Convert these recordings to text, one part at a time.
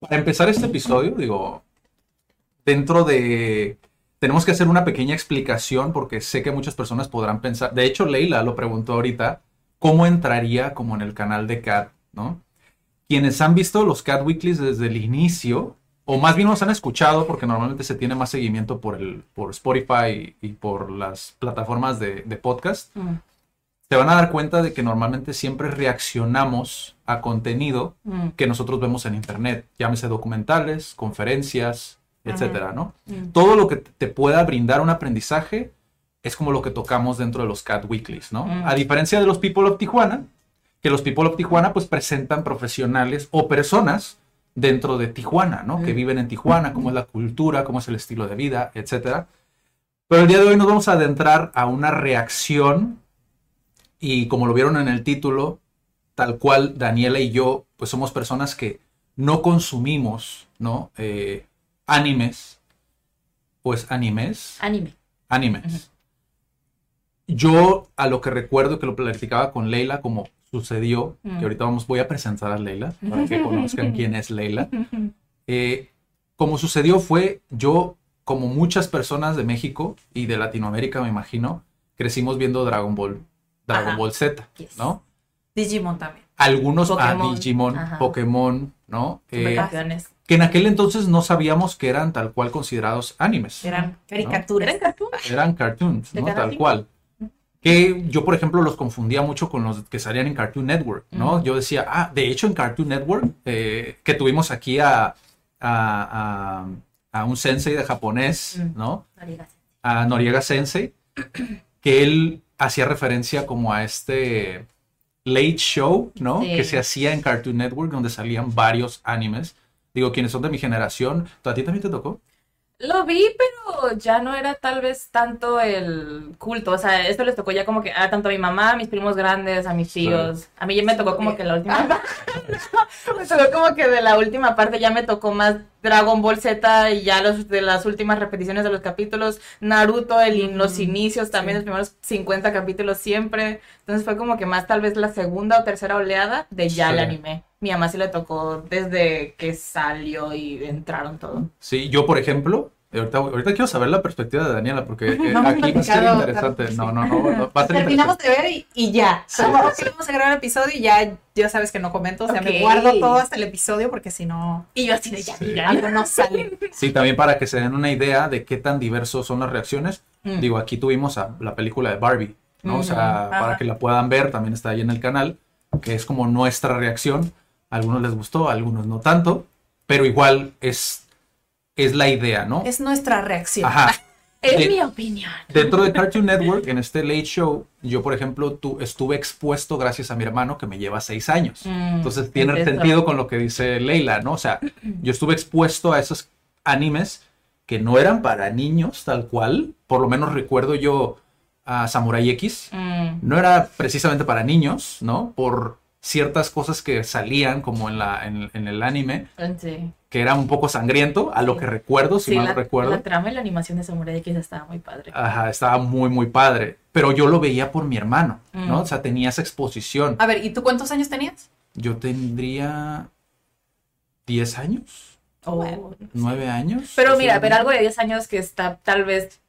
Para empezar este episodio, digo, dentro de... Tenemos que hacer una pequeña explicación porque sé que muchas personas podrán pensar, de hecho Leila lo preguntó ahorita, ¿cómo entraría como en el canal de Cat, ¿no? Quienes han visto los Cat Weeklies desde el inicio, o más bien los han escuchado porque normalmente se tiene más seguimiento por, el, por Spotify y, por las plataformas de, de podcast, se van a dar cuenta de que normalmente siempre reaccionamos a contenido que nosotros vemos en internet, llámese documentales, conferencias, etcétera, ¿no? Todo lo que te pueda brindar un aprendizaje es como lo que tocamos dentro de los Cat Weeklies, ¿no? A diferencia de los People of Tijuana, que los People of Tijuana pues presentan profesionales o personas dentro de Tijuana, ¿no? Que viven en Tijuana, cómo es la cultura, cómo es el estilo de vida, etcétera. Pero el día de hoy nos vamos a adentrar a una reacción y como lo vieron en el título, tal cual Daniela y yo, pues somos personas que no consumimos, ¿no? Eh, animes, pues animes, Anime. animes. Yo a lo que recuerdo que lo platicaba con Leila, como sucedió, que ahorita vamos, voy a presentar a Leila para que conozcan quién es Leila. Eh, como sucedió fue, yo, como muchas personas de México y de Latinoamérica, me imagino, crecimos viendo Dragon Ball, Dragon Ajá. Ball Z, Yes. ¿no? Digimon también. Algunos a Pokémon, Digimon, ajá. Pokémon, ¿no? Eh, que en aquel entonces no sabíamos que eran tal cual considerados animes. Eran caricaturas. Eran cartoons. Eran cartoons, ¿no? Tal 5. cual. Que yo, por ejemplo, los confundía mucho con los que salían en Cartoon Network, ¿no? Yo decía, ah, de hecho en Cartoon Network, eh, que tuvimos aquí a, a, a- a un sensei de japonés. ¿no? Noriega. A Noriega Sensei, que él hacía referencia como a este late show, ¿no? Sí. Que se hacía en Cartoon Network, donde salían varios animes. Digo, quienes son de mi generación, ¿a ti también te tocó? Lo vi, pero ya no era tal vez tanto el culto. O sea, esto les tocó ya como que a tanto a mi mamá, a mis primos grandes, a mis tíos. A mí ya me tocó como que la última Me tocó como que de la última parte ya me tocó más Dragon Ball Z y ya los de las últimas repeticiones de los capítulos. Naruto, el, los inicios también, los primeros 50 capítulos siempre. Entonces fue como que más tal vez la segunda o tercera oleada de ya Sí. el anime. Mi mamá sí le tocó desde que salió y entraron todo. Sí, yo por ejemplo, ahorita, ahorita quiero saber la perspectiva de Daniela, porque eh, No aquí va a ser interesante. No, sí. no, no, no, va a ser Terminamos de ver y, y ya. Sí, sí. vamos a grabar el episodio y ya, ya sabes que no comento. O sea, Ok. me guardo todo hasta el episodio porque si no, Y yo así de ya, Sí. ya, algo no sale. Sí, también para que se den una idea de qué tan diversos son las reacciones. Mm. Digo, aquí tuvimos a la película de Barbie, ¿no? O sea, para Ajá. que la puedan ver, también está ahí en el canal, que es como nuestra reacción. A algunos les gustó, a algunos no tanto, pero igual es, es la idea, ¿no? Es nuestra reacción. Ajá. Es De- mi opinión. Dentro de Cartoon Network, en este Late Show, yo, por ejemplo, tu- estuve expuesto gracias a mi hermano que me lleva seis años. Mm, Entonces tiene es sentido con lo que dice Leila, ¿no? O sea, yo estuve expuesto a esos animes que no eran para niños, tal cual. Por lo menos recuerdo yo a Samurai X. Mm, No era precisamente para niños, ¿no? Por ciertas cosas que salían como en, la, en, en el anime, sí. que era un poco sangriento, a lo que recuerdo, si Sí, mal la, recuerdo. la trama y la animación de Samurai X estaba muy padre. Ajá, estaba muy, muy padre. Pero yo lo veía por mi hermano, ¿no? Mm. O sea, tenía esa exposición. A ver, ¿y tú cuántos años tenías? Yo tendría 10 años, Oh. 9 años. Pero mira, ver algo de 10 años que está tal vez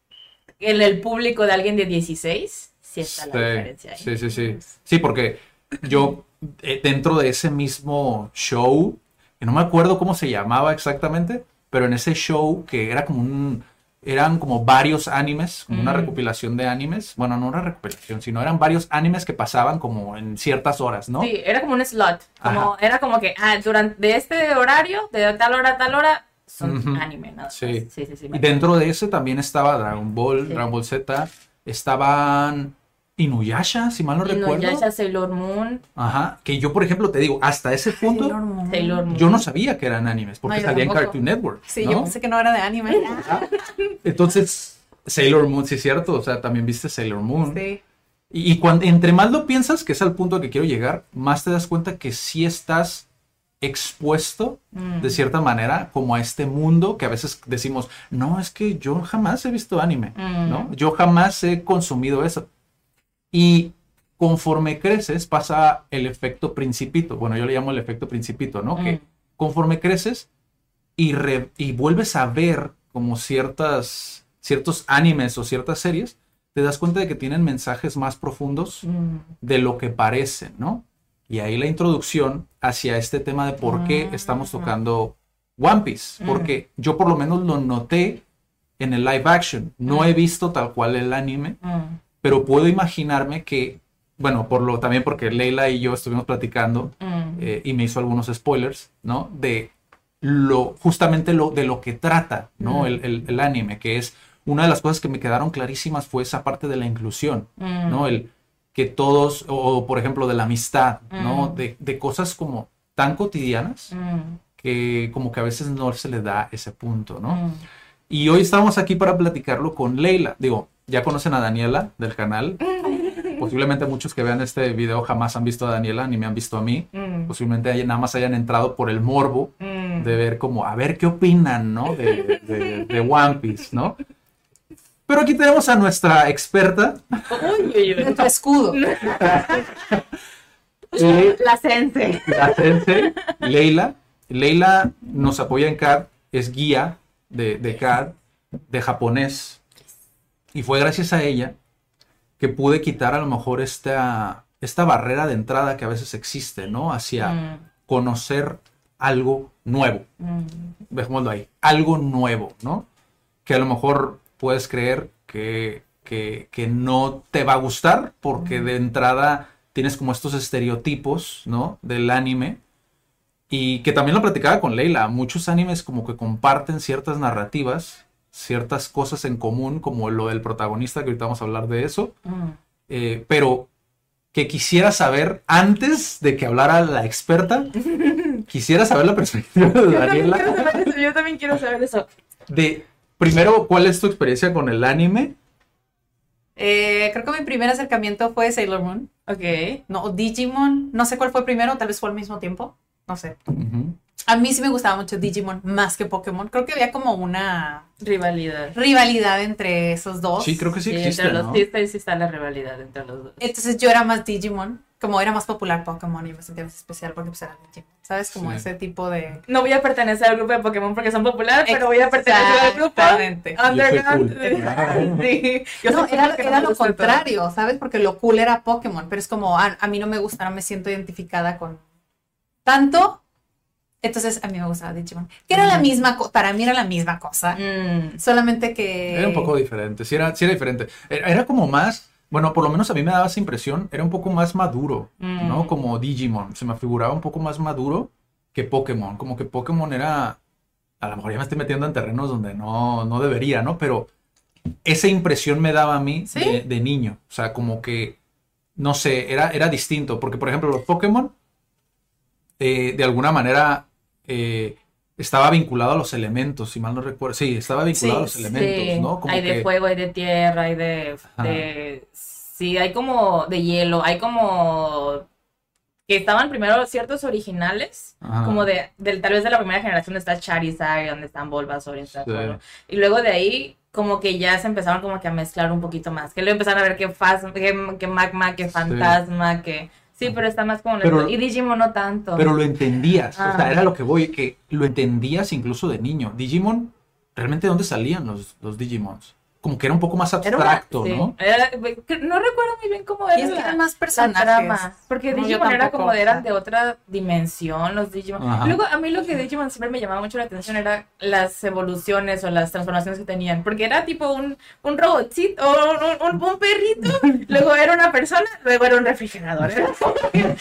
en el público de alguien de 16, sí está la diferencia ahí. Sí, sí, sí. Sí, porque yo eh, dentro de ese mismo show, que no me acuerdo cómo se llamaba exactamente, pero en ese show que era como un, eran como varios animes, como una Mm. recopilación de animes, bueno, no una recopilación, sino eran varios animes que pasaban como en ciertas horas, ¿no? Sí, era como un slot. Como, era como que, ah, durante de este horario, de tal hora a tal hora, son Ujú. anime, nada más. Sí. sí, sí. sí, Y dentro de ese también estaba Dragon Ball. Dragon Ball Z, estaban Inuyasha, si mal no recuerdo. Inuyasha, Sailor Moon, Ajá, que yo, por ejemplo, te digo, hasta ese punto, Sailor Moon. Sailor Moon. yo no sabía que eran animes, porque No, salía en. Cartoon Network. Sí, ¿no? yo pensé que no era de anime. Entonces, Sailor Moon, sí es cierto, o sea, también viste Sailor Moon. Sí. Y, y cuando, entre más lo piensas, que es al punto al que quiero llegar, más te das cuenta que sí estás expuesto Mm. de cierta manera como a este mundo que a veces decimos, no, es que yo jamás he visto anime, Mm. ¿no? Yo jamás he consumido eso. Y conforme creces pasa el efecto principito, bueno, yo le llamo el efecto principito, ¿no? Que Mm. conforme creces y, re- y vuelves a ver como ciertas, ciertos animes o ciertas series, te das cuenta de que tienen mensajes más profundos Mm. de lo que parecen, ¿no? Y ahí la introducción hacia este tema de por qué Ah. estamos tocando One Piece, Mm. porque yo por lo menos lo noté en el live action, no he visto tal cual el anime. Pero puedo imaginarme que, bueno, por lo también porque Leila y yo estuvimos platicando Mm. eh, y me hizo algunos spoilers, ¿no? De lo, justamente lo, de lo que trata, ¿no? Mm. El, el- el anime, que es una de las cosas que me quedaron clarísimas fue esa parte de la inclusión, Mm. ¿no? El que todos, o por ejemplo de la amistad, ¿no? De, de cosas como tan cotidianas que como que a veces no se le da ese punto, ¿no? Y hoy estamos aquí para platicarlo con Leila. Digo, ya conocen a Daniela del canal. Posiblemente muchos que vean este video jamás han visto a Daniela ni me han visto a mí. Mm. Posiblemente nada más hayan entrado por el morbo Mm. de ver como, a ver qué opinan, ¿no? De, de- de One Piece, ¿no? Pero aquí tenemos a nuestra experta, Uy, uy, uy. Nuestro escudo. La sense. la sensei, Leila. Leila nos apoya en CAD, es guía de, de CAD, de japonés. Y fue gracias a ella que pude quitar a lo mejor esta, esta barrera de entrada que a veces existe, ¿no? Hacia Mm. conocer algo nuevo. Mm. Dejémoslo ahí. Algo nuevo, ¿no? Que a lo mejor puedes creer que, que, que no te va a gustar porque de entrada tienes como estos estereotipos, ¿no? Del anime. Y que también lo platicaba con Leila. Muchos animes como que comparten ciertas narrativas, ciertas cosas en común, como lo del protagonista, que ahorita vamos a hablar de eso. Mm. Eh, pero que quisiera saber, antes de que hablara la experta, quisiera saber la perspectiva de Yo también Daniela. quiero saber eso. Yo también quiero saber eso. De, primero, ¿cuál es tu experiencia con el anime? Eh, creo que mi primer acercamiento fue Sailor Moon. Ok. No, o Digimon. No sé cuál fue primero, tal vez fue al mismo tiempo. No sé. Ujú. A mí sí me gustaba mucho Digimon más que Pokémon. Creo que había como una Rivalidad. rivalidad entre esos dos. Sí, creo que sí Sí, existe, entre los ¿no? sí está, sí está la rivalidad entre los dos. Entonces yo era más Digimon. Como era más popular Pokémon y me sentía más especial porque pues era Digimon. ¿Sabes? Como Sí. ese tipo de... No voy a pertenecer al grupo de Pokémon porque son populares, pero voy a pertenecer al grupo Exactamente. underground. cool. sí. Yo No, era, era lo contrario, ¿sabes? Porque lo cool era Pokémon, pero es como, ah, a mí no me gusta, no me siento identificada con tanto. Entonces a mí me gustaba Digimon. Que era la misma cosa, para mí era la misma cosa. Mm. Solamente que... Era un poco diferente, sí era, sí era diferente. Era, era como más, bueno, por lo menos a mí me daba esa impresión, era un poco más maduro, ¿no? Mm. Como Digimon, se me figuraba un poco más maduro que Pokémon. Como que Pokémon era, a lo mejor ya me estoy metiendo en terrenos donde no, no debería, ¿no? Pero esa impresión me daba a mí ¿Sí? de, de niño. O sea, como que, no sé, era, era distinto. Porque, por ejemplo, los Pokémon, eh, de alguna manera, eh, estaba vinculado a los elementos, si mal no recuerdo. Sí, estaba vinculado a los Sí, elementos, Sí, ¿no? Como hay de que- fuego, hay de tierra, hay de, Sí, hay como de hielo, hay como... Que estaban primero ciertos originales, Ajá. como de, del, tal vez de la primera generación donde está Charizard, donde están Bulbasaur y está Sí. Y luego de ahí, como que ya se empezaron como que a mezclar un poquito más. Que luego empezaron a ver que, que, que Magma, que Fantasma, que... Sí, pero está más como... Pero- y Digimon no tanto. Pero lo entendías, o sea, Ah. era lo que voy, que lo entendías incluso de niño. Digimon, ¿realmente dónde salían los, los Digimons? Como que era un poco más Era una- abstracto, sí. ¿no? Era- no recuerdo muy bien cómo era. Y es que eran más la personajes. trama, porque No, Digimon era como de, eran o sea. de otra dimensión, los Digimon. Ajá. Luego, a mí lo que Digimon siempre me llamaba mucho la atención era las evoluciones o las transformaciones que tenían, porque era tipo un, un robotcito, o un, un- un perrito, luego era una persona, luego era un refrigerador. Era como que-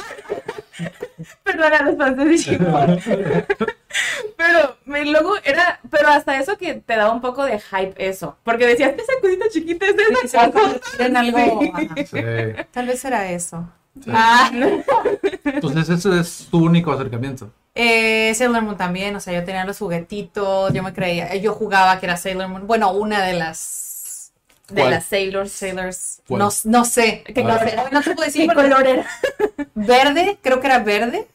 Perdón a los fans de Digimon. Pero y luego era, pero hasta eso que te daba un poco de hype eso, porque decías, esa cosita chiquita es de Sí, se va a esa cosa". convertir en algo. Sí. Tal vez era eso. Sí. Ah, Entonces ese es tu único acercamiento. eh, Sailor Moon también, o sea, yo tenía los juguetitos, yo me creía, yo jugaba que era Sailor Moon. Bueno, una de las de ¿Cuál? las Sailors. Sailors. ¿Cuál? No, no sé. ¿Qué no, color era? no te puedo decir. ¿Qué color era? Verde, creo que era verde.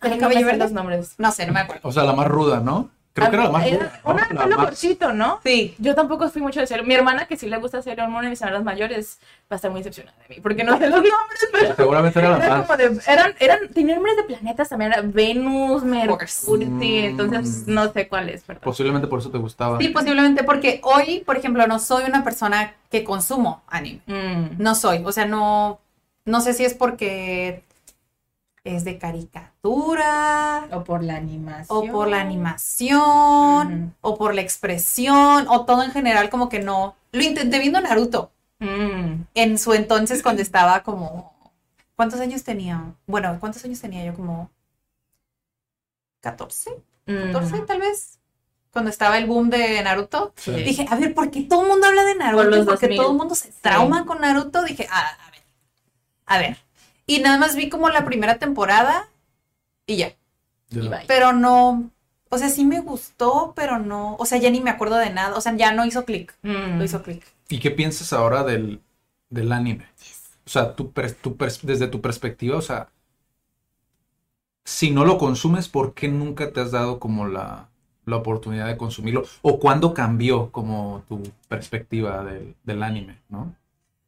Ay, ¿El no me cabello verde? los nombres. No sé, no me acuerdo. O sea, la más ruda, ¿no? Creo que era la más Era. Una más- cortito, ¿no? Sí. Yo tampoco fui mucho de Sailor Mi hermana, que sí le gusta Sailor Moon y mis hermanas mayores, va a estar muy decepcionada de mí. Porque no sé los nombres, pero. Seguramente era la Era más. como de, eran, eran, tenían nombres de planetas también, era Venus, Mercurio, sí, entonces no sé cuál es, perdón. Posiblemente por eso te gustaba. Sí, posiblemente porque hoy, por ejemplo, no soy una persona que consumo anime. Mm. No soy, o sea, no, no sé si es porque es de caricatura O por la animación. o por la animación o por la expresión o todo en general como que no. Lo intenté viendo Naruto Mm. en su entonces cuando estaba como... ¿Cuántos años tenía? Bueno, ¿cuántos años tenía yo? Como 14, Mm. 14 tal vez. Cuando estaba el boom de Naruto. Sí. Dije, a ver, ¿por qué todo el mundo habla de Naruto? Por los porque 2000. todo el mundo se trauma con Naruto. Dije, ah, a ver, a ver. Y nada más vi como la primera temporada y ya. Pero no, o sea, sí me gustó, pero no, o sea, ya ni me acuerdo de nada. O sea, ya no hizo clic. Mm. No hizo clic. ¿Y qué piensas ahora del, del anime? O sea, tu tu desde tu perspectiva, o sea, si no lo consumes, ¿por qué nunca te has dado como la, la oportunidad de consumirlo? ¿O cuándo cambió como tu perspectiva del, del anime, no?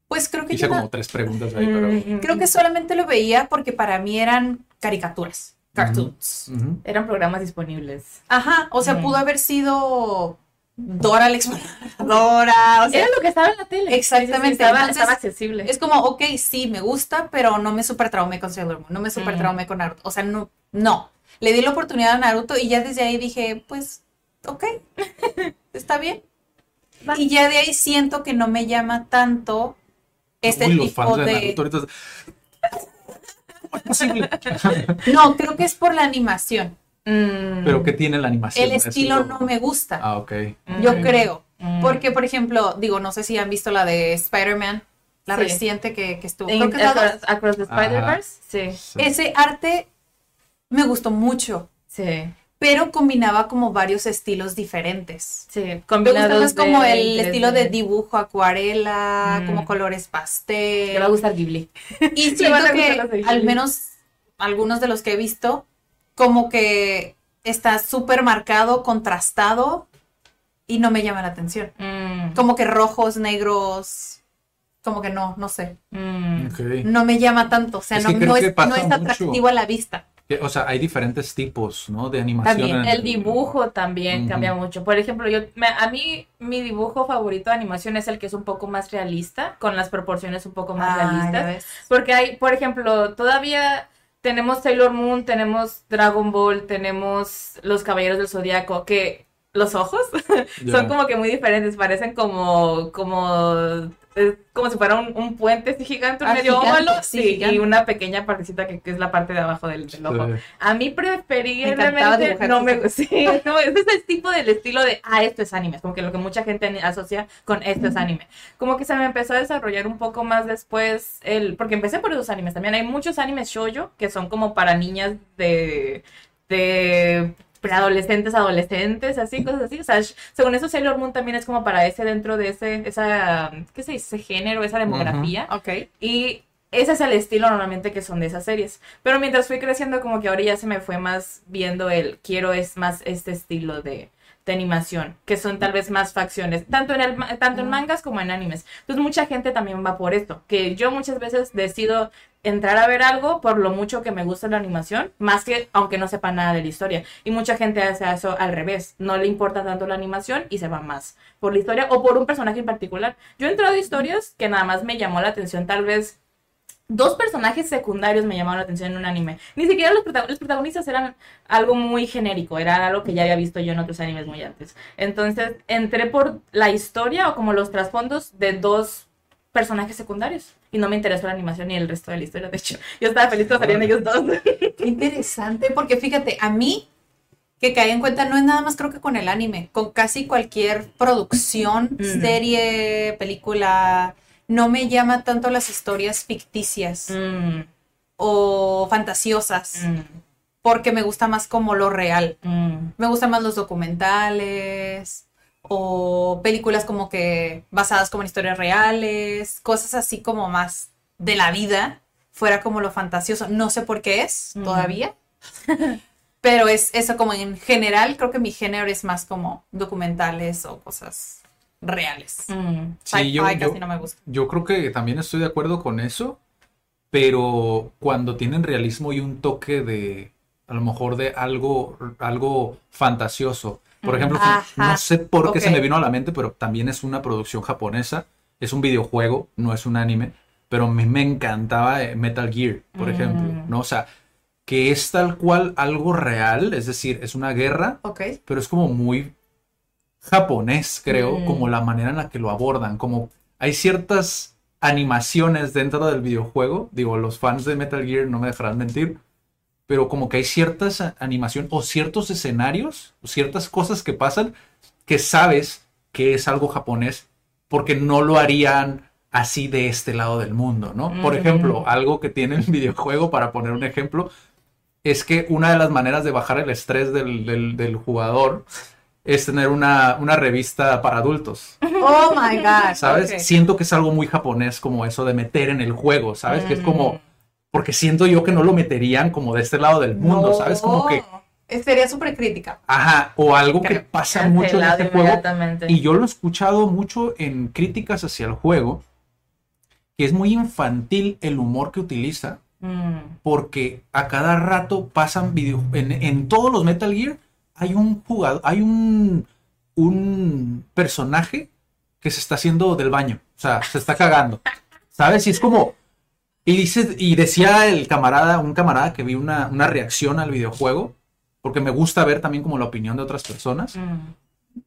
Pues creo que Hice yo como tres preguntas ahí, pero... Mm. creo que solamente lo veía porque para mí eran caricaturas, cartoons. Eran programas disponibles. Ajá, o sea, pudo haber sido Dora la exploradora, o sea, Era lo que estaba en la tele. Exactamente, estaba, entonces, estaba accesible. Es como, ok, sí, me gusta, pero no me super traumé con Sailor Moon, no me super Mm. traumé con Naruto. O sea, no, no. Le di la oportunidad a Naruto y ya desde ahí dije, pues, ok, está bien. Va. Y ya de ahí siento que no me llama tanto este Uy, los tipo fans de. No, creo que es por la animación. Mm. ¿Pero qué tiene la animación? El estilo lo- no me gusta, Ah, ok. yo ok. creo. Mm. Porque, por ejemplo, digo, no sé si han visto la de Spider-Man, la Sí. reciente que, que estuvo. En- creo que across, Across the Spider-Verse, sí. Sí. Ese arte me gustó mucho. Sí. Pero combinaba como varios estilos diferentes. Sí. Me gusta Combinados más como el estilo de dibujo acuarela, Mm. como colores Le va a pastel. gustar Ghibli. Y siento que al menos algunos de los que he visto, como que está súper marcado, contrastado y no me llama la atención. Mm. Como que rojos, negros, como que no, no sé. Mm. No me llama tanto, o sea, Es no, es, pasa no es mucho. atractivo a la vista. Que, O sea, hay diferentes tipos, ¿no? De animación. También, en El dibujo también cambia mucho. Por ejemplo, yo me- a mí mi dibujo favorito de animación es el que es un poco más realista, con las proporciones un poco más Ah, realistas. Porque hay, por ejemplo, todavía tenemos Sailor Moon, tenemos Dragon Ball, tenemos los Caballeros del Zodiaco, que los ojos son como que muy diferentes, parecen como, como, eh, como si fuera un, un puente así gigante, un Ah, medio gigante, óvalo, sí, sí, gigante. y una pequeña partecita que, que es la parte de abajo del, del ojo. Sí. A mí preferiblemente no me sí, no, ese es el tipo del estilo de ah, esto es anime, es como que lo que mucha gente asocia con esto es anime. Como que se me empezó a desarrollar un poco más después el porque empecé por esos animes también. Hay muchos animes shoujo que son como para niñas de de preadolescentes, adolescentes, así, cosas así. O sea, según eso Sailor Moon también es como para ese dentro de ese esa ¿qué se dice? Ese género, esa demografía. Ok. Y ese es el estilo normalmente que son de esas series. Pero mientras fui creciendo, como que ahora ya se me fue más viendo el quiero es más este estilo de, de animación, que son tal vez más facciones, tanto en el tanto en mangas como en animes. Entonces mucha gente también va por esto, que yo muchas veces decido entrar a ver algo por lo mucho que me gusta la animación, más que aunque no sepa nada de la historia. Y mucha gente hace eso al revés, no le importa tanto la animación y se va más por la historia o por un personaje en particular. Yo he entrado a historias que nada más me llamó la atención, tal vez dos personajes secundarios me llamaron la atención en un anime. Ni siquiera los, los protagonistas eran algo muy genérico, era algo que ya había visto yo en otros animes muy antes. Entonces entré por la historia o como los trasfondos de dos personajes secundarios y no me interesó la animación ni el resto de la historia. De hecho, yo estaba feliz que salían ellos dos. Qué interesante, porque fíjate, a mí que cae en cuenta no es nada más creo que con el anime, con casi cualquier producción, Mm. serie, película, no me llama tanto las historias ficticias Mm, o fantasiosas, mm, porque me gusta más como lo real. mm. Me gustan más los documentales o películas como que basadas como en historias reales, cosas así como más de la vida, fuera como lo fantasioso. No sé por qué es todavía, pero es eso como en general, creo que mi género es más como documentales o cosas reales. Mm. Sí, yo- casi no me gusta. Yo creo que también estoy de acuerdo con eso, pero cuando tienen realismo y un toque de, a lo mejor de algo, algo fantasioso. Por ejemplo, Ajá, no sé por qué se me vino a la mente, pero también es una producción japonesa, es un videojuego, no es un anime, pero a mí me encantaba eh, Metal Gear, por Mm. ejemplo, ¿no? O sea, que es tal cual algo real, es decir, es una guerra, Ok. pero es como muy japonés, creo, Mm. como la manera en la que lo abordan, como hay ciertas animaciones dentro del videojuego, digo, los fans de Metal Gear no me dejarán mentir, pero como que hay ciertas animación o ciertos escenarios, o ciertas cosas que pasan que sabes que es algo japonés porque no lo harían así de este lado del mundo, ¿no? Por ejemplo, algo que tiene el videojuego, para poner un ejemplo, es que una de las maneras de bajar el estrés del, del- del jugador es tener una, una revista para adultos, Oh my God. ¿sabes? ok. Siento que es algo muy japonés como eso de meter en el juego, ¿sabes? Que es Mm. como, porque siento yo que no lo meterían como de este lado del mundo, ¿sabes? Como que, No, Sería súper crítica. ajá, o algo que Creo. pasa mucho en Cancelado este juego. Y yo lo he escuchado mucho en críticas hacia el juego, que es muy infantil el humor que utiliza, Mm. porque a cada rato pasan video en, en todos los Metal Gear hay un jugador, hay un un personaje que se está haciendo del baño, o sea, se está cagando. ¿Sabes? Y es como y dice y decía el camarada, un camarada que vi una, una reacción al videojuego, porque me gusta ver también como la opinión de otras personas, Mm.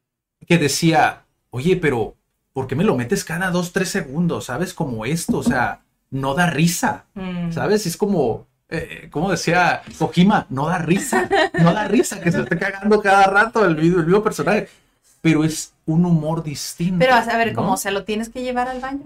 que decía, "Oye, pero ¿por qué me lo metes cada dos, tres segundos? ¿Sabes? Como esto, o sea, no da risa. Mm. ¿Sabes? Es como, eh, como decía Kojima, no da risa, no da risa que se esté cagando cada rato el el mismo personaje, pero es un humor distinto. Pero a ver, ¿no? ¿cómo se lo tienes que llevar al baño?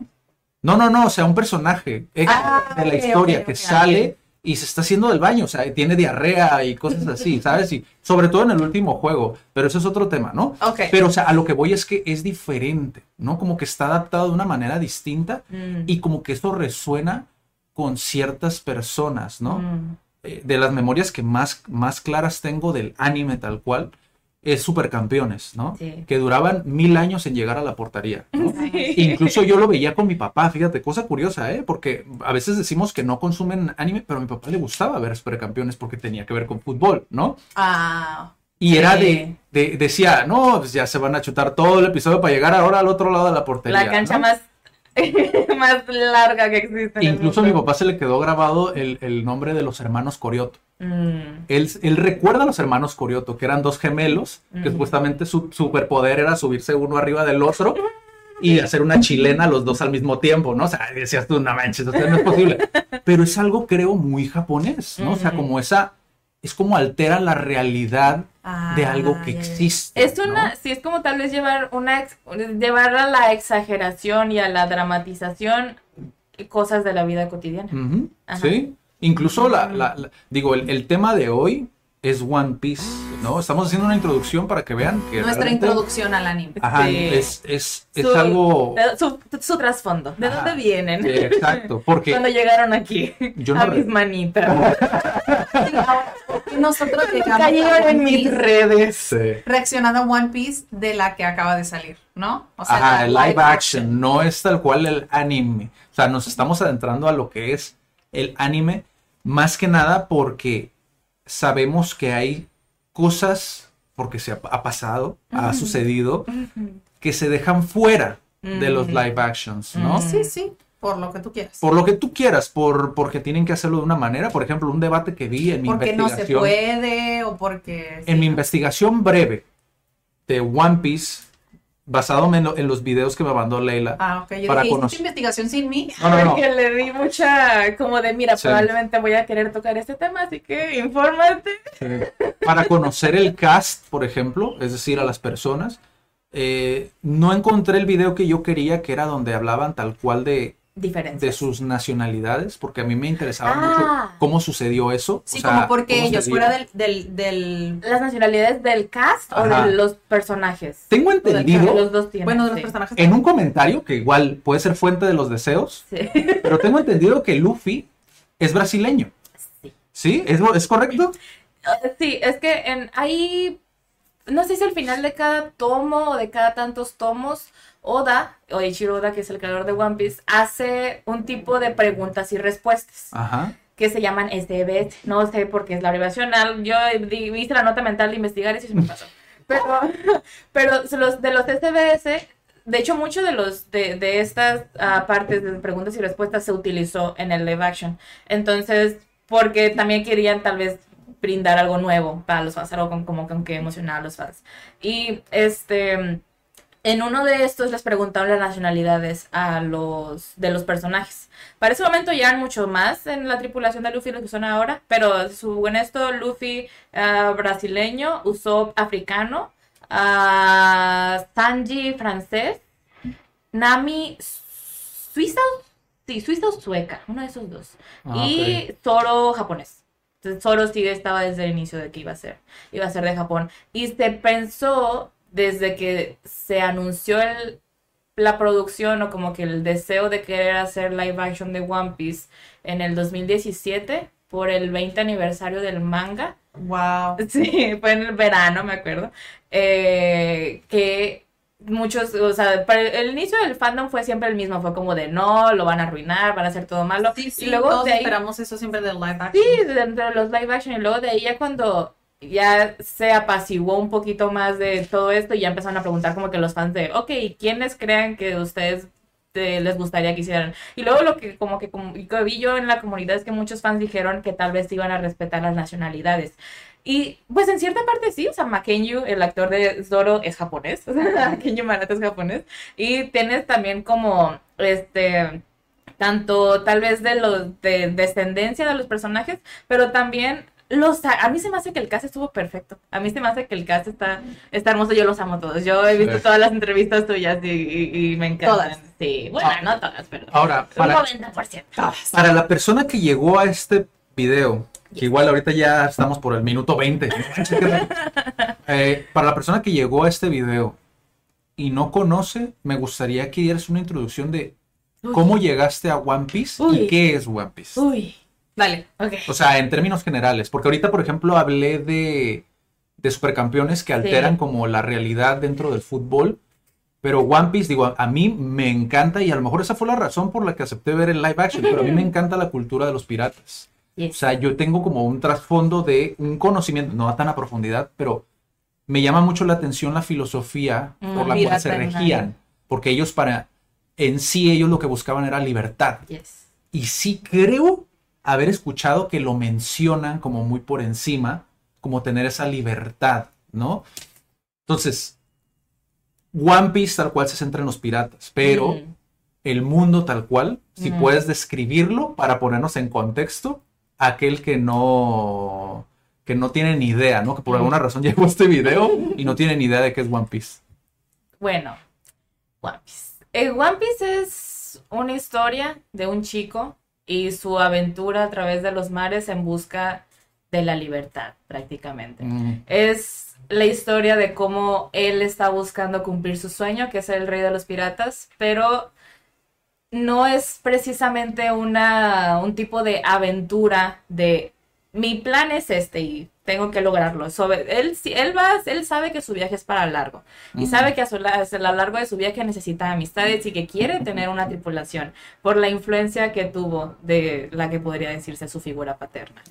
No, no, no, o sea, un personaje Ah, de la historia que sale y se está haciendo del baño, o sea, tiene diarrea y cosas así, ¿sabes? Y sobre todo en el último juego, pero eso es otro tema, ¿no? Pero, o sea, a lo que voy es que es diferente, ¿no? Como que está adaptado de una manera distinta Mm. y como que eso resuena con ciertas personas, ¿no? Mm. eh, de las memorias que más, más claras tengo del anime tal cual, es Supercampeones, ¿no? Sí. Que duraban mil años en llegar a la portería. ¿no? Incluso yo lo veía con mi papá, fíjate, cosa curiosa, ¿eh? Porque a veces decimos que no consumen anime, pero a mi papá le gustaba ver Supercampeones porque tenía que ver con fútbol, ¿no? Ah, Y era Sí. de, de- decía, no, pues ya se van a chutar todo el episodio para llegar ahora al otro lado de la portería. La cancha ¿no? más, más larga que existe. en el Incluso a mi papá se le quedó grabado el, el nombre de los hermanos Corioto. Mm. Él, él recuerda a los hermanos Corioto, que eran dos gemelos, que Mm. supuestamente su superpoder era subirse uno arriba del otro y hacer una chilena los dos al mismo tiempo, ¿no? O sea, decías tú, no manches, no es posible. Pero es algo, creo, muy japonés, ¿no? O sea, Mm. como esa, es como altera la realidad de ah, algo que existe. Es una, ¿no? sí, es como tal vez llevar una, ex- llevar a la exageración y a la dramatización cosas de la vida cotidiana. Ajá. Sí. Incluso la, la- la- digo, el, el tema de hoy es One Piece, ¿no? Estamos haciendo una introducción para que vean que Nuestra realmente- introducción al anime. Ajá, es, es, es Su- algo... de- su, su trasfondo, ¿de Ajá. dónde vienen? Sí, exacto, porque Cuando llegaron aquí, Yo no a re- mis manitas. Nosotros llegamos a en mis redes. Sí. reaccionando a One Piece de la que acaba de salir, ¿no? O sea, Ajá, el live action, no es tal cual el anime. O sea, nos estamos adentrando a lo que es el anime, más que nada porque sabemos que hay cosas, porque se ha, ha pasado, ha sucedido, que se dejan fuera de los live actions, ¿no? Sí, sí, por lo que tú quieras. Por lo que tú quieras, por, porque tienen que hacerlo de una manera. Por ejemplo, un debate que vi en mi porque no se investigación. puede o porque... En mi investigación breve de One Piece, basado en, lo- en los videos que me mandó Leila. Ah, ok. Yo para dije, conocer- ¿hiciste investigación sin mí? No, no, no. Porque le di mucha, como de, mira, Sí. probablemente voy a querer tocar este tema, así que infórmate. para conocer el cast, por ejemplo, es decir, a las personas, eh, no encontré el video que yo quería, que era donde hablaban tal cual de, Diferencias. de sus nacionalidades, porque a mí me interesaba Ah. mucho cómo sucedió eso. Sí, o sea, como porque ellos, fuera del, del, del- ¿Las nacionalidades del cast o de los personajes? Tengo entendido, Los dos tienen. bueno, de los sí. personajes. en un comentario, que igual puede ser fuente de los deseos, Sí. pero tengo entendido que Luffy es brasileño. Sí. ¿Sí? ¿Es, es correcto? Sí, es que en ahí, no sé si al final de cada tomo o de cada tantos tomos, Oda, o Ichiro Oda, que es el creador de One Piece, hace un tipo de preguntas y respuestas Ajá. que se llaman SBS. No sé por qué es la abreviación. Yo hice la nota mental de investigar y sí se me pasó. Pero, pero los, de los SBS, de hecho, mucho de los de, de estas ah, partes de preguntas y respuestas se utilizó en el live action. Entonces, porque también querían tal vez brindar algo nuevo para los fans, algo con- como con que emocionar a los fans. Y este en uno de estos les preguntaron las nacionalidades a los de los personajes. Para ese momento ya eran mucho más en la tripulación de Luffy lo que son ahora, pero su, en esto Luffy ah, brasileño, Usopp africano, ah, Sanji francés, Nami suiza, sí, suiza o sueca, uno de esos dos, Ah, y Zoro japonés. Entonces, Zoro sí estaba desde el inicio de que iba a ser, iba a ser de Japón. Y se pensó desde que se anunció el, la producción o como que el deseo de querer hacer live action de One Piece en el 2017 por el 20 aniversario del manga. Wow. Sí, fue en el verano, me acuerdo. eh, que muchos, o sea, para el, el inicio del fandom fue siempre el mismo, fue como de no, lo van a arruinar, van a hacer todo malo. Sí, sí, y luego todos de ahí, esperamos eso siempre del live action. Sí, de, de los live action y luego de ahí ya cuando ya se apaciguó un poquito más de todo esto y ya empezaron a preguntar como que los fans de, ok, ¿quiénes crean que ustedes les gustaría que hicieran? Y luego lo que como que, como, vi yo en la comunidad es que muchos fans dijeron que tal vez iban a respetar las nacionalidades. Y pues en cierta parte sí, o sea, Makenyu, el actor de Zoro, es japonés, o sea, Makenyu es japonés. Y tienes también como, este, tanto tal vez de los de descendencia de los personajes, pero también los a mí se me hace que el cast estuvo perfecto. A mí se me hace que el cast está está hermoso, yo los amo todos. Yo he visto Sí. todas las entrevistas tuyas y, y- y me encantan. Todas. Sí, bueno, Ah. no todas, pero Ahora, un para, 90%. para la persona que llegó a este video, que igual ahorita ya estamos por el minuto 20, eh, para la persona que llegó a este video y no conoce, me gustaría que dieras una introducción de cómo llegaste a One Piece y qué es One Piece. Uy, Dale. ok. O sea, en términos generales, porque ahorita, por ejemplo, hablé de, de supercampeones que alteran como la realidad dentro del fútbol, pero One Piece, digo, a, a mí me encanta y a lo mejor esa fue la razón por la que acepté ver el live action, pero a mí me encanta la cultura de los piratas. O sea, yo tengo como un trasfondo de un conocimiento, no tan a profundidad, pero me llama mucho la atención la filosofía Mm, por la cual se regían, porque ellos para, en sí ellos lo que buscaban era libertad. Yes. Y sí creo haber escuchado que lo mencionan como muy por encima, como tener esa libertad, ¿no? Entonces, One Piece tal cual se centra en los piratas, pero Mm. el mundo tal cual, si Mm. puedes describirlo para ponernos en contexto, aquel que no que no tiene ni idea, ¿no? Que por Mm. alguna razón llegó a este video y no tiene ni idea de qué es One Piece. Bueno, One Piece. Eh, One Piece es una historia de un chico y su aventura a través de los mares en busca de la libertad, prácticamente. Mm, Es la historia de cómo él está buscando cumplir su sueño, que es ser el rey de los piratas, pero no es precisamente una, un tipo de aventura de mi plan es este y tengo que lograrlo. Sobre, él, sí- él, va, él sabe que su viaje es para largo y sabe que a, su a lo largo de su viaje necesita amistades y que quiere tener una tripulación por la influencia que tuvo de la que podría decirse su figura paterna.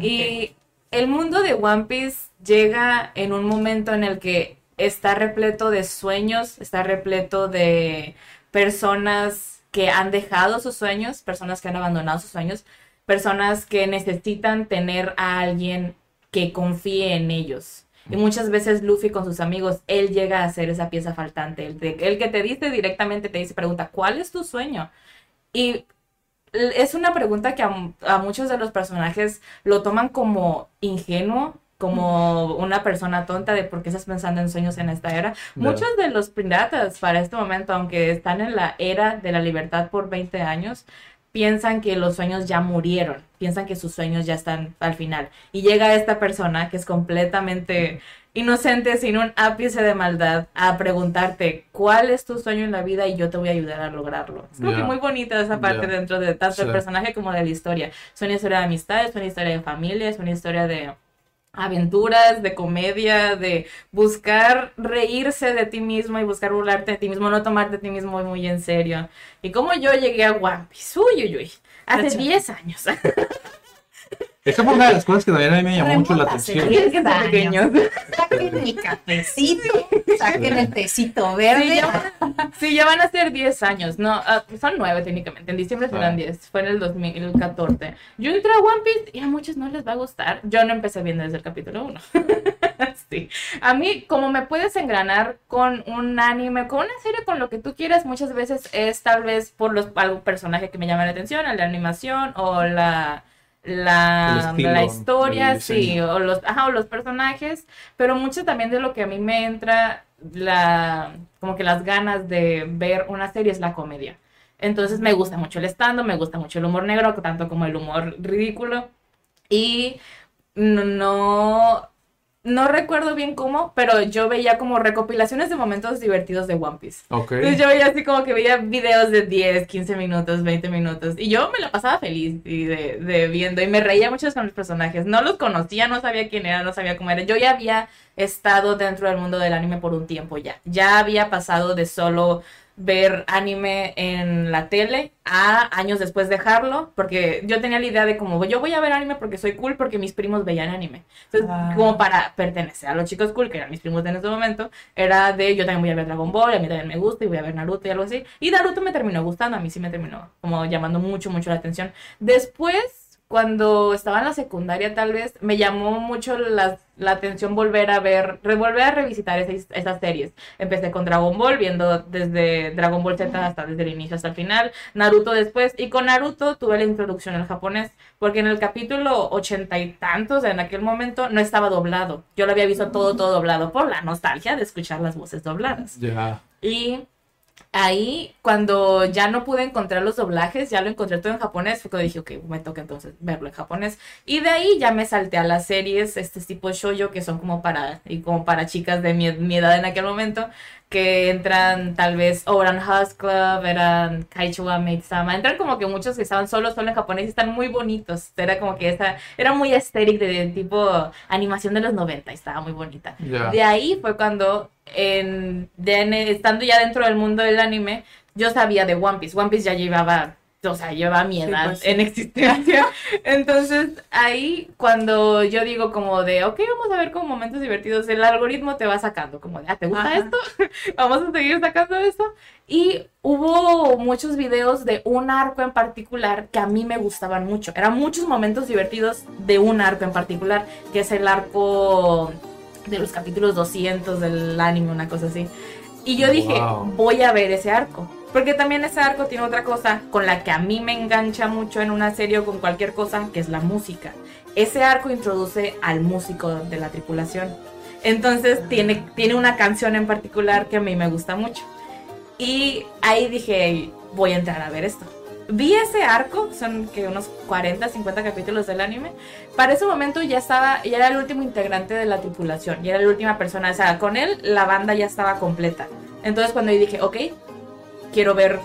Y el mundo de One Piece llega en un momento en el que está repleto de sueños, está repleto de personas que han dejado sus sueños, personas que han abandonado sus sueños, personas que necesitan tener a alguien que confíe en ellos. Y muchas veces Luffy con sus amigos, él llega a ser esa pieza faltante, el, de- el que te dice directamente, te dice, pregunta, ¿cuál es tu sueño? Y es una pregunta que a, mu- a muchos de los personajes lo toman como ingenuo como una persona tonta de por qué estás pensando en sueños en esta era. Muchos de los piratas para este momento, aunque están en la era de la libertad por 20 años, piensan que los sueños ya murieron, piensan que sus sueños ya están al final. Y llega esta persona que es completamente inocente, sin un ápice de maldad, a preguntarte cuál es tu sueño en la vida y yo te voy a ayudar a lograrlo. Es como que muy bonita esa parte dentro de tanto el Sí. personaje como de la historia. Es una historia de amistad, es una historia de familia, es una historia de aventuras, de comedia, de buscar reírse de ti mismo y buscar burlarte de ti mismo, no tomarte a ti mismo muy, muy en serio. Y como yo llegué a One Piece, uy, uy, uy, hace Cacha. 10 años. Esa fue una de las cosas que también a mí me llamó mucho la atención. Es que están pequeños. Saquen el cafecito, saquen el tecito Sí verde. ya, van, sí, ya van a ser 10 años. No, ah, son 9 técnicamente. En diciembre serán Ah. 10. Fue en el 2014. Yo entré a One Piece y a muchos no les va a gustar. Yo no empecé viendo desde el capítulo 1. sí. A mí, como me puedes engranar con un anime, con una serie, con lo que tú quieras, muchas veces es tal vez por los, algún personaje que me llama la atención, la animación o la. La, estilo, la historia, sí, o los, ajá, o los personajes, pero mucho también de lo que a mí me entra la, como que las ganas de ver una serie es la comedia. Entonces me gusta mucho el stand me gusta mucho el humor negro, tanto como el humor ridículo. Y no, no, no recuerdo bien cómo, pero yo veía como recopilaciones de momentos divertidos de One Piece. Ok. Entonces yo veía así como que veía videos de 10, 15 minutos, 20 minutos. Y yo me la pasaba feliz y de, de viendo. Y me reía mucho con los personajes. No los conocía, no sabía quién era, no sabía cómo era. Yo ya había estado dentro del mundo del anime por un tiempo ya. Ya había pasado de solo ver anime en la tele a años después dejarlo, porque yo tenía la idea de como yo voy a ver anime porque soy cool, porque mis primos veían anime. Entonces, Ah. como para pertenecer a los chicos cool, que eran mis primos en ese momento, era de yo también voy a ver Dragon Ball, a mí también me gusta y voy a ver Naruto y algo así. Y Naruto me terminó gustando, a mí sí me terminó como llamando mucho, mucho la atención. Después, cuando estaba en la secundaria tal vez, me llamó mucho la, la atención volver a ver, volver a revisitar esas, esas series. Empecé con Dragon Ball, viendo desde Dragon Ball Z hasta desde el inicio hasta el final, Naruto después, y con Naruto tuve la introducción al japonés, porque en el capítulo ochenta y tantos, en aquel momento, no estaba doblado. Yo lo había visto todo, todo doblado, por la nostalgia de escuchar las voces dobladas. Ya. Y ahí, cuando ya no pude encontrar los doblajes, ya lo encontré todo en japonés, fue cuando dije, ok, me toca entonces verlo en japonés. Y de ahí ya me salté a las series, este tipo shoujo, que son como para, y como para chicas de mi edad en aquel momento, que entran tal vez, o eran House Club, eran Kaichua Maid-sama, entran como que muchos que estaban solo, solo en japonés y están muy bonitos. Era como que esa, era muy estético de, de tipo animación de los 90 y estaba muy bonita. Ya. De ahí fue cuando, en, de- estando ya dentro del mundo del anime, yo sabía de One Piece. One Piece ya llevaba, o sea, llevaba mi Sí, edad pues, sí. en existencia. Entonces, ahí cuando yo digo como de, ok, vamos a ver como momentos divertidos, el algoritmo te va sacando como de, ah, ¿te gusta Ajá. esto? vamos a seguir sacando esto. Y hubo muchos videos de un arco en particular que a mí me gustaban mucho. Eran muchos momentos divertidos de un arco en particular, que es el arco de los capítulos 200 del anime, una cosa así. Y yo dije, Wow. voy a ver ese arco. Porque también ese arco tiene otra cosa con la que a mí me engancha mucho en una serie o con cualquier cosa, que es la música. Ese arco introduce al músico de la tripulación. Entonces tiene, tiene una canción en particular que a mí me gusta mucho. Y ahí dije, voy a entrar a ver esto. Vi ese arco, son que unos 40, 50 capítulos del anime. Para ese momento ya estaba, ya era el último integrante de la tripulación, ya era la última persona. O sea, con él la banda ya estaba completa. Entonces cuando yo dije, ok, quiero ver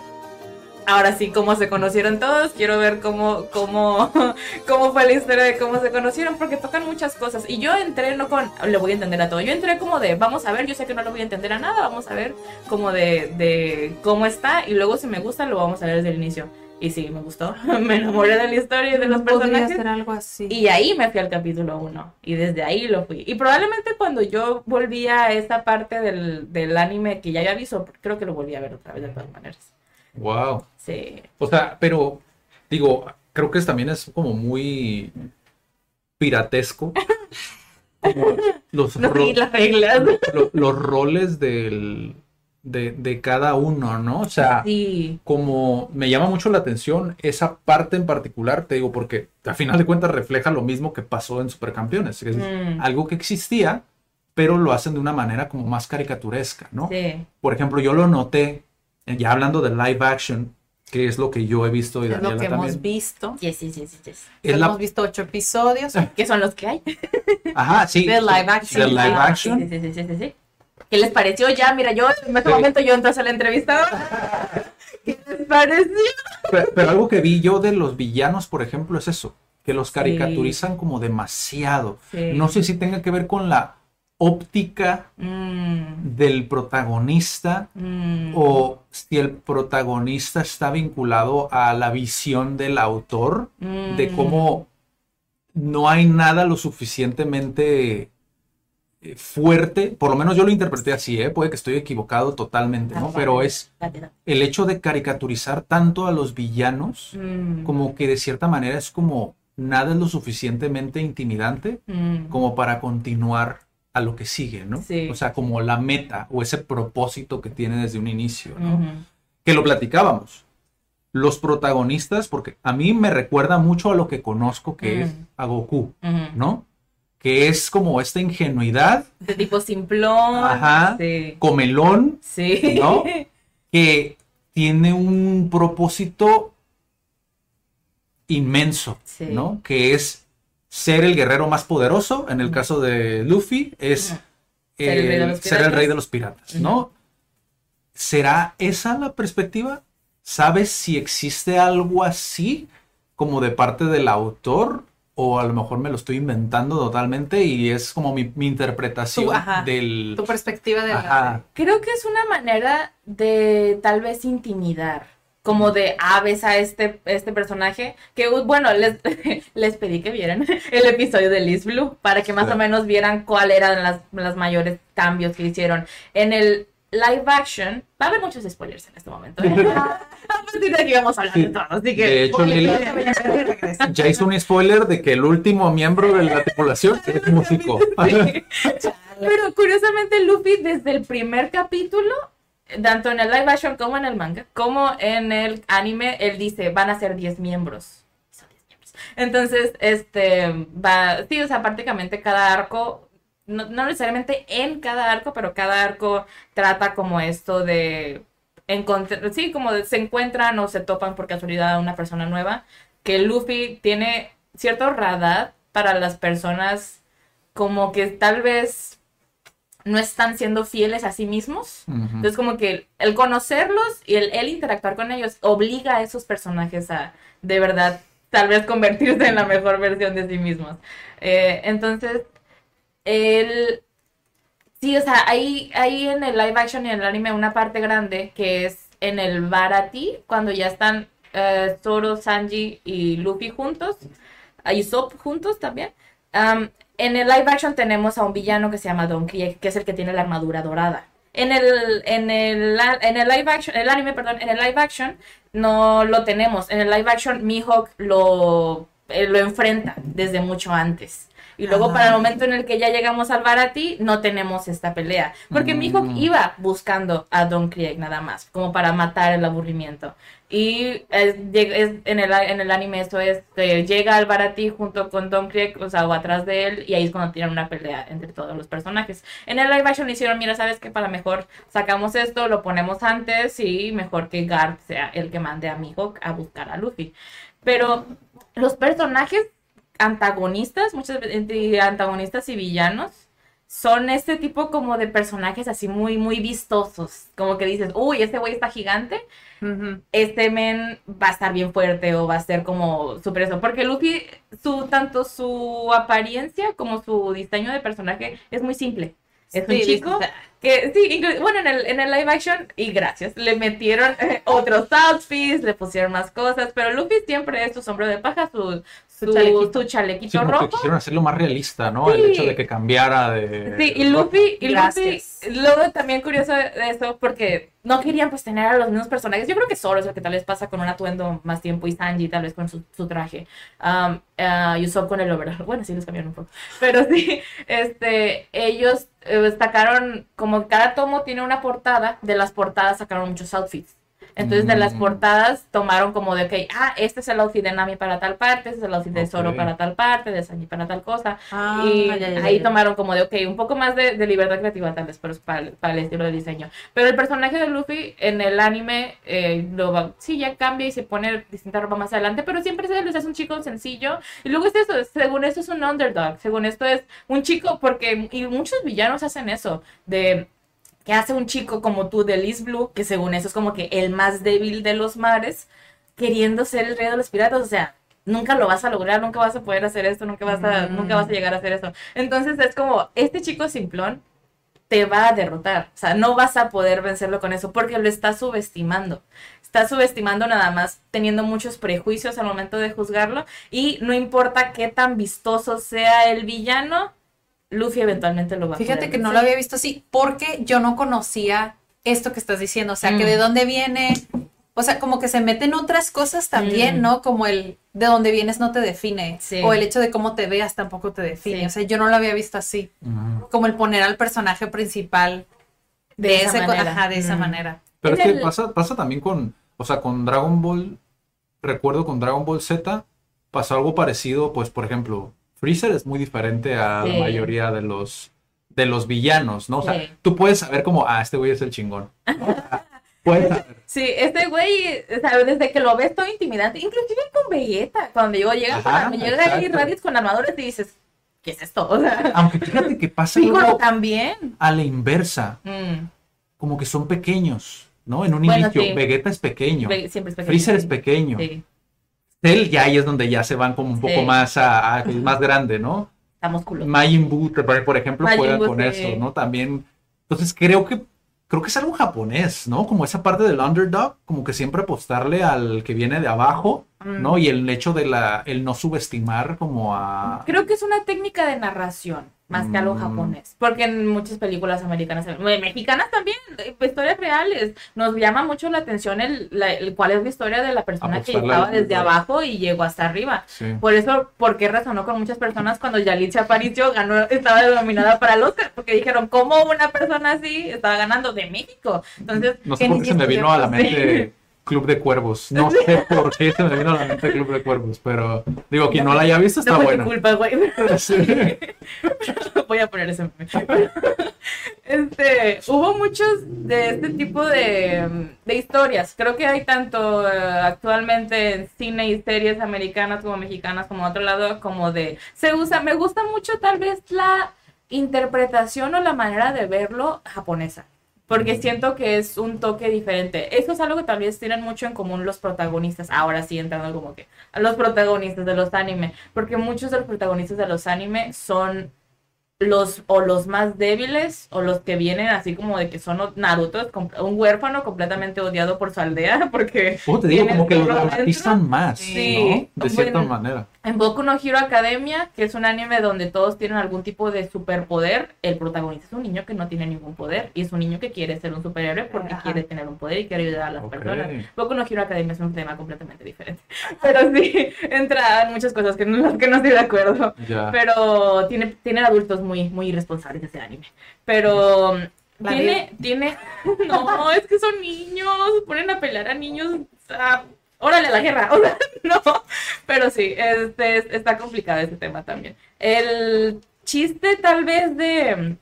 ahora sí cómo se conocieron todos, quiero ver cómo, cómo, cómo fue la historia de cómo se conocieron, porque tocan muchas cosas. Y yo entré no con, le voy a entender a todo, yo entré como de, vamos a ver, yo sé que no lo voy a entender a nada, vamos a ver como de, de cómo está, y luego si me gusta lo vamos a ver desde el inicio. Y sí, me gustó, me enamoré de la historia y de los personajes. ser algo así. Y ahí me fui al capítulo 1 y desde ahí lo fui. Y probablemente cuando yo volví a esta parte del, del anime que ya había visto, creo que lo volví a ver otra vez de todas maneras. Wow. Sí. O sea, pero digo, creo que también es como muy piratesco. Como los, No ro- seguir las reglas. lo- los roles del, de, de cada uno, ¿no? O sea, Sí. como me llama mucho la atención esa parte en particular, te digo, porque a final de cuentas refleja lo mismo que pasó en Supercampeones, que es Mm. algo que existía, pero lo hacen de una manera como más caricaturesca, ¿no? Sí. Por ejemplo, yo lo noté, eh, ya hablando de live action, que es lo que yo he visto y Es lo Daniela que hemos visto. Yes, yes, yes, yes. Es la- Hemos visto ocho episodios. ¿Qué son los que hay? Ajá, sí. de live action. De live action. Sí, sí, sí, sí, sí, sí. ¿Qué les pareció? Ya, mira, yo en ese Sí. momento yo entras a la entrevista. ¿Qué les pareció? Pero, pero algo que vi yo de los villanos, por ejemplo, es eso, que los Sí. caricaturizan como demasiado. Sí. No sé si tenga que ver con la óptica Mm, del protagonista mm, o si el protagonista está vinculado a la visión del autor de mm. cómo no hay nada lo suficientemente fuerte, por lo menos yo lo interpreté así, ¿eh? puede que estoy equivocado totalmente, ¿no? Pero es el hecho de caricaturizar tanto a los villanos, Mm, como que de cierta manera es como nada es lo suficientemente intimidante mm. como para continuar a lo que sigue, ¿no? Sí. O sea, como la meta o ese propósito que tiene desde un inicio, ¿no? Que lo platicábamos. Los protagonistas, porque a mí me recuerda mucho a lo que conozco que es Mm. a Goku. ¿no? Que es como esta ingenuidad, De tipo simplón. Ajá. Sí. comelón, Sí. ¿no? que tiene un propósito inmenso, Sí. ¿no? Que es ser el guerrero más poderoso, en el caso de Luffy, es Ujú. Ser el ser rey de los piratas, ¿no? ¿Será esa la perspectiva? ¿Sabes si existe algo así como de parte del autor? O a lo mejor me lo estoy inventando totalmente y es como mi, mi interpretación Tu- ajá. del... Tu perspectiva de la... Ajá. Creo que es una manera de tal vez intimidar. Como de, ah, ves a este, este personaje. Que, uh, bueno, les, les pedí que vieran el episodio de Liz Blue para que más Sí. o menos vieran cuáles eran las, las mayores cambios que hicieron. En el live action, va a haber muchos spoilers en este momento. ¿eh? a partir de aquí vamos a hablar de todo. Así que, De hecho, Lila- Ya hizo un spoiler de que el último miembro de la tripulación es músico. Pero curiosamente Luffy desde el primer capítulo, tanto en el live action como en el manga, como en el anime, él dice, van a ser 10 miembros. Son 10 miembros. Entonces, este, va, sí, o sea, prácticamente cada arco, no, no necesariamente en cada arco, pero cada arco trata como esto de encontrar, sí, como de- se encuentran o se topan por casualidad a una persona nueva, que Luffy tiene cierto radar para las personas como que tal vez no están siendo fieles a sí mismos. Entonces como que el conocerlos y el, el interactuar con ellos obliga a esos personajes a de verdad tal vez convertirse en la mejor versión de sí mismos. Eh, entonces, el... Sí, o sea, hay, hay en el live action y en el anime una parte grande que es en el Barati, cuando ya están eh, Zoro, Sanji y Luffy juntos, y Usopp juntos también. Am, en el live action tenemos a un villano que se llama Don Krieg, que es el que tiene la armadura dorada. En el, en el, en el live action, el anime, perdón, en el live action no lo tenemos. En el live action Mihawk lo, eh, lo enfrenta desde mucho antes. Y luego para el momento en el que ya llegamos al Barati, no tenemos esta pelea. Porque Mihawk iba buscando a Don Krieg nada más, como para matar el aburrimiento. Y es- lleg- es- en, el, en el anime eso es, que llega al Barati junto con Don Krieg, o sea, o atrás de él, y ahí es cuando tienen una pelea entre todos los personajes. En el live action hicieron, mira, sabes que para mejor sacamos esto, lo ponemos antes, y mejor que Garp sea el que mande a Mihawk a buscar a Luffy. Pero los personajes antagonistas, muchas veces entre antagonistas y villanos, son este tipo como de personajes así muy, muy vistosos. Como que dices, uy, este güey está gigante, este men va a estar bien fuerte o va a ser como super eso. Porque Luffy, su, tanto su apariencia como su diseño de personaje es muy simple. Es un Sí, chico dices, que, sí, bueno, en el, en el live action, y gracias, le metieron eh, otros outfits, le pusieron más cosas, pero Luffy siempre es su sombrero de paja, su, su, Su chalequito. su chalequito Sí, rojo. quisieron hacerlo más realista, ¿no? El hecho de que cambiara de... Sí, y Luffy, y Luffy, luego también curioso de eso, porque no querían pues tener a los mismos personajes. Yo creo que Zoro es lo que tal vez pasa con un atuendo más tiempo y Sanji tal vez con su, su traje. Um, y Usopp con el overall. Bueno, sí los cambiaron un poco. Pero sí, este, ellos eh, destacaron, como cada tomo tiene una portada, de las portadas sacaron muchos outfits. Entonces, de las Mm. portadas tomaron como de, ok, ah, este es el outfit de Nami para tal parte, este es el outfit de Zoro para tal parte, de Sanji para tal cosa. Ah, y ya, ya, ya, ahí ya. tomaron como de, ok, un poco más de, de libertad creativa tal vez, pero es para, el- para el estilo de diseño. Pero el personaje de Luffy en el anime, eh, lo va- sí, ya cambia y se pone distinta ropa más adelante, pero siempre se les hace un chico sencillo. Y luego es eso, según esto es un underdog, según esto es un chico, porque y muchos villanos hacen eso, de que hace un chico como tú de Liz Blue, que según eso es como que el más débil de los mares, queriendo ser el rey de los piratas, o sea, nunca lo vas a lograr, nunca vas a poder hacer esto, nunca vas a, Mm. nunca vas a llegar a hacer eso. Entonces es como, este chico simplón te va a derrotar, o sea, no vas a poder vencerlo con eso porque lo estás subestimando. Estás subestimando nada más teniendo muchos prejuicios al momento de juzgarlo y no importa qué tan vistoso sea el villano, Luffy eventualmente lo va a Fíjate que no lo había visto así, porque yo no conocía esto que estás diciendo, o sea, que Mm. de dónde viene, o sea, como que se meten otras cosas también, Mm. ¿no? Como el de dónde vienes no te define, Sí. o el hecho de cómo te veas tampoco te define, Sí. o sea, yo no lo había visto así, como el poner al personaje principal de, De esa ese, manera. ajá, de esa Mm. manera. Pero es que el- pasa, pasa también con, o sea, con Dragon Ball, recuerdo con Dragon Ball Z, pasó algo parecido, pues, por ejemplo, Freezer es muy diferente a Sí. la mayoría de los, de los villanos, ¿no? O sea, Sí. tú puedes saber como, ah, este güey es el chingón. puedes saber. Sí, este güey, ¿sabes? Desde que lo ves todo intimidante, inclusive con Vegeta, cuando llegó, llega, Ajá, con- llega ahí. Raditz con armaduras y dices, ¿qué es esto? O sea, Aunque fíjate que pasa algo también. a la inversa, Mm, como que son pequeños, ¿no? En un Bueno, inicio, sí. Vegeta es pequeño, Ve- siempre es pequeño. Freezer es sí. pequeño, Sí, Cell ya ahí es donde ya se van como un poco Sí. más a, a- es más grande, ¿no? está musculoso. Majin Buu, por ejemplo, Majin juega Buu, con sí. eso, ¿no? También. Entonces creo que creo que es algo japonés, ¿no? Como esa parte del underdog, como que siempre apostarle al que viene de abajo, Mm. ¿no? Y el hecho de la el no subestimar como a Creo que es una técnica de narración, más que algo Mm. japonés. Porque en muchas películas americanas, mexicanas también, eh, historias reales, nos llama mucho la atención el, la- el cuál es la historia de la persona que al- desde abajo y llegó hasta arriba. sí. Por eso, porque resonó con muchas personas cuando Yalitza Aparicio ganó, estaba denominada para el Oscar, porque dijeron, ¿cómo una persona así estaba ganando de México? Entonces, No sé por ni qué se me vino a la mente Club de Cuervos. No sé por qué se me vino a la mente Club de Cuervos, pero digo, quien no la haya visto está No fue bueno. tu culpa, güey. Sí. Voy a poner ese. Este, hubo muchos de este tipo de, de historias. Creo que hay tanto eh, actualmente en cine y series americanas como mexicanas, como otro lado, como de. Se usa, me gusta mucho tal vez la interpretación o la manera de verlo japonesa. Porque siento que es un toque diferente. Eso es algo que vez tienen mucho en común los protagonistas. Ahora sí, entrando como que a los protagonistas de los anime. Porque muchos de los protagonistas de los anime son los o los más débiles o los que vienen así como de que son Naruto, un huérfano completamente odiado por su aldea porque ¿Cómo te digo? tiene Como que lo todo dramatizan dentro. más, Sí. ¿no? De cierta Bueno, manera. En Boku no Hero Academia, que es un anime donde todos tienen algún tipo de superpoder, el protagonista es un niño que no tiene ningún poder y es un niño que quiere ser un superhéroe porque Ajá. quiere tener un poder y quiere ayudar a las personas. Boku no Hero Academia es un tema completamente diferente. Pero sí, entra en muchas cosas que no, que no estoy de acuerdo. Ya. Pero tiene, tienen adultos muy, muy irresponsables ese anime. Pero La tiene, tiene, no, es que son niños, ponen a pelear a niños, órale a la guerra, no, pero sí, este, es- está complicado ese tema también. El chiste tal vez de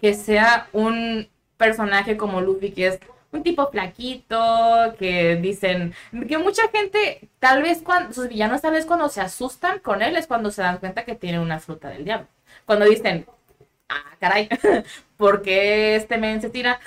que sea un personaje como Luffy, que es un tipo flaquito, que dicen, que mucha gente, tal vez cuando, sus villanos tal vez cuando se asustan con él es cuando se dan cuenta que tiene una fruta del diablo. Cuando dicen, ah, caray, ¿por qué este men se tira?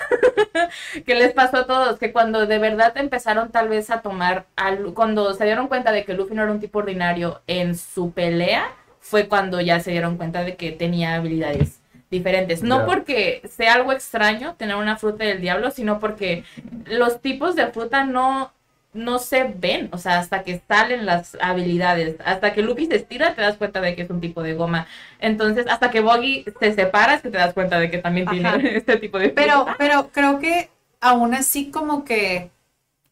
¿Qué les pasó a todos? Que cuando de verdad empezaron tal vez a tomar, al, cuando se dieron cuenta de que Luffy no era un tipo ordinario en su pelea, fue cuando ya se dieron cuenta de que tenía habilidades diferentes. No porque sea algo extraño tener una fruta del diablo, sino porque los tipos de fruta no, no se ven, o sea, hasta que salen las habilidades, hasta que Luffy se estira te das cuenta de que es un tipo de goma. Entonces, hasta que Boggy se separa es que te das cuenta de que también Ajá. tiene este tipo de Pero, pero creo que aún así como que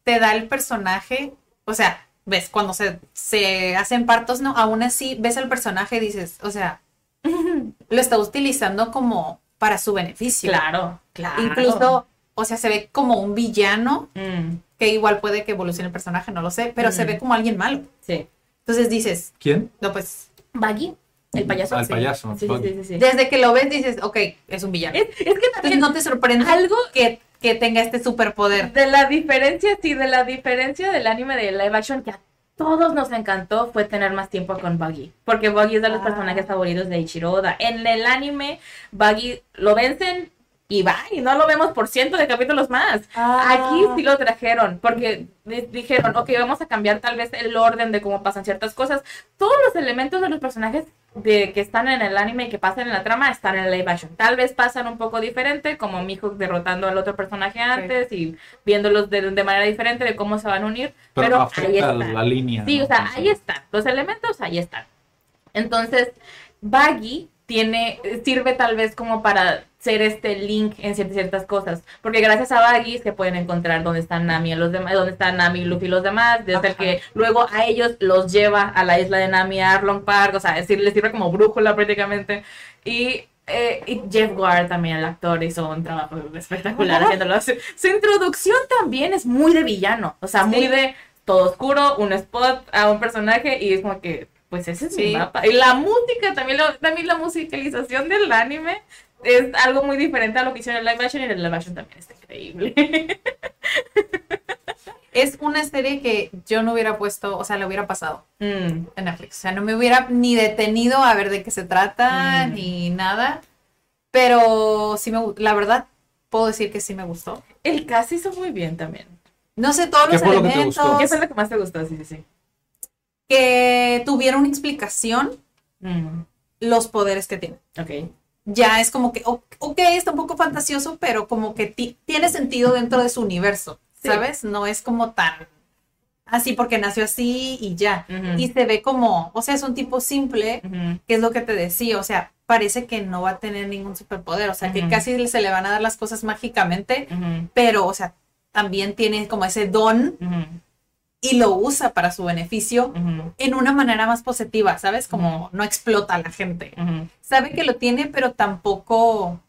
te da el personaje, o sea, ves, cuando se, se hacen partos, ¿no? Aún así ves al personaje y dices, o sea, lo está utilizando como para su beneficio. Claro, claro. Incluso, o sea, se ve como un villano, Mm, que igual puede que evolucione el personaje, no lo sé, pero se Mm. ve como alguien malo. sí. Entonces dices, ¿Quién? no, pues, Baggy, el payaso. Al sí. payaso, Sí, sí, desde que lo ves dices, ok, es un villano. Es, es que Entonces no te sorprende algo que, que tenga este superpoder. de la diferencia, sí, de la diferencia del anime de live action que a todos nos encantó fue tener más tiempo con Buggy. Porque Buggy es de los Ah. personajes favoritos de Ichiro Oda. En el anime, Buggy lo vencen y va, y no lo vemos por ciento de capítulos más. Ah. Aquí sí lo trajeron, porque di- dijeron, ok, vamos a cambiar tal vez el orden de cómo pasan ciertas cosas. Todos los elementos de los personajes de que están en el anime y que pasan en la trama están en el live action. Tal vez pasan un poco diferente, como Mihawk derrotando al otro personaje antes y viéndolos de, de manera diferente de cómo se van a unir. Pero, Pero, ahí afecta está. la línea. Sí, ¿no? o sea, ahí están. Los elementos ahí están. Entonces, Baggy tiene, sirve tal vez como para ser este link en ciertas, cosas. Porque gracias a Baggy se pueden encontrar dónde están Nami y los demás, dónde están Nami, Luffy y los demás, desde el Ajá. que luego a ellos los lleva a la isla de Nami, a Arlong Park, o sea, es decir, les sirve como brújula prácticamente. Y, eh, y Jeff Guard también, el actor, hizo un trabajo espectacular haciéndolo. Su, su introducción también es muy de villano, o sea, muy Sí. de todo oscuro, un spot a un personaje y es como que, pues ese es mi Sí. mapa. Y la música, también, lo- también la musicalización del anime es algo muy diferente a lo que hicieron en el live action y en el live action también está increíble. Es una serie que yo no hubiera puesto, o sea, le hubiera pasado Mm, en Netflix. O sea, no me hubiera ni detenido a ver de qué se trata, Mm. ni nada. Pero sí me, la verdad, puedo decir que sí me gustó. El cast hizo muy bien también. No sé, todos ¿Qué los fue lo que te elementos gustó? ¿Qué fue lo que más te gustó? Sí, sí, sí. que tuvieron una explicación Mm, los poderes que tienen. ok. Ya es como que, ok, está un poco fantasioso, pero como que ti- tiene sentido dentro de su universo, Sí. ¿sabes? No es como tan así porque nació así y ya. Y se ve como, o sea, es un tipo simple, Ujú, que es lo que te decía, o sea, parece que no va a tener ningún superpoder, o sea, que casi se le van a dar las cosas mágicamente, pero, o sea, también tiene como ese don y lo usa para su beneficio ujú, en una manera más positiva, ¿sabes? Como no explota a la gente. Sabe que lo tiene, pero tampoco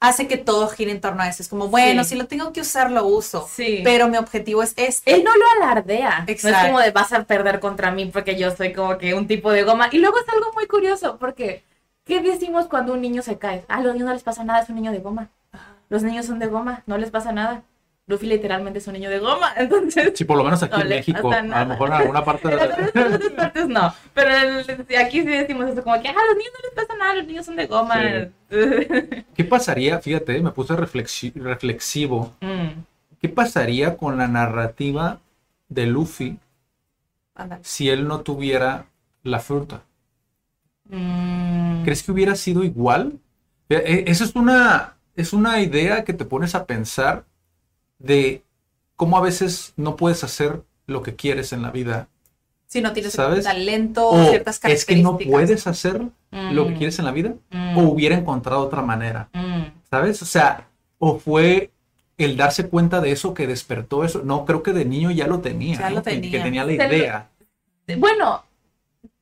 hace que todo gire en torno a eso. Es como, bueno, Sí. si lo tengo que usar, lo uso. Sí. Pero mi objetivo es este. Él no lo alardea. No es Exacto. como de vas a perder contra mí porque yo soy como que un tipo de goma. Y luego es algo muy curioso porque ¿qué decimos cuando un niño se cae? Ah, a los niños no les pasa nada, es un niño de goma. Los niños son de goma, no les pasa nada. Luffy literalmente es un niño de goma, entonces Sí, por lo menos aquí No en México. A lo mejor en alguna parte de en otras partes no. Pero aquí sí decimos eso como que, ah, a los niños no les pasa nada, los niños son de goma. ¿Qué pasaría? Fíjate, me puse reflexi- reflexivo. Mm, ¿Qué pasaría con la narrativa de Luffy si él no tuviera la fruta? mm. ¿Crees que hubiera sido igual? Eh, eh, Eso es una, es una idea que te pones a pensar de cómo a veces no puedes hacer lo que quieres en la vida. Si no tienes ¿Sabes? talento O ciertas es características. que no puedes hacer lo que Mm, quieres en la vida. mm, O hubiera encontrado otra manera. mm. ¿Sabes? O sea, o fue el darse cuenta de eso que despertó eso. No, creo que de niño ya lo tenía. Ya ¿no? lo Que- Que, tenía. tenía la lo- idea. Bueno,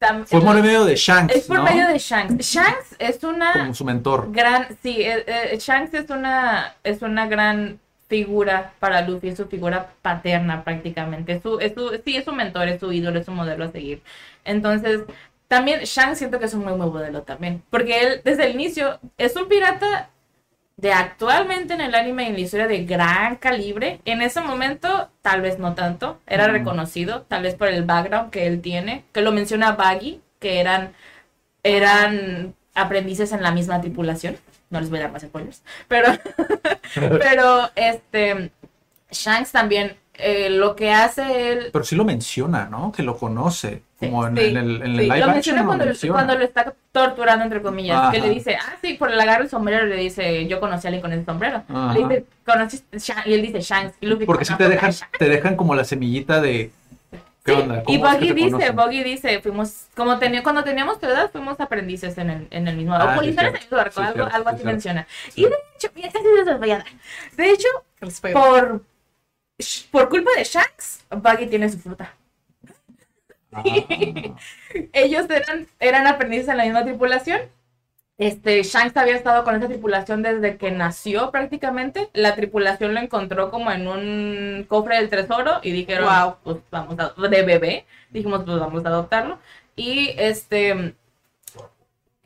tam- Fue por medio de Shanks, es por ¿no? medio de Shanks. Shanks es una Como su mentor. gran, sí, eh, eh, Shanks es una, es una gran figura para Luffy, es su figura paterna prácticamente, es su, es su- sí, es su mentor, es su ídolo, es su modelo a seguir. Entonces, también Shanks siento que es un muy buen modelo también, porque él desde el inicio es un pirata de actualmente en el anime y en la historia de gran calibre. En ese momento, tal vez no tanto, era Mm. reconocido, tal vez por el background que él tiene, que lo menciona Baggy, que eran, eran aprendices en la misma tripulación. No les voy a dar más spoilers, pero, pero este, Shanks también, eh, lo que hace él Pero sí lo menciona, ¿no? Que lo conoce. Sí, Como en, sí, en el, en el sí. live lo action menciona lo cuando, menciona. cuando lo está torturando, entre comillas. Que le dice, ah, sí, por el agarro el sombrero, le dice, yo conocí a alguien con ese sombrero. Ajá. Le dice, ¿conociste? Y él dice, Shanks. Y Luffy, Porque si te "Conozco a dejan, Shanks". te dejan como la semillita de ¿qué Sí, onda? Y ¿Cómo es que Buggy te dice? Buggy dice, fuimos, como tenía, cuando teníamos tu edad, fuimos aprendices en el, en el mismo, Ah, o sí, policías en el cierto. mismo barco, Sí, algo, algo sí, así menciona. Sí. Y de hecho, mira, casi se los voy a dar. De hecho, por, por culpa de Shanks, Buggy tiene su fruta. Ah, Ellos eran, eran aprendices en la misma tripulación este, Shanks había estado con esa tripulación desde que nació prácticamente. La tripulación lo encontró como en un cofre del tesoro y dijeron, Wow. pues vamos a, de bebé, dijimos, pues vamos a adoptarlo. Y este,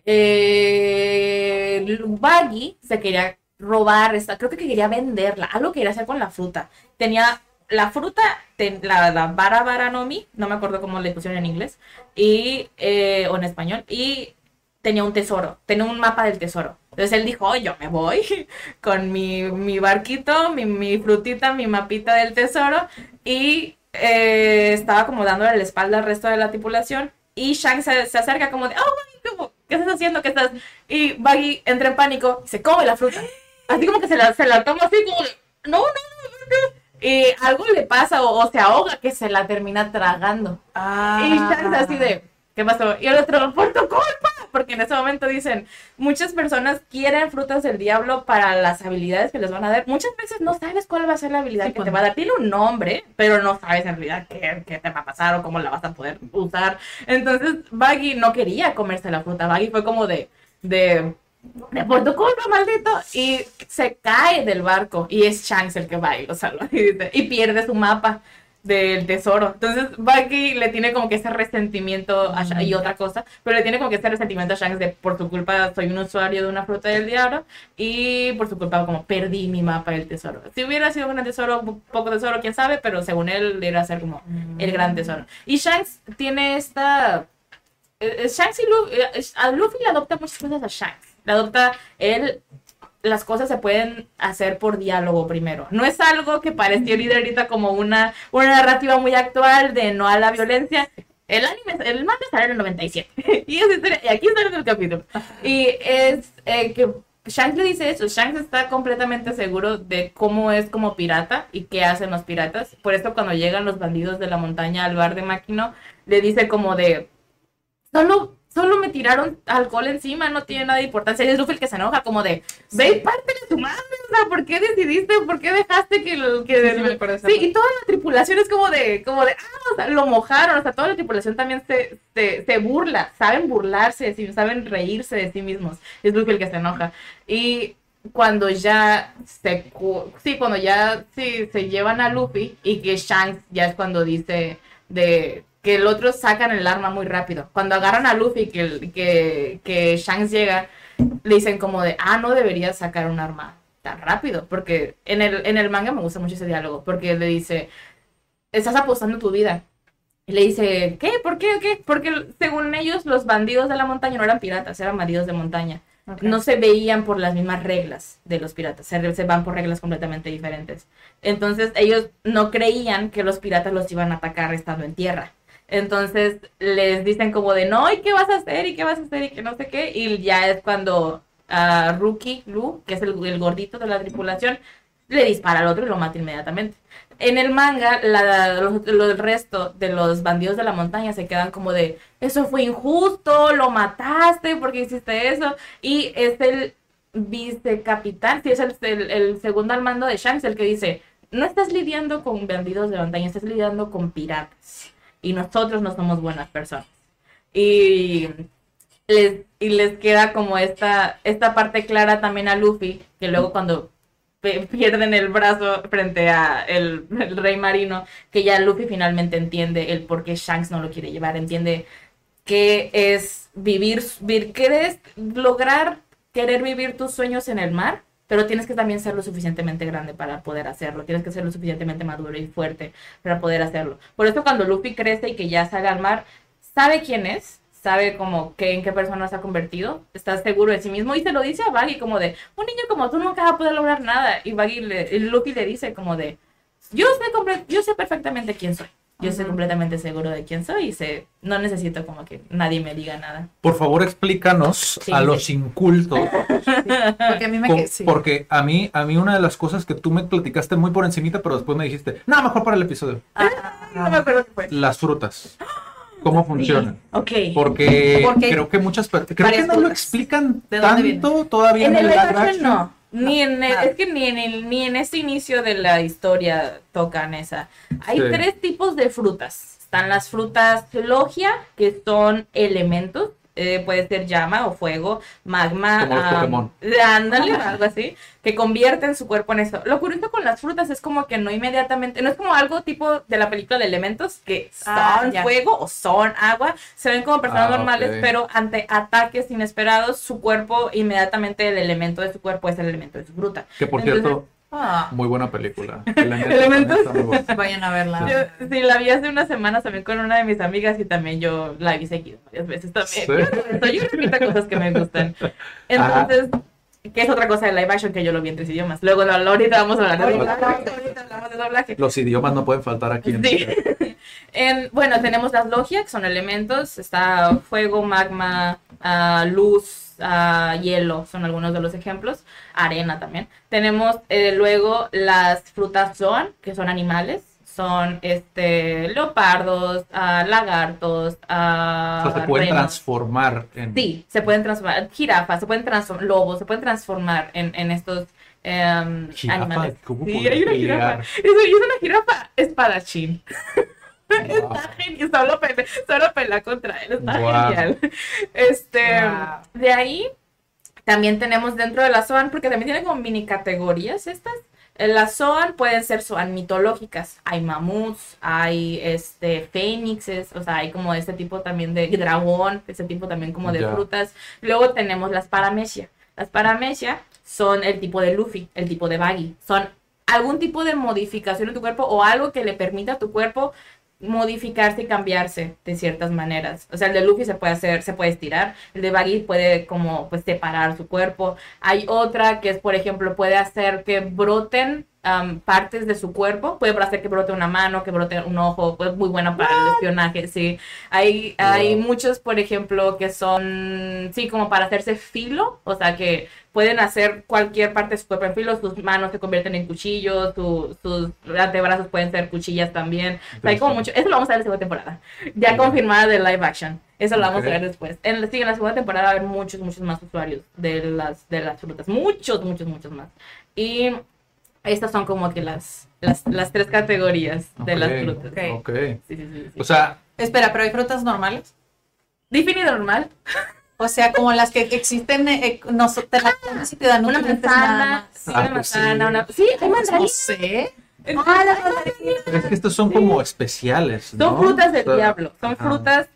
eh, Baggy se quería robar esta, creo que quería venderla, algo quería hacer con la fruta. Tenía la fruta, ten- la, la vara varanomi, no me acuerdo cómo le pusieron en inglés, y, eh, o en español, y tenía un tesoro, tenía un mapa del tesoro. Entonces él dijo, "Oh, yo me voy con mi, mi barquito, mi, mi frutita, mi mapita del tesoro, y eh, estaba como dándole la espalda al resto de la tripulación, y Shang se, se acerca como de, oh, Baggy. ¿qué estás haciendo? ¿Qué estás? Y Baggy entra en pánico y se come la fruta. Así como que se la, se la toma así como de, no, no, no, no. Y algo le pasa o, o se ahoga que se la termina tragando. Ah. Y Shanks así de, ¿qué pasó? Y el otro, por tu culpa. Porque en ese momento dicen, muchas personas quieren frutas del diablo para las habilidades que les van a dar. Muchas veces no sabes cuál va a ser la habilidad Sí, que te va a dar. Tiene un nombre, pero no sabes en realidad qué, qué te va a pasar o cómo la vas a poder usar. Entonces, Baggy no quería comerse la fruta. Baggy fue como de, de, de por tu culpa, maldito. Y se cae del barco. Y es Shanks el que va y lo salva. Y, dice- y pierde su mapa del tesoro. Entonces, Bucky le tiene como que ese resentimiento a y otra cosa, pero le tiene como que ese resentimiento a Shanks de por su culpa soy un usuario de una fruta del diablo y por su culpa como perdí mi mapa del tesoro. Si hubiera sido un gran tesoro, un poco tesoro, quién sabe, pero según él era ser como el gran tesoro. Y Shanks tiene esta eh, eh, Shanks y Luffy, eh, a Luffy le adopta muchas cosas a Shanks. Le adopta él, las cosas se pueden hacer por diálogo primero. No es algo que pareciera ahorita como una, una narrativa muy actual de no a la violencia. El anime, el manga sale en el 97. y, historia- y aquí está el capítulo. Y es eh, que Shanks le dice eso. Shanks está completamente seguro de cómo es como pirata y qué hacen los piratas. Por eso cuando llegan los bandidos de la montaña al bar de Makino, le dice como de solo, solo me tiraron alcohol encima, no tiene nada de importancia. Y es Luffy el que se enoja, como de, ve y parte de tu madre, o sea, ¿por qué decidiste, por qué dejaste que, lo- que Sí, y toda la tripulación es como de, como de, ah, o sea, lo mojaron, o sea, toda la tripulación también se, se, se burla, saben burlarse saben reírse de sí mismos. Es Luffy el que se enoja. Y cuando ya se, sí, cuando ya sí, se llevan a Luffy y que Shanks ya es cuando dice de que el otro sacan el arma muy rápido. Cuando agarran a Luffy que, que, que Shanks llega, le dicen como de, ah, no deberías sacar un arma tan rápido, porque en el, en el manga me gusta mucho ese diálogo, porque le dice, estás apostando tu vida. Y le dice, ¿qué? ¿Por qué? ¿Qué? Porque según ellos los bandidos de la montaña no eran piratas, eran bandidos de montaña. No se veían por las mismas reglas de los piratas, se, se van por reglas completamente diferentes. Entonces ellos no creían que los piratas los iban a atacar estando en tierra. Entonces les dicen como de, no, ¿y qué vas a hacer? ¿Y qué vas a hacer? Y que no sé qué. Y ya es cuando a Rookie, Lu, que es el, gordito de la tripulación, le dispara al otro y lo mata inmediatamente. En el manga, la, los- lo- el resto de los bandidos de la montaña se quedan como de, eso fue injusto, lo mataste, porque hiciste eso? Y es el vicecapitán, sí, es el- el segundo al mando de Shanks, el que dice, no estás lidiando con bandidos de montaña, estás lidiando con piratas. Y nosotros no somos buenas personas. Y les, y les queda como esta, esta parte clara también a Luffy, que luego cuando pierden el brazo frente a el, el rey marino, que ya Luffy finalmente entiende el por qué Shanks no lo quiere llevar, entiende que es vivir, vir- quieres lograr querer vivir tus sueños en el mar, pero tienes que también ser lo suficientemente grande para poder hacerlo, tienes que ser lo suficientemente maduro y fuerte para poder hacerlo. Por eso cuando Luffy crece y que ya sale al mar, sabe quién es, sabe como que en qué persona se ha convertido, está seguro de sí mismo y se lo dice a Baggy como de, un niño como tú nunca va a poder lograr nada. Y Baggy le, y Luffy le dice como de, yo sé, yo sé perfectamente quién soy. Yo estoy completamente seguro de quién soy y sé, no necesito como que nadie me diga nada. Por favor, explícanos Sí, a sí. los incultos. Porque a mí me co- quedé. sí. Porque a mí, a mí una de las cosas que tú me platicaste muy por encimita, pero después me dijiste, no, mejor para el episodio. No me acuerdo qué fue. Las frutas. ¿Cómo funcionan? Ok. Porque Porque creo que muchas creo que no lo explican ¿De dónde tanto todavía En el live live action. no. Ni en el- es que ni en el, ni en este inicio de la historia tocan esa. Hay Sí. tres tipos de frutas. Están las frutas logia, que son elementos. Eh, puede ser llama o fuego, magma, Como los Pokémon. ándale, algo así, que convierten su cuerpo en eso. Lo curioso con las frutas es como que no inmediatamente, no es como algo tipo de la película de elementos, que son Ah, ya. fuego o son agua, se ven como personas Ah, normales, pero ante ataques inesperados, su cuerpo, inmediatamente el elemento de su cuerpo es el elemento de su fruta. Que por Entonces, cierto, Ah, muy buena película. Elementos. Buena. vayan a verla. Yo, sí, la vi hace unas semanas también con una de mis amigas y también yo la vi seguido varias veces también. Sí. Yo repito cosas que me gustan. Entonces, que es otra cosa de live action que yo lo vi en tres idiomas. Luego, lo- ahorita vamos a hablar de doblaje. hablamos. Ahorita hablamos de doblaje. Los idiomas no pueden faltar aquí. En Sí. En- bueno, tenemos las logias, que son elementos. Está fuego, magma, ah, luz, ah, hielo, son algunos de los ejemplos. Arena también. Tenemos eh, luego las frutas zoan, que son animales. Son este leopardos, ah, lagartos, ah, O sea, se pueden renos. transformar en. Sí, se pueden transformar. Jirafas, se pueden transformar. Lobos, se pueden transformar en, en estos Jirafa, animales. ¿cómo Sí, hay una jirafa. Es, es una jirafa espadachín. Wow. Está genial. Solo pelea, solo pelea contra él. Está genial. Este, Wow. de ahí también tenemos dentro de la SOAN, porque también tiene como mini categorías estas. En la SOAN pueden ser SOAN mitológicas. Hay mamuts, hay este fénixes, o sea, hay como este tipo también de dragón, ese tipo también como de frutas. Luego tenemos las paramecia. Las paramecia son el tipo de Luffy, el tipo de Baggy. Son algún tipo de modificación en tu cuerpo o algo que le permita a tu cuerpo modificarse y cambiarse de ciertas maneras. O sea, el de Luffy se puede hacer, se puede estirar, el de Baggy puede como pues separar su cuerpo. Hay otra que es, por ejemplo, puede hacer que broten am, partes de su cuerpo, puede hacer que brote una mano, que brote un ojo, pues muy buena para el espionaje, sí. Hay, hay Wow. muchos, por ejemplo, que son, sí, como para hacerse filo, o sea, que pueden hacer cualquier parte de su cuerpo en filo, sus manos se convierten en cuchillos, su- sus antebrazos pueden ser cuchillas también. O sea, hay como mucho, eso lo vamos a ver en la segunda temporada, ya Ok. confirmada de live action. Eso lo vamos Ok. a ver después. En, sí, en la segunda temporada va a haber muchos, muchos más usuarios de las, de las frutas. Muchos, muchos, muchos más. Y estas son como que las, las, las tres categorías de las frutas. Ok. ok. Sí, sí, sí, sí. O sea, Espera, pero hay frutas normales. Definido normal. O sea, como las que existen, eh, no so- te la comes y te dan Una manzana. Sí, Ah, una pues sí. manzana. Una... Sí, hay No manzanitas. sé. Ah, es que estos son como especiales. ¿no? Son frutas del O sea, diablo. Son ajá. frutas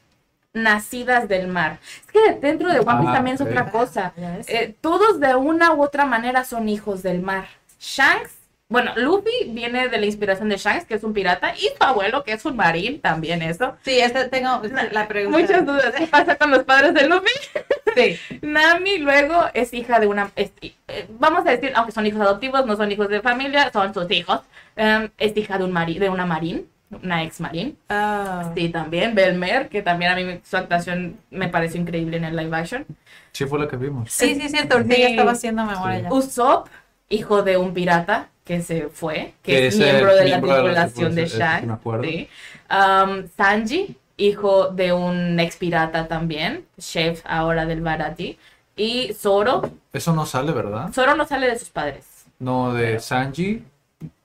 nacidas del mar. Es que dentro de One Piece Ah, también es otra cosa. Eh, todos de una u otra manera son hijos del mar. Shanks, bueno, Luffy viene de la inspiración de Shanks, que es un pirata, y su abuelo, que es un marín, también eso. Sí, este tengo la pregunta. Muchas dudas. ¿Qué pasa con los padres de Luffy? Sí. Nami luego es hija de una, es- eh, vamos a decir, aunque son hijos adoptivos, no son hijos de familia, son sus hijos. Em, es hija de un mari, de una marín, una ex marín. Ah. Sí, también Belmer, que también a mí su actuación me pareció increíble en el live action. Sí, fue la que vimos. Sí, sí, cierto. Sí. ya estaba haciendo memoria Sí. Usopp, hijo de un pirata que se fue, que, Que es miembro de la miembro de la tripulación de sí acuerdo. sí. Um, Sanji, hijo de un ex pirata también, chef ahora del Barati. Y Zoro, Eso no sale, ¿verdad? Zoro no sale de sus padres. No, de Sanji.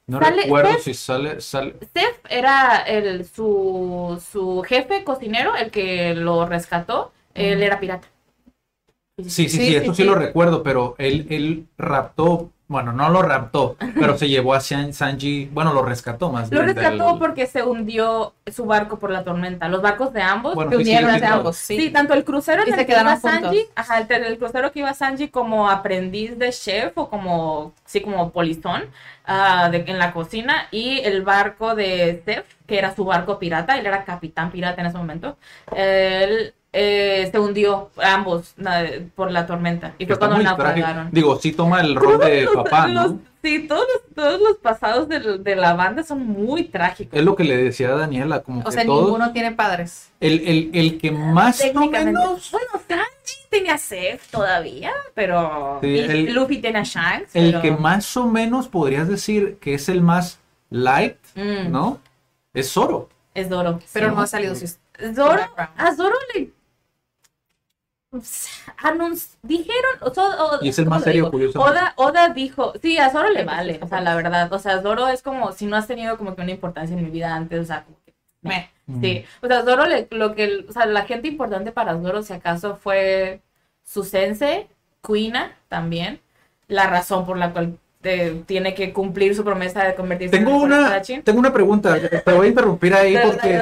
No Sale- recuerdo Seth. si sale, sale. Seth era el, su, su jefe cocinero, el que lo rescató. Él era pirata. Sí, sí, sí, Sí, esto sí, sí, lo sí. recuerdo, pero él, él raptó, bueno, no lo raptó, pero se llevó a San- Sanji, bueno, lo rescató más Lo bien rescató del- porque se hundió su barco por la tormenta. Los barcos de ambos Bueno, Se sí, sí, ambos, Sí, sí. tanto el crucero en Y el se que iba juntos. Sanji, ajá, el, el crucero que iba Sanji como aprendiz de chef o como, sí, como polizón ah, de- en la cocina y el barco de Seth, que era su barco pirata, él era capitán pirata en ese momento, él eh, se hundió ambos na- por la tormenta y fue Está cuando trágico. naufragaron. Digo, sí toma el rol de Los- papá, los- ¿no? sí, todos los, todos los pasados de, la banda son muy trágicos. Es lo que le decía a Daniela, como O que sea, todos, ninguno tiene padres. el, el, el que más o Técnicamente. menos, Bueno, Sanji tenía a Seth todavía, pero. Sí, y el- Luffy tiene a Shanks. el pero- que más o menos podrías decir que es el más light, Mm, ¿no? Es Zoro. Es Zoro. Pero sí. no ha salido su Zoro. A Zoro le. Anunci- dijeron o so- o- Y es el ¿cómo más serio, curiosamente. Oda, Oda dijo, sí, a Zoro le vale, o sea, la verdad, o sea, Zoro es como, si no has tenido como que una importancia en mi vida antes, o sea, como que, Me. Sí, o sea, Zoro, le- lo que, o sea, la gente importante para Zoro, si acaso, fue su Kuina, también, la razón por la cual eh, tiene que cumplir su promesa de convertirse Tengo en una, tengo una pregunta. Te voy a interrumpir ahí porque.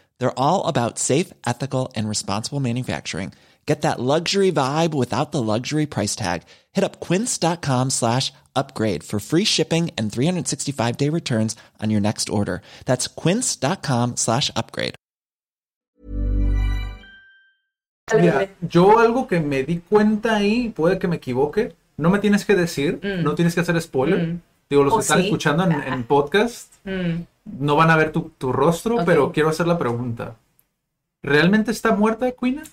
They're all about safe, ethical, and responsible manufacturing. Get that luxury vibe without the luxury price tag. Hit up quince.com slash upgrade for free shipping and 365 day returns on your next order. That's quince.com slash upgrade. Dale, Mira, yo algo que me di cuenta ahí, puede que me equivoque, no me tienes que decir, Mm. no tienes que hacer spoiler. Mm. Digo, los ¿O que están sí? escuchando en, en podcast Mm. no van a ver tu, tu rostro, pero quiero hacer la pregunta. ¿Realmente está muerta Queen?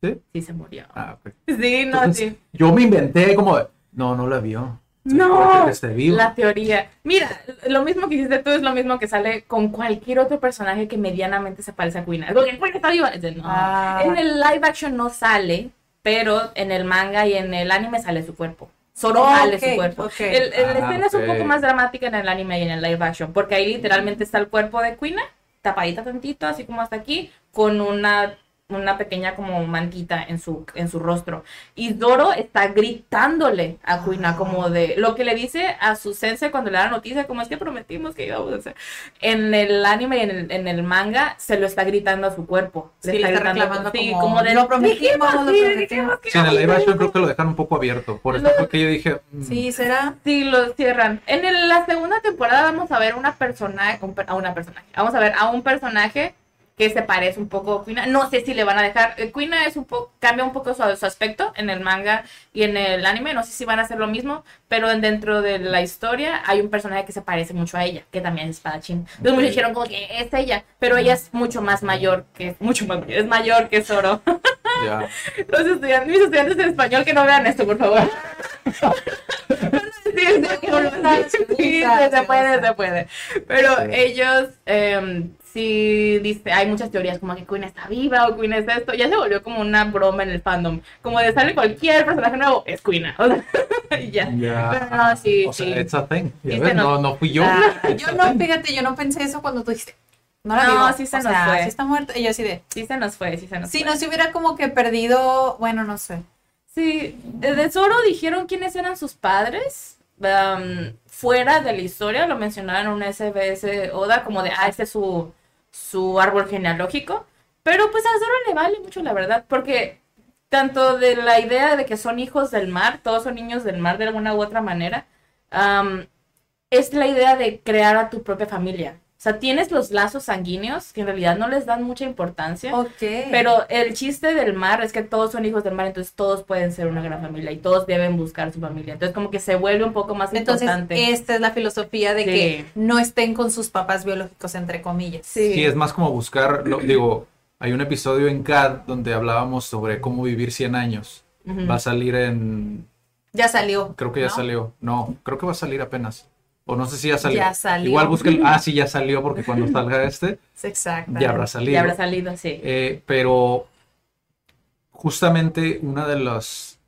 ¿Sí? Sí, se murió. Ah. Sí, no, Entonces, sí. Yo me inventé como, no, no la vio. No, la teoría. Mira, lo mismo que hiciste tú es lo mismo que sale con cualquier otro personaje que medianamente se parece a Queen. Porque Queen está viva. No. Ah. En el live action no sale, pero en el manga y en el anime sale su cuerpo. Solo Oh, su cuerpo. El, el- la Ah, escena es un poco más dramática en el anime y en el live action, porque ahí literalmente está el cuerpo de Queen, tapadita tantito, así como hasta aquí, con una, una pequeña como mantita en su, en su rostro. Y Doro está gritándole a Kuina como de lo que le dice a su sensei cuando le da la noticia, como es que prometimos que íbamos a hacer. En el anime y en el, en el manga se lo está gritando a su cuerpo. Sí, le está gritando, reclamando sí, como, de "Lo prometimos, lo sí, prometimos". Sí, en el live action creo que lo dejaron un poco abierto. Por eso fue que yo dije, mm, Sí, será. Sí, lo cierran. En el- la segunda temporada vamos a ver una persona, un a una personaje. Vamos a ver a un personaje que se parece un poco a Kuina. No sé si le van a dejar. eh, Kuina es un poco, cambia un poco su, su aspecto en el manga y en el anime. No sé si van a hacer lo mismo, pero en- dentro de la historia hay un personaje que se parece mucho a ella, que también es espadachín. Entonces muchos dijeron como que es ella, pero ella es mucho más mayor que, mucho más es mayor que Zoro. ya. Los estudiantes, mis estudiantes en español que no vean esto, por favor. Sí, se puede, se puede. Pero ellos em, sí dice, hay muchas teorías como que Queen está viva o Queen es esto. Ya se volvió como una broma en el fandom. Como de sale cualquier personaje nuevo, es ya. Pero no, sí, O sea, sí. it's a thing. Ya Sí, ves, no, no fui yo. Ah, yo no, thing. fíjate, yo no pensé eso cuando tú dijiste. No la No, sí se o nos sea, fue. Sí está muerta. Y yo así de. Sí se nos fue, sí se nos Si fue. no se hubiera como que perdido. Bueno, no sé. Sí, de de Zoro dijeron quiénes eran sus padres. um, fuera de la historia, lo mencionaron en un SBS Oda, como de, ah, este es su, su árbol genealógico. Pero pues a Zoro le vale mucho, la verdad, porque tanto de la idea de que son hijos del mar, todos son niños del mar de alguna u otra manera, um, es la idea de crear a tu propia familia. O sea, tienes los lazos sanguíneos que en realidad no les dan mucha importancia. Ok. Pero el chiste del mar es que todos son hijos del mar, entonces todos pueden ser una gran familia y todos deben buscar su familia. Entonces como que se vuelve un poco más Entonces, importante. esta es la filosofía de Sí. que no estén con sus papás biológicos, entre comillas. Sí. Sí, es más como buscar, lo- digo, hay un episodio en CAD donde hablábamos sobre cómo vivir 100 años. Va a salir en, Ya salió. creo que ya ¿no? salió. No, creo que va a salir apenas. O no sé si ya salió. Ya salió. Igual busquen, ah, sí, ya salió porque cuando salga este, Exacto. ya habrá salido. Ya habrá salido, sí. Eh, pero justamente una de las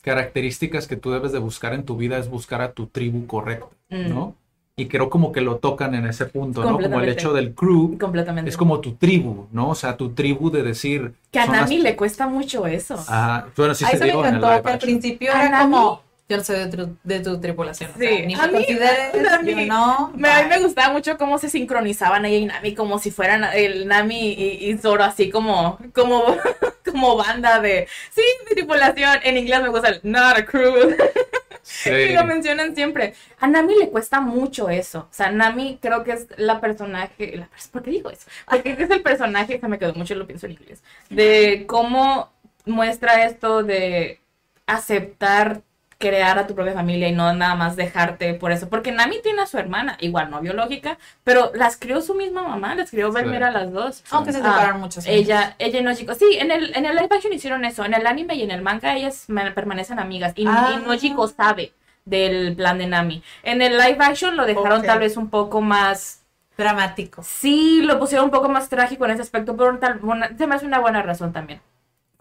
características que tú debes de buscar en tu vida es buscar a tu tribu correcta, Mm. ¿no? Y creo como que lo tocan en ese punto, ¿no? Como el hecho del crew Completamente. es como tu tribu, ¿no? O sea, tu tribu de decir... que a las- Nami le cuesta mucho eso. Ajá, bueno, sí a se eso me dio en encantó live que al action. principio ¿A era Nami? como, yo no soy de tu, de tu tripulación. o sea, Sí. ni A me mí- consideres, a mí- yo no. Me- a mí me gustaba mucho cómo se sincronizaban ella y Nami, como si fueran el Nami y, y Zoro, así como, como, como banda de, sí, mi tripulación. En inglés me gusta el not a crew. Sí. Y lo mencionan siempre. A Nami le cuesta mucho eso. O sea, Nami creo que es la personaje. La, ¿Por qué digo eso? Porque es el personaje que me quedó mucho, lo pienso en inglés. De cómo muestra esto de aceptar crear a tu propia familia y no nada más dejarte por eso. Porque Nami tiene a su hermana, igual no biológica, pero las crió su misma mamá, las crió Belmira a las dos. Aunque se Ah, separaron muchos. ella, ella y Nojiko. Sí, en el, en el live action hicieron eso. En el anime y en el manga ellas ma- permanecen amigas. Y, Ah. y Nojiko sabe del plan de Nami. En el live action lo dejaron tal vez un poco más. Dramático. Sí, lo pusieron un poco más trágico en ese aspecto, pero tal, buena- se me hace una buena razón también.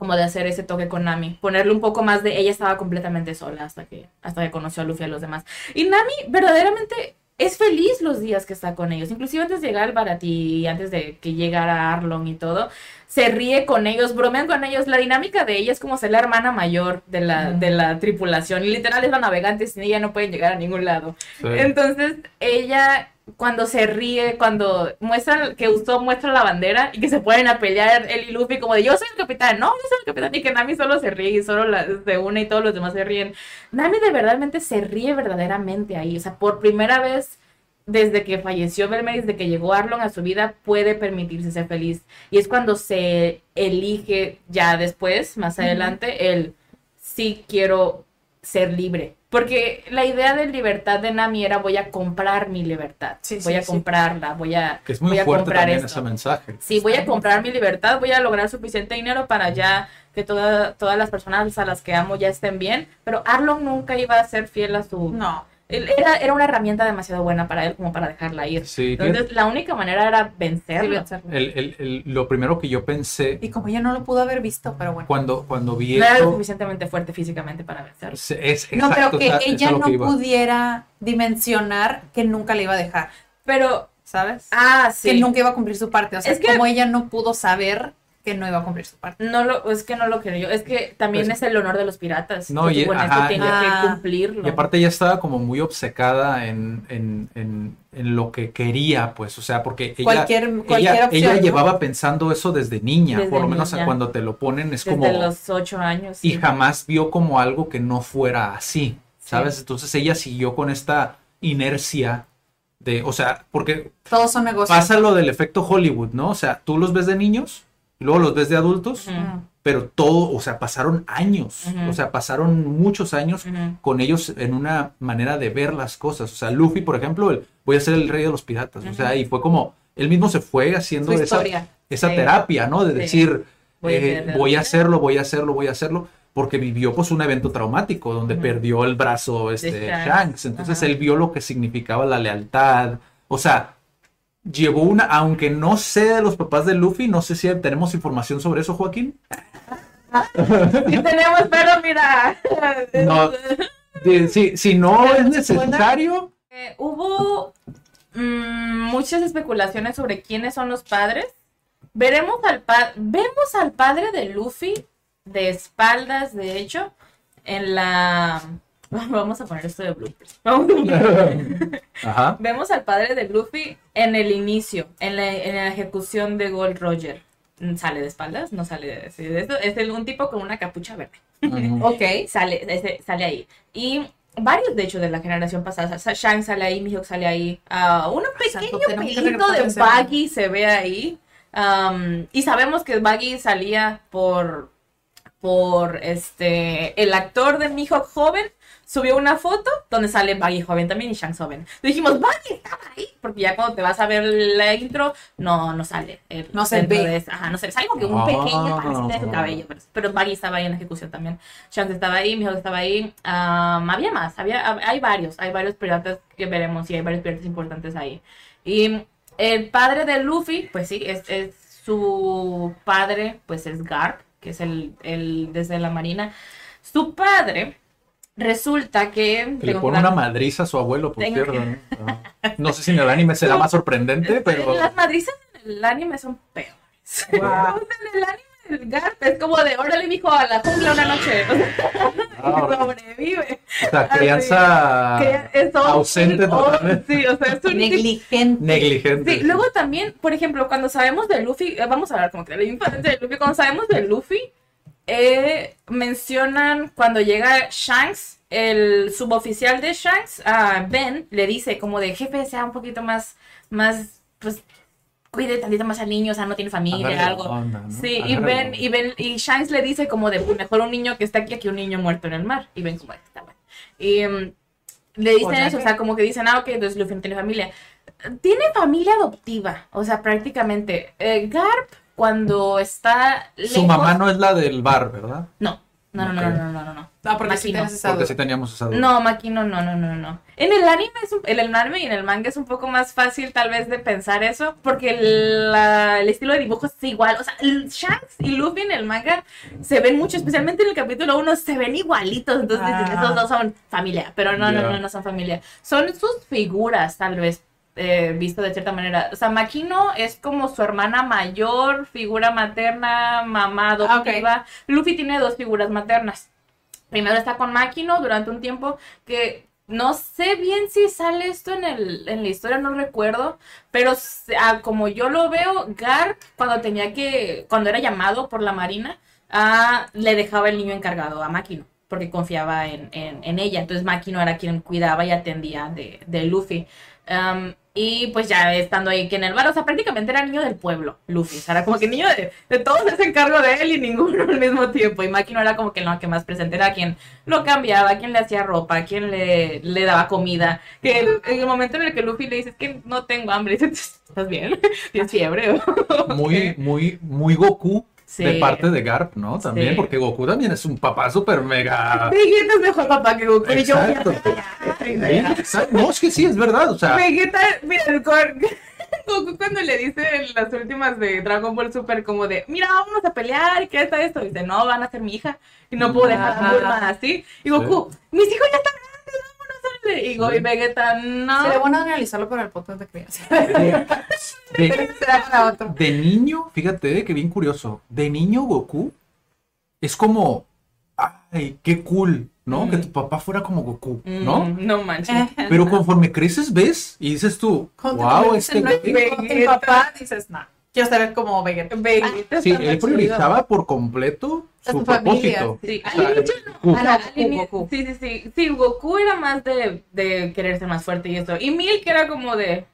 Como de hacer ese toque con Nami. Ponerle un poco más de. Ella estaba completamente sola hasta que, hasta que conoció a Luffy y a los demás. Y Nami verdaderamente es feliz los días que está con ellos. Inclusive antes de llegar al Barati antes de que llegara Arlong y todo. Se ríe con ellos, bromean con ellos. La dinámica de ella es como ser la hermana mayor de la, de la tripulación. Y literal es la navegante, sin ella no pueden llegar a ningún lado. Sí. Entonces, ella cuando se ríe, cuando muestra que Usopp muestra la bandera y que se ponen a pelear él y Luffy como de yo soy el capitán, no, yo soy el capitán y que Nami solo se ríe y solo la, se une y todos los demás se ríen. Nami de verdadmente se ríe verdaderamente ahí, o sea, por primera vez desde que falleció Belmer, desde que llegó Arlong a su vida, puede permitirse ser feliz. Y es cuando se elige ya después, más adelante, el sí quiero ser libre. Porque la idea de libertad de Nami era voy a comprar mi libertad. Sí, voy sí, a sí. comprarla, voy a, Que es muy voy a fuerte comprar también esto. ese mensaje. Sí, voy a comprar mi libertad, voy a lograr suficiente dinero para ya que toda- todas las personas a las que amo ya estén bien. Pero Arlong nunca iba a ser fiel a su... No. Él- Era, era una herramienta demasiado buena para él como para dejarla ir. Sí, Entonces la única manera era vencerlo. Sí, vencerlo. El- el- el- lo primero que yo pensé Y como ella no lo pudo haber visto, pero bueno. cuando, cuando vi No era lo esto suficientemente fuerte físicamente para vencerlo. es, es- No, exacto, pero que ella no que pudiera dimensionar que nunca le iba a dejar, Pero, ¿sabes? ah, sí. Que nunca iba a cumplir su parte. O sea, Es que- como ella no pudo saber que no iba a cumplir su parte. No lo, es que no lo creo. Es que también Pues- es el honor de los piratas. No, y- ajá, que cumplirlo. Y aparte ella estaba como muy obcecada en, en, en, en lo que quería, pues, o sea, porque ella, Cualquier- cualquier ella, opción, ella ¿no? llevaba pensando eso desde niña, Desde por lo menos niña. cuando te lo ponen es Desde como... los ocho años. Y sí. jamás vio como algo que no fuera así, ¿sabes? Sí. Entonces ella siguió con esta inercia de, o sea, porque Todos son negocios. pasa lo del efecto Hollywood, ¿no? O sea, tú los ves de niños, y luego los ves de adultos, pero todo, o sea, pasaron años, o sea, pasaron muchos años con ellos en una manera de ver las cosas. O sea, Luffy, por ejemplo, el, voy a ser el rey de los piratas, o sea, y fue como, él mismo se fue haciendo Su esa, historia. esa Sí. terapia, ¿no? De Sí. decir, Voy a eh, ser- voy a hacerlo, voy a hacerlo, voy a hacerlo, porque vivió pues un evento traumático donde perdió el brazo este, Shanks. Shanks. Entonces él vio lo que significaba la lealtad. O sea, llevó una, aunque no sé de los papás de Luffy, no sé si tenemos información sobre eso, Joaquín. Sí tenemos, pero mira. No. Si, si no es necesario, Eh, hubo mm, muchas especulaciones sobre quiénes son los padres. Veremos al pa- vemos al padre de Luffy de espaldas, de hecho, en la vamos a poner esto de bloopers. Ajá. Vemos al padre de Luffy en el inicio, en la, en la ejecución de Gold Roger. Sale de espaldas, no sale de, de esto. Es el- un tipo con una capucha verde. Ujú. Ok. Sale, ese- sale ahí. Y varios, de hecho, de la generación pasada. Sa- Shang sale ahí, Mihawk sale ahí. ah, un Santo, pequeño pelito de Baggy se ve ahí. Am, y sabemos que Baggy salía por, por este, el actor de Mihawk joven. Subió una foto donde sale Baggy joven también y Shanks joven. Entonces dijimos, Baggy estaba ahí. Porque ya cuando te vas a ver la intro, no, no sale. eh, No se ve. de ajá, no se ve. Sale como que un Ah. pequeño parásito de su cabello. Pero, pero Baggy estaba ahí en la ejecución también. Shanks estaba ahí, Mihawk estaba ahí. am, había más, había, hab- hay varios. Hay varios piratas que veremos y hay varios piratas importantes ahí. Y el padre de Luffy, pues sí, es, es su padre, pues es Garp, que es el, el desde la marina. Su padre resulta que... Que le pone una madriza a su abuelo, por Tengo cierto. que- ¿no? No sé si en el anime será más sorprendente, pero... Las madrizas en el anime son peores. Wow. en el anime del Garp es como de, órale, mijo, a la jungla una noche. Ah, sobrevive. O sea, crianza es ausente totalmente. Sí, o sea, es un Negligente. negligente. Sí, luego también, por ejemplo, cuando sabemos de Luffy, eh, vamos a hablar como que de la infancia de Luffy, cuando sabemos de Luffy, eh, mencionan cuando llega Shanks, el suboficial de Shanks, a Ben, le dice como de jefe, sea un poquito más, más, pues, cuide tantito más al niño, o sea, no tiene familia, Agarre algo. onda, ¿no? Sí, y Ben, y Ben, y Shanks le dice como de, mejor un niño que está aquí que un niño muerto en el mar. Y Ben como, está bueno. Y mm, le dicen eso, o sea, como que dicen, ah, ok, entonces Luffy no tiene familia. Tiene familia adoptiva, o sea, prácticamente. Eh, Garp, cuando está Su lejos- mamá no es la del bar, ¿verdad? No, no, no, no, Ok. no, no, no, no. Ah, porque sí no. esa Porque sí teníamos esa duda. No, Maki no, no, no, no, no. En el anime, es un- en el anime y en el manga es un poco más fácil tal vez de pensar eso, porque el, la- el estilo de dibujo es igual. O sea, el Shanks y Luffy en el manga se ven mucho, especialmente en el capítulo 1, se ven igualitos. Entonces Ah. esos dos son familia, pero no, no, Ya. no, no son familia. Son sus figuras, tal vez. Eh, visto de cierta manera. O sea, Makino es como su hermana mayor, figura materna, mamá Ah, adoptiva. Luffy tiene dos figuras maternas. Primero está con Makino durante un tiempo que no sé bien si sale esto en, el, en la historia, no recuerdo, pero ah, como yo lo veo, Garp cuando tenía que, cuando era llamado por la Marina, ah, le dejaba el niño encargado a Makino, porque confiaba en, en- en ella. Entonces Makino era quien cuidaba y atendía de, de Luffy. Um, y pues ya estando ahí que en el bar, o sea, prácticamente era niño del pueblo, Luffy. O sea, era como que niño de, de todos se cargo de él y ninguno al mismo tiempo. Y Maki no era como que lo que más presente era quien lo cambiaba, quien le hacía ropa, quien le, le daba comida. Que el- en el momento en el que Luffy le dice, es que no tengo hambre, dice, ¿estás bien? ¿Tienes fiebre? Muy, muy, muy Goku Sí. de parte de Garp, ¿no? También, Sí. porque Goku también es un papá súper mega. Vegeta es mejor papá que Goku. Y yo, Exacto. Sí, exacto. No, es que sí, es verdad. O sea, Vegeta, mira, el cor- Goku cuando le dice en las últimas de Dragon Ball Super como de, mira, vamos a pelear y qué está esto. Y dice, no, van a ser mi hija. Y no puedo dejar a Bulma así. Y Goku, mis hijos ya están grandes, vámonos. órale". Y, Go- y Vegeta, no. Sería bueno analizarlo para el podcast de crianza. de, niño, fíjate que bien curioso. De niño, Goku es como. Ay, qué cool, ¿no? Que tu papá fuera como Goku, ¿no? Mm, no manches. Pero conforme creces, ves y dices tú, Cuando wow, te este no es güey". Vegeta, tu papá, dices, no, quiero ser como Vegeta. Vegeta Sí, está él chido. priorizaba por completo su familia, propósito. Sí, O sea, al inicio no. Ah, Goku. Sí, sí, sí. Sí, Goku era más de, de querer ser más fuerte y eso. Y Milk era como de,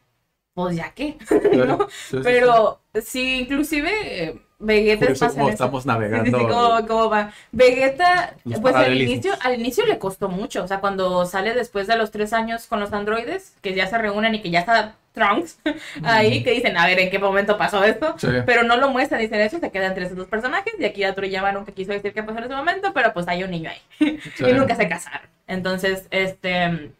pues ya qué. ¿no? Sí, sí, sí. Pero sí, inclusive eh, Vegeta es más cómo eso. estamos Sí, navegando. sí, sí, cómo, cómo va. Vegeta, Los pues al inicio, al inicio le costó mucho. O sea, cuando sale después de los tres años con los androides, que ya se reúnen y que ya está Trunks ahí, que dicen, a ver, ¿en qué momento pasó esto? Sí. Pero no lo muestran, dicen eso, se queda entre esos dos personajes. Y aquí Toriyama nunca quiso decir qué pasó en ese momento, pero pues hay un niño ahí. Sí. y nunca se casaron. Entonces, este.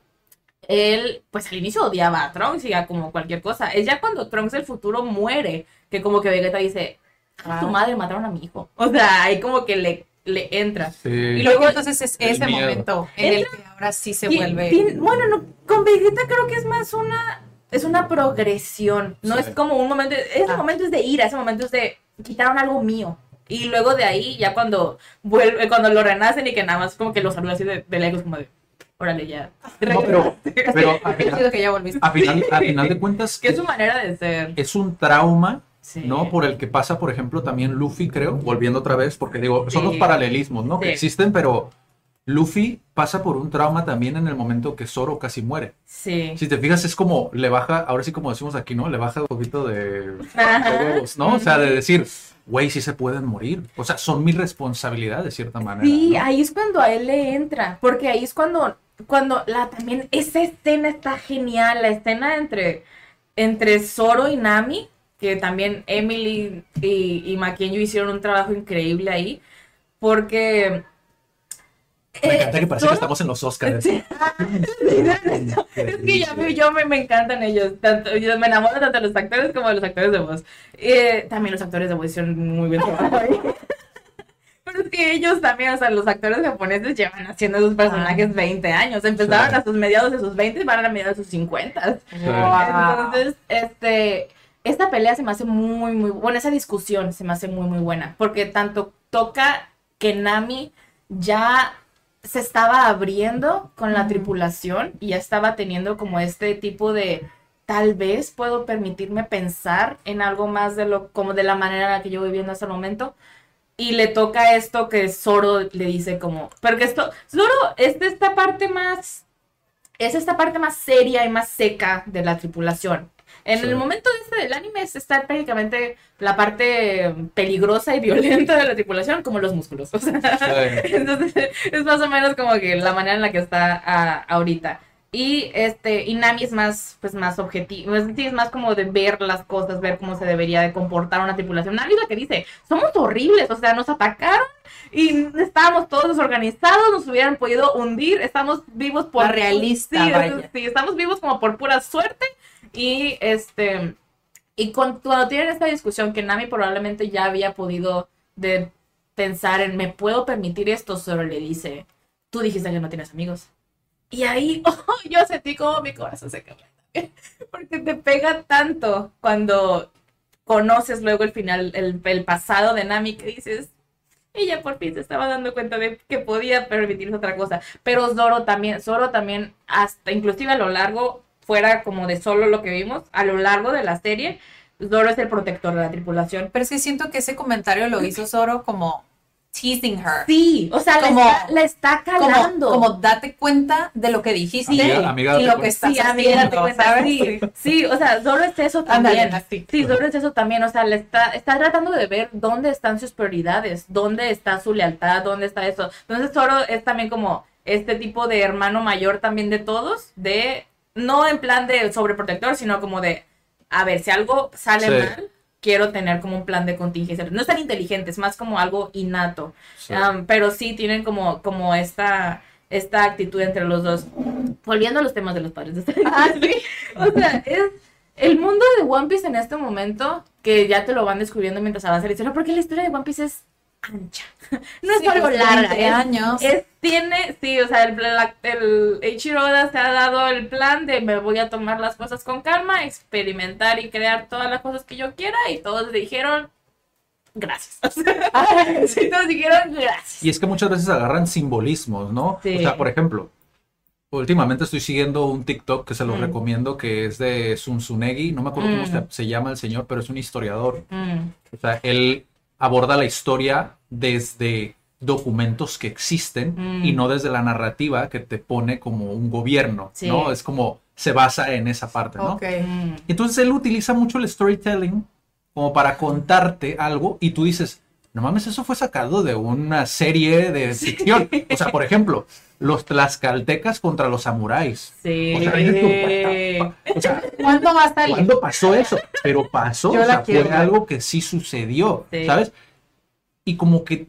Él, pues al inicio odiaba a Trunks y a como cualquier cosa. Es ya cuando Trunks del futuro muere, que como que Vegeta dice, "Ah, tu madre mataron a mi hijo. O sea, ahí como que le, le entra. Sí. Y luego entonces es El ese miedo. momento en el que ahora sí se vuelve. bueno, no, con Vegeta creo que es más una. Es una progresión. No Sí. es como un momento. Ese Ah. momento es de ira, ese momento es de. Quitaron algo mío. Y luego de ahí, ya cuando vuelve, cuando lo renacen y que nada más como que lo saluda así de, de lejos, como de. Órale, ya. No, pero, pero a, Qué final, chido que ya volviste. a final- a final de cuentas Que es su manera de ser. es un trauma, Sí. ¿no? Por el que pasa, por ejemplo, también Luffy, creo, volviendo otra vez, porque digo, son Sí. los paralelismos, ¿no? Que existen, pero Luffy pasa por un trauma también en el momento que Zoro casi muere. Sí. Si te fijas, es como, le baja, ahora sí como decimos aquí, ¿no? Le baja un poquito de, huevos, ¿no? O sea, de decir, güey, sí se pueden morir. O sea, son mi responsabilidad de cierta manera. Sí, ¿no? ahí es cuando a él le entra, porque ahí es cuando, cuando la también, esa escena está genial, la escena entre, entre Zoro y Nami, que también Emily y, y Maquinho hicieron un trabajo increíble ahí, porque... Me eh, encanta que parece que Zoro- estamos en los Oscars. Sí. Es que ya me, yo me, me encantan ellos, tanto, yo me enamoro tanto de los actores como de los actores de voz. Eh, también los actores de voz hicieron muy buen trabajo ahí. Pero es que ellos también, o sea, los actores japoneses llevan haciendo sus personajes 20 años. Empezaron Sí. a sus mediados de sus 20 y van a mediados de sus 50. Entonces, este, esta pelea se me hace muy, muy, bueno, esa discusión se me hace muy, muy buena, porque tanto toca que Nami ya se estaba abriendo con la tripulación y ya estaba teniendo como este tipo de, tal vez puedo permitirme pensar en algo más de lo, como de la manera en la que yo voy viendo hasta el momento. y le toca esto que Zoro le dice como, porque esto, Zoro es de esta parte más, es esta parte más seria y más seca de la tripulación. En Sí. el momento este del anime es- está prácticamente la parte peligrosa y violenta de la tripulación, como los músculos. O sea, Sí. entonces es más o menos como que la manera en la que está ah, ahorita. Y este, y Nami es más, pues más objetivo, es, sí, es más como de ver las cosas, ver cómo se debería de comportar una tripulación. Nami es la que dice, somos horribles, o sea, nos atacaron y estábamos todos desorganizados, nos hubieran podido hundir, estamos vivos por... La realista, sí, vaya. es- sí, estamos vivos como por pura suerte y este... Y cuando tienen esta discusión que Nami probablemente ya había podido de pensar en, ¿me puedo permitir esto? Solo le dice, tú dijiste que no tienes amigos. Y ahí oh, yo sentí como mi corazón se quebró. Porque te pega tanto cuando conoces luego el final, el, el pasado de Nami que dices, ella por fin se estaba dando cuenta de que podía permitirse otra cosa. Pero Zoro también, Zoro también, hasta inclusive a lo largo, fuera como de solo lo que vimos, a lo largo de la serie, Zoro es el protector de la tripulación. Pero es que siento que ese comentario lo hizo Zoro como teasing her. Sí, o sea, Como- le, está, le está Como, calando. como date cuenta de lo que dijiste Amiga, amiga, y date lo que cuenta. estás Sí, amiga, date haciendo, cuenta, ¿sabes? sí, sí, o sea, Zoro es eso también. así. Sí, Zoro es eso también, o sea, le está, está tratando de ver dónde están sus prioridades, dónde está su lealtad, dónde está eso. Entonces Zoro es también como este tipo de hermano mayor también de todos, de, no en plan de sobreprotector, sino como de, a ver, si algo sale Sí. mal, quiero tener como un plan de contingencia. No es tan inteligente, es más como algo innato. Sí. Um, pero sí tienen como, como esta, esta actitud entre los dos. Volviendo a los temas de los padres. Ah, o sea, es el mundo de One Piece en este momento, que ya te lo van descubriendo mientras avanza la historia, porque la historia de One Piece es ancha. No es Sí, algo larga. 20 es- años. es- tiene, sí, o sea, el, la- el Eiichiro Oda se ha dado el plan de me voy a tomar las cosas con calma, experimentar y crear todas las cosas que yo quiera, y todos dijeron, gracias. sí, todos dijeron, gracias. Y es que muchas veces agarran simbolismos, ¿no? Sí. O sea, por ejemplo, últimamente estoy siguiendo un TikTok que se los Mm. recomiendo, que es de Sunsunegi, no me acuerdo cómo Mm. se, se llama el señor, pero es un historiador. Mm, O sea, él aborda la historia desde documentos que existen Mm. y no desde la narrativa que te pone como un gobierno, Sí. ¿no? Es como se basa en esa parte, ¿no? Ok. mm. Entonces él utiliza mucho el storytelling como para contarte algo y tú dices, no mames, eso fue sacado de una serie de ficción. O sea, por ejemplo, los tlaxcaltecas contra los samuráis. Sí. O sea, ¿Cuándo va a salir? ¿cuándo pasó eso? Pero pasó, Yo o la sea, quiero fue ver. algo que sí sucedió, Sí. ¿sabes? Y como que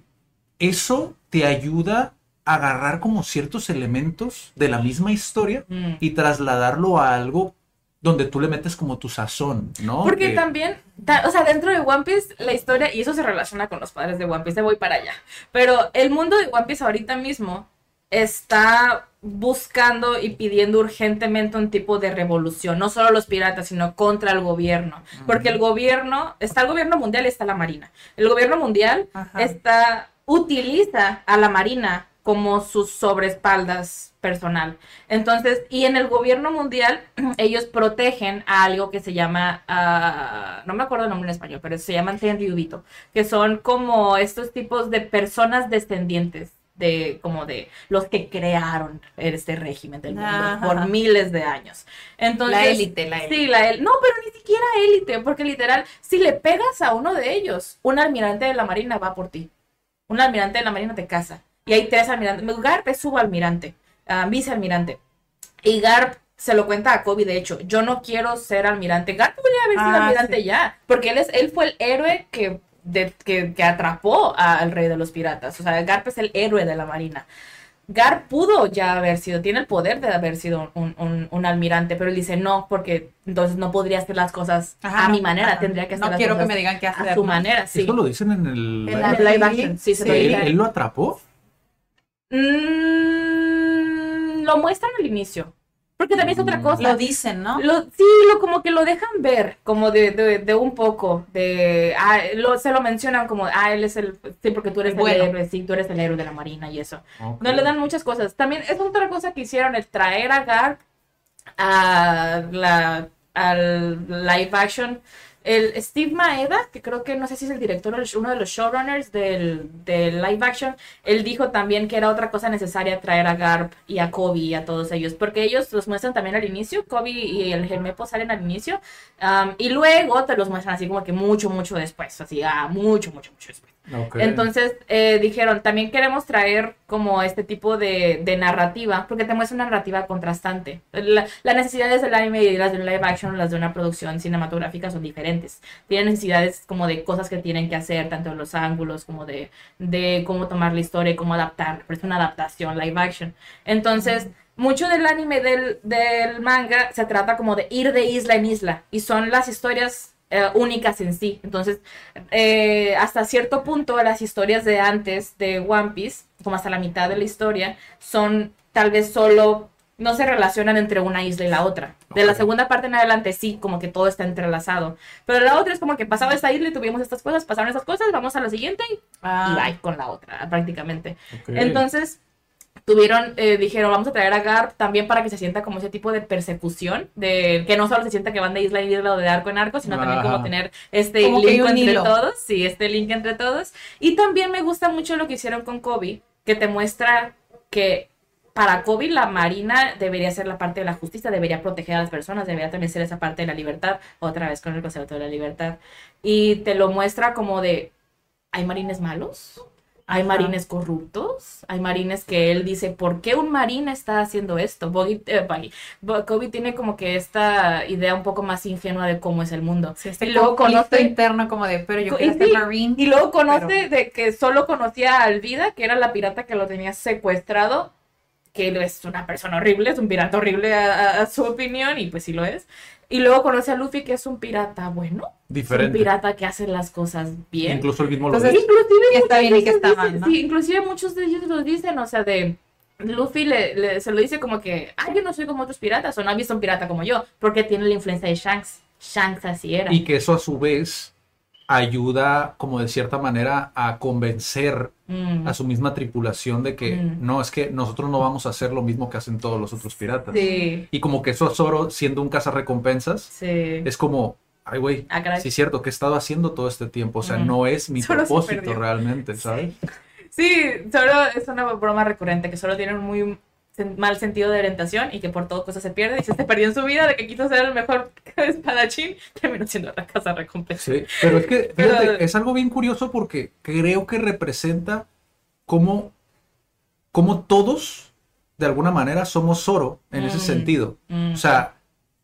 eso te ayuda a agarrar como ciertos elementos de la misma historia Mm. y trasladarlo a algo donde tú le metes como tu sazón, ¿no? Porque Que- también, ta- o sea, dentro de One Piece, la historia, y eso se relaciona con los padres de One Piece, te voy para allá. Pero el mundo de One Piece ahorita mismo está buscando y pidiendo urgentemente un tipo de revolución, no solo los piratas, sino contra el gobierno. Porque el gobierno, está el gobierno mundial y está la marina. El gobierno mundial Ajá. está, utiliza a la marina como sus sobreespaldas personal. Entonces, y en el gobierno mundial, ellos protegen a algo que se llama, ah, no me acuerdo el nombre en español, pero se llaman Tenryubito, que son como estos tipos de personas descendientes de como de los que crearon este régimen del mundo Ajá. por miles de años. Entonces, La élite, la élite. Sí, la élite. No, pero ni siquiera élite, porque literal, si le pegas a uno de ellos, un almirante de la marina va por ti. Un almirante de la marina te casa. Y hay tres almirantes. Garp es subalmirante, ah, vicealmirante. Y Garp se lo cuenta a Kobe, de hecho, yo no quiero ser almirante. Garp podría haber sido Ah, almirante sí. ya, porque él, es, él fue el héroe que, de- que, que atrapó al rey de los piratas. O sea, Garp es el héroe de la marina. Garp pudo ya haber sido, tiene el poder de haber sido un, un- un almirante, pero él dice no, porque entonces no podría hacer las cosas Ajá, a mi manera, ajá. tendría que hacer No las quiero que cosas me digan qué a hacer, su ¿no? manera, sí. Eso lo dicen en el... En la live action, sí, se lo sí. ¿Él, dice. él lo atrapó? Mm, lo muestran al inicio. Porque también es otra cosa. Lo dicen, ¿no? Lo- sí, lo, como que lo dejan ver, como de, de, de un poco, de, ah, lo, se lo mencionan como, ah, él es el, sí, porque tú eres El el, bueno. héroe, sí, tú eres el héroe de la marina y eso. No le dan muchas cosas. También es otra cosa que hicieron, el traer a Garp a la, al live action el Steve Maeda, que creo que no sé si es el director o uno de los showrunners del, del live action, él dijo también que era otra cosa necesaria traer a Garp y a Kobe y a todos ellos, porque ellos los muestran también al inicio, Kobe y el Gemepo salen al inicio, um, y luego te los muestran así como que mucho, mucho después, así, ah, mucho, mucho, mucho después. Entonces eh, dijeron, también queremos traer como este tipo de, narrativa, porque te muestra una narrativa contrastante. La- Las necesidades del anime y las de un live action, las de una producción cinematográfica son diferentes. Tienen necesidades como de cosas que tienen que hacer, tanto en los ángulos como de, cómo tomar la historia cómo adaptar, pero es una adaptación live action. Entonces, mucho del anime del, del manga se trata como de ir de isla en isla y son las historias eh, únicas en sí. Entonces, eh, hasta cierto punto, las historias de antes de One Piece, como hasta la mitad de la historia, son tal vez solo, no se relacionan entre una isla y la otra. De la segunda parte en adelante sí, como que todo está entrelazado. Pero la otra es como que pasaba esta isla y tuvimos estas cosas, pasaron estas cosas, vamos a la siguiente y, Ah. y bye con la otra, prácticamente. Entonces, tuvieron, eh, dijeron, vamos a traer a Garp también para que se sienta como ese tipo de persecución, de que no solo se sienta que van de isla en isla o de arco en arco, sino también como Ajá. tener este Como link entre hilo. todos, sí, este link entre todos. Y también me gusta mucho lo que hicieron con Kobe, que te muestra que para Kobe la marina debería ser la parte de la justicia, debería proteger a las personas, debería también ser esa parte de la libertad, otra vez con el concepto de la libertad. Y te lo muestra como de, ¿hay marines malos? Hay marines corruptos, hay marines que él dice, ¿por qué un marine está haciendo esto? Boggy, eh, Kobe tiene como que esta idea un poco más ingenua de cómo es el mundo. Sí, este y luego conoce, interno como de, pero yo quiero sí, marine. y luego conoce pero- de que solo conocía a Alvida, que era la pirata que lo tenía secuestrado, que es una persona horrible, es un pirata horrible a, a- a su opinión, y pues sí lo es. Y luego conoce a Luffy, que es un pirata bueno, es un Diferente. pirata que hace las cosas bien. Incluso el mismo lo Entonces, dice. Inclusive que está muchos bien y que de está ellos mal, dicen- ¿no? Sí, inclusive muchos de ellos lo dicen, o sea, de Luffy le, le- se lo dice como que, ah, yo no soy como otros piratas, o no ha visto un pirata como yo, porque tiene la influencia de Shanks. Shanks así era. Y que eso a su vez ayuda como de cierta manera a convencer Mm, a su misma tripulación de que Mm. no, es que nosotros no vamos a hacer lo mismo que hacen todos los otros piratas. Sí, Y como que eso a Zoro, siendo un cazarrecompensas, sí. es como, ay güey, Ah, sí es cierto, que he estado haciendo todo este tiempo? O sea, Ujú. no es mi propósito realmente, ¿sabes? Sí, solo es una broma recurrente, que solo tiene un muy mal sentido de orientación y que por todo cosa se pierde y se perdió en su vida de que quiso ser el mejor espadachín, terminó siendo la casa recompensa. Sí, pero es que, Pero- fíjate, es algo bien curioso porque creo que representa cómo, cómo todos, de alguna manera, somos Zoro en ese Mm, sentido. mm. O sea,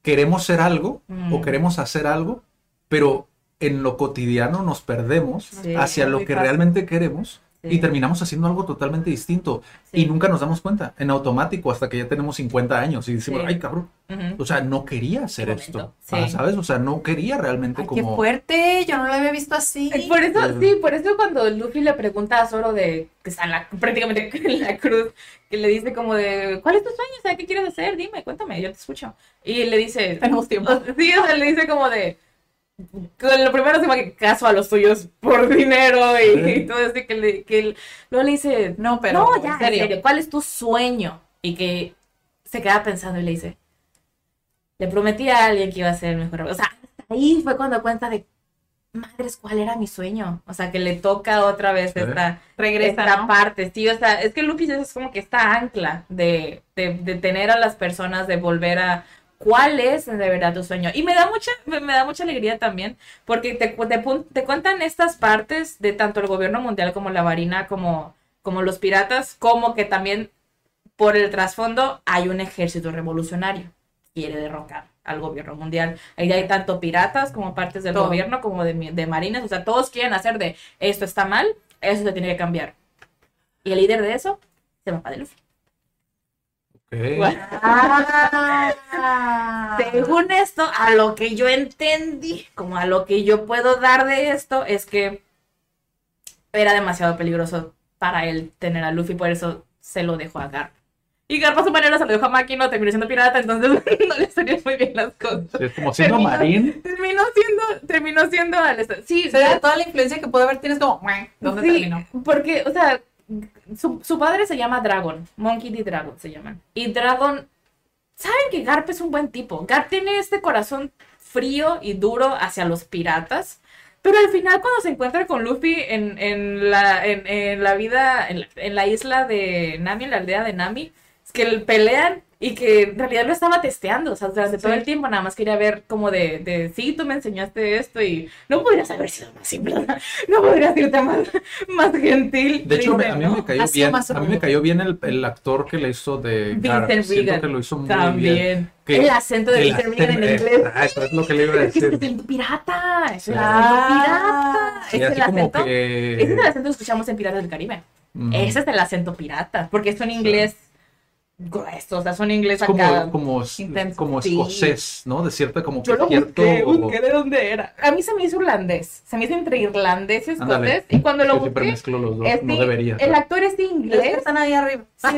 queremos ser algo Mm. o queremos hacer algo, pero en lo cotidiano nos perdemos Sí, hacia lo que fácil. realmente queremos Sí. y terminamos haciendo algo totalmente distinto Sí. y nunca nos damos cuenta, en automático, hasta que ya tenemos 50 años y decimos, Sí. ay cabrón, Ujú. o sea, no quería hacer Qué esto, ah. ¿sabes? O sea, no quería realmente Ay, qué como... fuerte, yo no lo había visto así. Por eso, sí, por eso cuando Luffy le pregunta a Zoro de que está en la- prácticamente en la cruz, que le dice como de ¿cuál es tu sueño? O sea, ¿qué quieres hacer? Dime, cuéntame, yo te escucho. Y le dice, Tenemos tiempo. sí, o sea, le dice como de lo primero se llama que caso a los tuyos por dinero y, todo eso que le, que el- luego le dice, No, pero no, ya, en serio. ¿cuál es tu sueño? Y que se queda pensando y le dice, le prometí a alguien que iba a ser el mejor. O sea, hasta ahí fue cuando cuenta de, madres, ¿cuál era mi sueño? O sea, que le toca otra vez esta, Regresa, esta ¿no? parte. Sí, o sea, es que Luffy es como que esta ancla de, de, de tener a las personas, de volver a cuál es de verdad tu sueño. Y me da mucha, me, da mucha alegría también, porque te, te, te cuentan estas partes de tanto el gobierno mundial como la marina, como, como los piratas, como que también por el trasfondo hay un ejército revolucionario que quiere derrocar al gobierno mundial. Ahí hay tanto piratas como partes del Todo. gobierno como de, de marines, o sea, todos quieren hacer de esto está mal, eso se tiene que cambiar. Y el líder de eso se llama Padre Luffy. Ah. Según esto, a lo que yo entendí, como a lo que yo puedo dar de esto, es que era demasiado peligroso para él tener a Luffy, por eso se lo dejó a Garp. Y Garp a su manera se lo dejó a Maki, no terminó siendo pirata, entonces no le salieron muy bien las cosas. Sí, es como siendo Terminó- marín. Terminó siendo, terminó siendo al Sí, O sea, toda la influencia que puede haber, tienes como, ¿dónde Sí, terminó? Porque, o sea, su, su padre se llama Dragon, Monkey D. Dragon se llaman. Y Dragon, saben que Garp es un buen tipo. Garp tiene este corazón frío y duro hacia los piratas. Pero al final cuando se encuentra con Luffy en, en la, en, en la vida, en la, la isla de Nami, en la aldea de Nami, es que pelean y que en realidad lo estaba testeando, o sea, durante todo el tiempo nada más quería ver como de, de, sí, tú me enseñaste esto y no podrías haber sido más simple, no podrías irte más, más gentil. De hecho, a mí me cayó bien, más a mí me cayó bien el, el actor que le hizo de. Vincent Siento Regan. que lo hizo muy También. bien. Que- El acento de el Vincent Regan en acento- inglés. Exacto, es lo que le iba a Es que es el decir. acento pirata, es el Sí. acento pirata. Sí, es el acento, que- ese es el acento que escuchamos en Piratas del Caribe. Ese es el acento pirata, porque es un inglés grueso, o sea, es un inglés Es acá. como, como, intenso. como escocés, ¿no? De cierta como que Yo lo cierto... busqué, busqué de dónde era. A mí se me hizo irlandés, se me hizo entre irlandés y escocés, y cuando lo que siempre busqué, mezclo los dos, no de- debería. el pero- actor es de que inglés. están ahí arriba. Sí.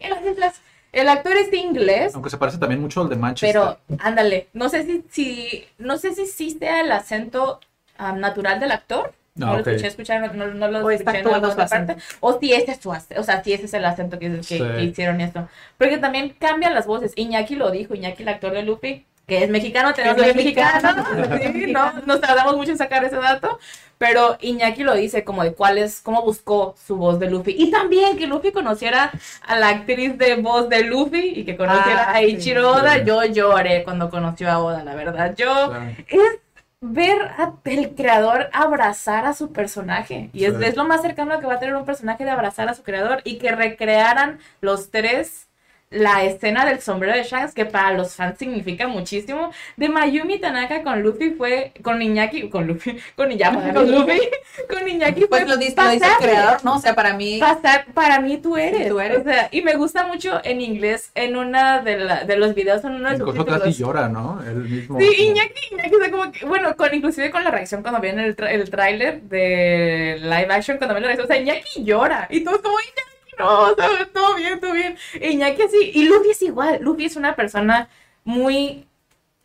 en las islas. El actor es de inglés, Aunque se parece también mucho al de Manchester. pero ándale, no sé si, si no sé si sea el acento ah, natural del actor. No, lo escuché escuchar, no, no lo O escuché en alguna parte. O si ese es su acento, o sea, si ese es el acento que, que, Sí. que hicieron esto. Porque también cambian las voces. Iñaki lo dijo, Iñaki, el actor de Luffy, que es mexicano, tenemos que mexicano. mexicano. Sí, no, nos tardamos mucho en sacar ese dato. Pero Iñaki lo dice como de cuál es, cómo buscó su voz de Luffy. Y también que Luffy conociera a la actriz de voz de Luffy y que conociera Ah, a Ichiro sí. Oda. Sí. Yo lloré cuando conoció a Oda, la verdad. Yo Claro. es ver a el creador abrazar a su personaje. Y es, es lo más cercano que va a tener un personaje de abrazar a su creador y que recrearan los tres la escena del sombrero de Shanks, que para los fans significa muchísimo. De Mayumi Tanaka con Luffy fue, con Iñaki, con Luffy, con Iñaki, con Luffy, con Iñaki fue Pues lo dice, lo dice el creador, ¿no? O sea, para mí. Pasar, para mí tú eres. Tú eres. O sea, y me gusta mucho en inglés, en una de, la- de los videos, en uno de sus cosas casi llora, ¿no? El mismo. Sí, como- Iñaki, Iñaki, o sea, como que, bueno, con, inclusive con la reacción cuando ven el, tra- el tráiler de live action, cuando ven la reacción, o sea, Iñaki llora, y todos como, Iñaki, no, todo bien, todo bien, Iñaki así, y Luffy es igual, Luffy es una persona muy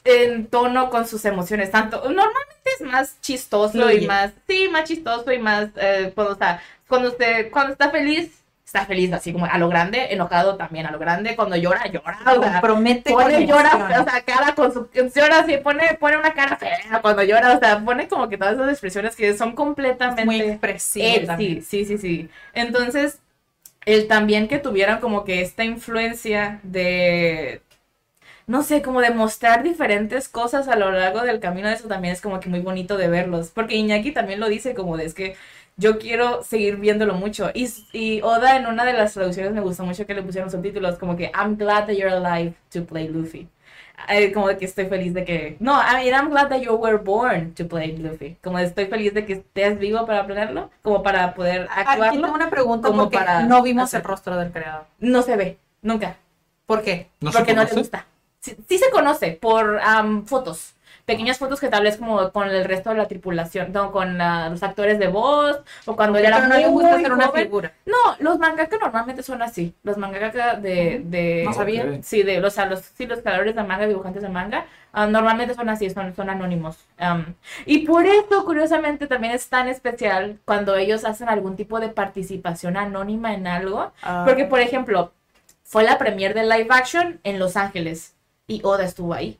en tono con sus emociones, tanto, normalmente es más chistoso y más, sí, más chistoso y más, eh, cuando está, cuando, usted, cuando está feliz, está feliz así como a lo grande, enojado también a lo grande, cuando llora, llora, o sea, Compromete con pone llora, o sea, cara con su llora así, pone, pone una cara fea cuando llora, o sea, pone como que todas esas expresiones que son completamente muy también. sí, sí, sí, sí. Entonces, el también que tuvieran como que esta influencia de no sé, como de mostrar diferentes cosas a lo largo del camino, eso también es como que muy bonito de verlos, porque Iñaki también lo dice como de es que yo quiero seguir viéndolo mucho. Y, y Oda en una de las traducciones me gustó mucho que le pusieron subtítulos como que I'm glad that you're alive to play Luffy. Como de que estoy feliz de que... No, I mean, I'm glad that you were born to play Luffy. Como estoy feliz de que estés vivo para planearlo, como para poder Aquí actuarlo. tengo una pregunta como porque para no vimos hacer- el rostro del creador. No se ve, nunca. ¿Por qué? ¿No porque no le gusta. Sí, sí se conoce por am, fotos. Pequeñas fotos que tal vez como con el resto de la tripulación, no, con la- los actores de voz, o cuando él era no le muy gusta hacer una joven. figura. No, los mangaka normalmente son así. Los mangaka de, de No sabía. Sí, de los, o sea, los, sí, los creadores de manga, dibujantes de manga, ah, normalmente son así, son, son anónimos. Y por eso, curiosamente, también es tan especial cuando ellos hacen algún tipo de participación anónima en algo. Ah. Porque, por ejemplo, fue la premier de live action en Los Ángeles y Oda estuvo ahí.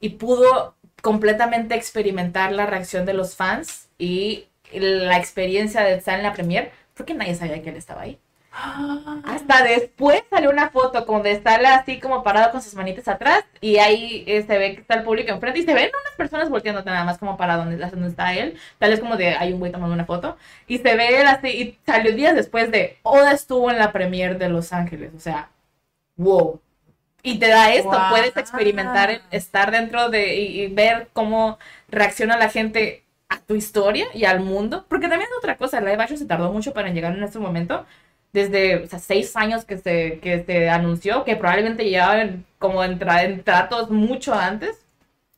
Y pudo completamente experimentar la reacción de los fans y la experiencia de estar en la premier, porque nadie sabía que él estaba ahí. Hasta después salió una foto como de estar así como parado con sus manitas atrás y ahí eh, se ve que está el público enfrente y se ven unas personas volteando nada más como para donde, donde está él. Tal vez como de hay un güey tomando una foto y se ve él así y salió días después de Oda estuvo en la premier de Los Ángeles. O sea, wow. Y te da esto, Guau. puedes experimentar estar dentro de y, y ver cómo reacciona la gente a tu historia y al mundo. Porque también es otra cosa, live action se tardó mucho para llegar en este momento. Desde o sea, seis años que se, que se anunció, que probablemente llevaban como en, tra- en tratos mucho antes.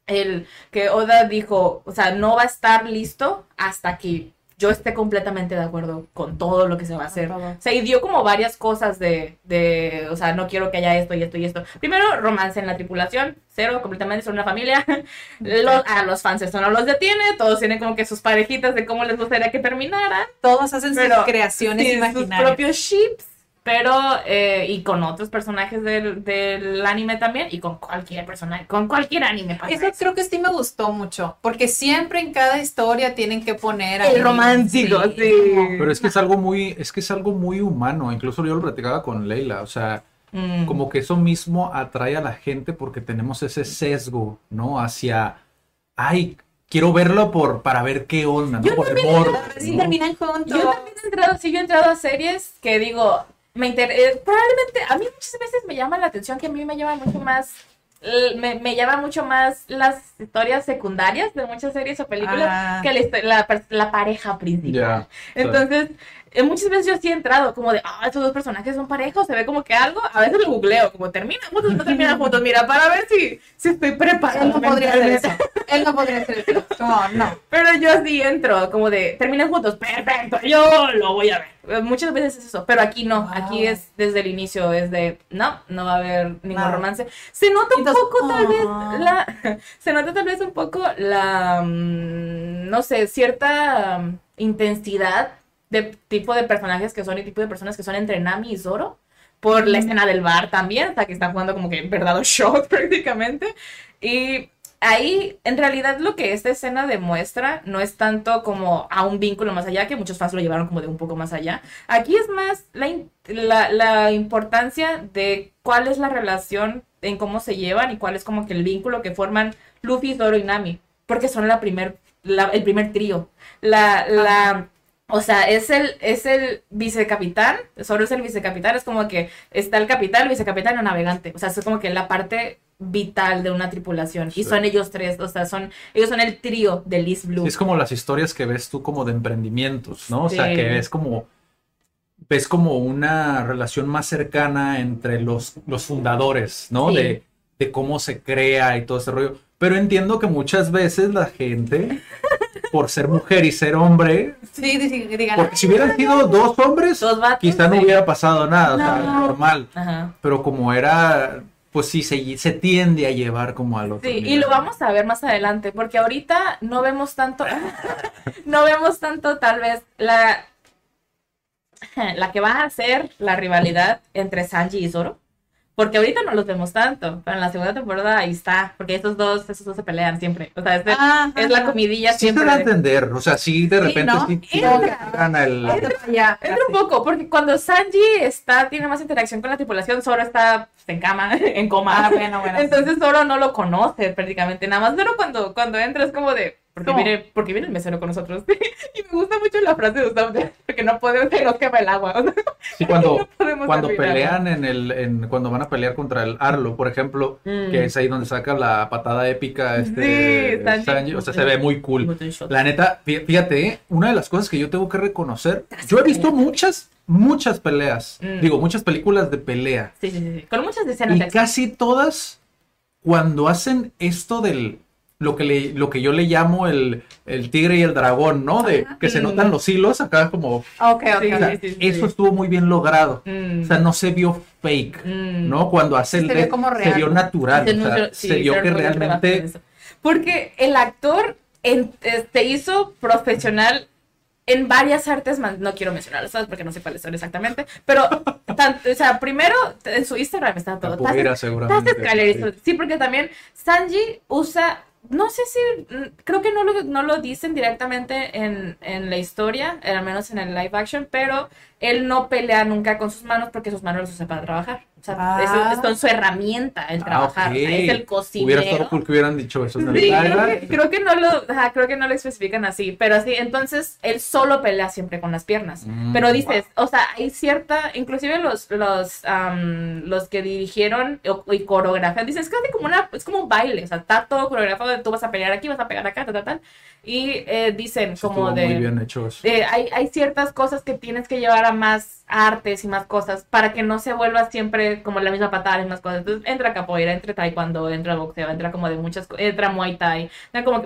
El que Oda dijo, o sea, no va a estar listo hasta que yo esté completamente de acuerdo con todo lo que se va a hacer. O sea, y dio como varias cosas de, de, o sea, no quiero que haya esto y esto y esto. Primero, romance en la tripulación, cero, completamente son una familia. Los, a los fans esto no los detiene, todos tienen como que sus parejitas de cómo les gustaría que terminaran. Todos hacen sus creaciones Sí, sus imaginarias. propios ships. Pero, eh, y con otros personajes del, del anime también, y con cualquier personaje, con cualquier anime. pasa Eso creo que sí me gustó mucho, porque siempre en cada historia tienen que poner El romántico, sí. Pero es que es algo muy, es que es algo muy humano. Incluso yo lo platicaba con Leila. O sea, Mm. como que eso mismo atrae a la gente porque tenemos ese sesgo, ¿no? Hacia, ay, quiero verlo por, para ver qué onda, ¿no? Por el morbo, Sí, ¿no? terminan juntos. Yo también he entrado, sí, yo he entrado a series que digo, me inter- eh, probablemente, a mí muchas veces me llama la atención que a mí me llama mucho más, me, me llama mucho más las historias secundarias de muchas series o películas Ah. que la, la, la pareja principal. Entonces, muchas veces yo sí he entrado como de, ah, estos dos personajes son parejos, se ve como que algo, a veces lo googleo, como terminan juntos no terminan juntos, mira, para ver si, si estoy preparada. Él no podría hacer eso. Él no podría hacer eso. Como, no. Pero yo sí entro, como de, terminan juntos, perfecto, yo lo voy a ver. Muchas veces es eso, pero aquí no, Wow. aquí es desde el inicio, es de, no, no va a haber ningún romance. Se nota un poco tal vez ah. la, se nota tal vez un poco la, mm, no sé, cierta intensidad de tipo de personajes que son y tipo de personas que son entre Nami y Zoro. Por la escena del bar también, hasta que están jugando como que verdad o shot prácticamente. Y ahí, en realidad, lo que esta escena demuestra no es tanto como a un vínculo más allá, que muchos fans lo llevaron como de un poco más allá. Aquí es más la, la, la importancia de cuál es la relación en cómo se llevan y cuál es como que el vínculo que forman Luffy, Zoro y Nami. Porque son la primer, la- el primer trío. La, la, o sea, es el, es el vicecapitán, Zoro es el vicecapitán, es como que está el capitán, el vicecapitán y el navegante. O sea, es como que la parte vital de una tripulación. Y son ellos tres, o sea, son, ellos son el trío de Liz Blue. Sí, es como las historias que ves tú como de emprendimientos, ¿no? O sea, que ves como ves como una relación más cercana entre los, los fundadores, ¿no? De, de cómo se crea y todo ese rollo. Pero entiendo que muchas veces la gente, por ser mujer y ser hombre, Sí, porque si hubieran sido dos hombres, Dos vatos, quizá no sí. hubiera pasado nada, o sea, No. normal. Ajá. Pero como era, pues sí, se, se tiende a llevar como al otro Sí, y lo vamos a ver más adelante, porque ahorita no vemos tanto, no vemos tanto tal vez la, la que va a ser la rivalidad entre Sanji y Zoro, porque ahorita no los vemos tanto, pero en la segunda temporada ahí está, porque estos dos, estos dos se pelean siempre, o sea, es, de- Ajá. es la comidilla Sí se siempre. da a de- entender, o sea, sí, de repente ¿no? sí, sí Entra. gana el... Ya, Entra un poco, porque cuando Sanji está, tiene más interacción con la tripulación, Zoro está pues, en cama, en coma. Ah, bueno, bueno. Entonces Zoro no lo conoce prácticamente, nada más. Pero cuando, cuando entra es como de, porque ¿Cómo? viene, porque viene el mesero con nosotros. y me gusta mucho la frase de de, porque no podemos, se nos quema el agua. Sí, cuando, no cuando terminar. pelean en el, en, cuando van a pelear contra el Arlo, por ejemplo, Mm. que es ahí donde saca la patada épica este Sí, Sanji. O sea, se ve muy cool. La neta, fí- fíjate, ¿eh? una de las cosas que yo tengo que reconocer, yo he visto muchas, muchas peleas, Mm. digo, muchas películas de pelea, Sí, sí, sí. Con muchas escenas y casi todas, cuando hacen esto del, lo que, le, lo que yo le llamo el, el tigre y el dragón, ¿no? De que se notan los hilos acá como... Ok, ok, Sí, o sea, ok. sí, sí, eso estuvo muy bien logrado. Mm. O sea, no se vio fake, Mm. ¿no? Cuando hace el Se ve como se real, vio ¿no? natural, Se o sea, se vio se que realmente. Porque el actor en- se hizo profesional en varias artes, no quiero mencionarlas todas porque no sé cuáles son exactamente, pero, tan- o sea, primero en su Instagram está todo. Tazas- seguramente, sí. Sí, porque también Sanji usa, no sé si, mm, creo que no lo, no lo dicen directamente en, en la historia, eh, al menos en el live action, pero él no pelea nunca con sus manos porque sus manos los usa para trabajar. O sea, Ah. eso es con su herramienta el Ah, trabajar. o sea, es el cocinero. Hubiera estado cool que hubieran dicho eso Sí, creo, que, creo que no lo, ajá, creo que no lo especifican así, pero así, entonces él solo pelea siempre con las piernas. Mm, pero dices, o sea, hay cierta, inclusive los, los, am, los que dirigieron o- y coreografían, dicen, es casi como una, es como un baile, o sea, está todo coreografado, de tú vas a pelear aquí, vas a pegar acá, tal, tal, tal. Y eh, dicen como de... muy bien hecho eso. Eh, hay, hay ciertas cosas que tienes que llevar a más artes y más cosas para que no se vuelva siempre como la misma patada y más cosas. Entonces entra capoeira, entra taekwondo, entra boxeo, entra como de muchas cosas, entra muay thai,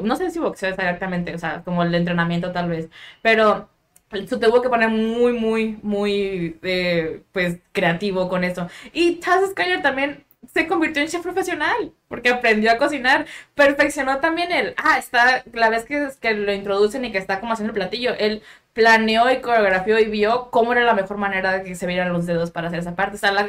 no sé si boxeo exactamente, o sea, como el entrenamiento tal vez, pero se tuvo que poner muy, muy, muy, eh, pues, creativo con eso. Y Taz Skyler también se convirtió en chef profesional porque aprendió a cocinar. Perfeccionó también el, ah, está, la vez que, que lo introducen y que está como haciendo el platillo, él planeó y coreografió y vio cómo era la mejor manera de que se vieran los dedos para hacer esa parte. O sea, la,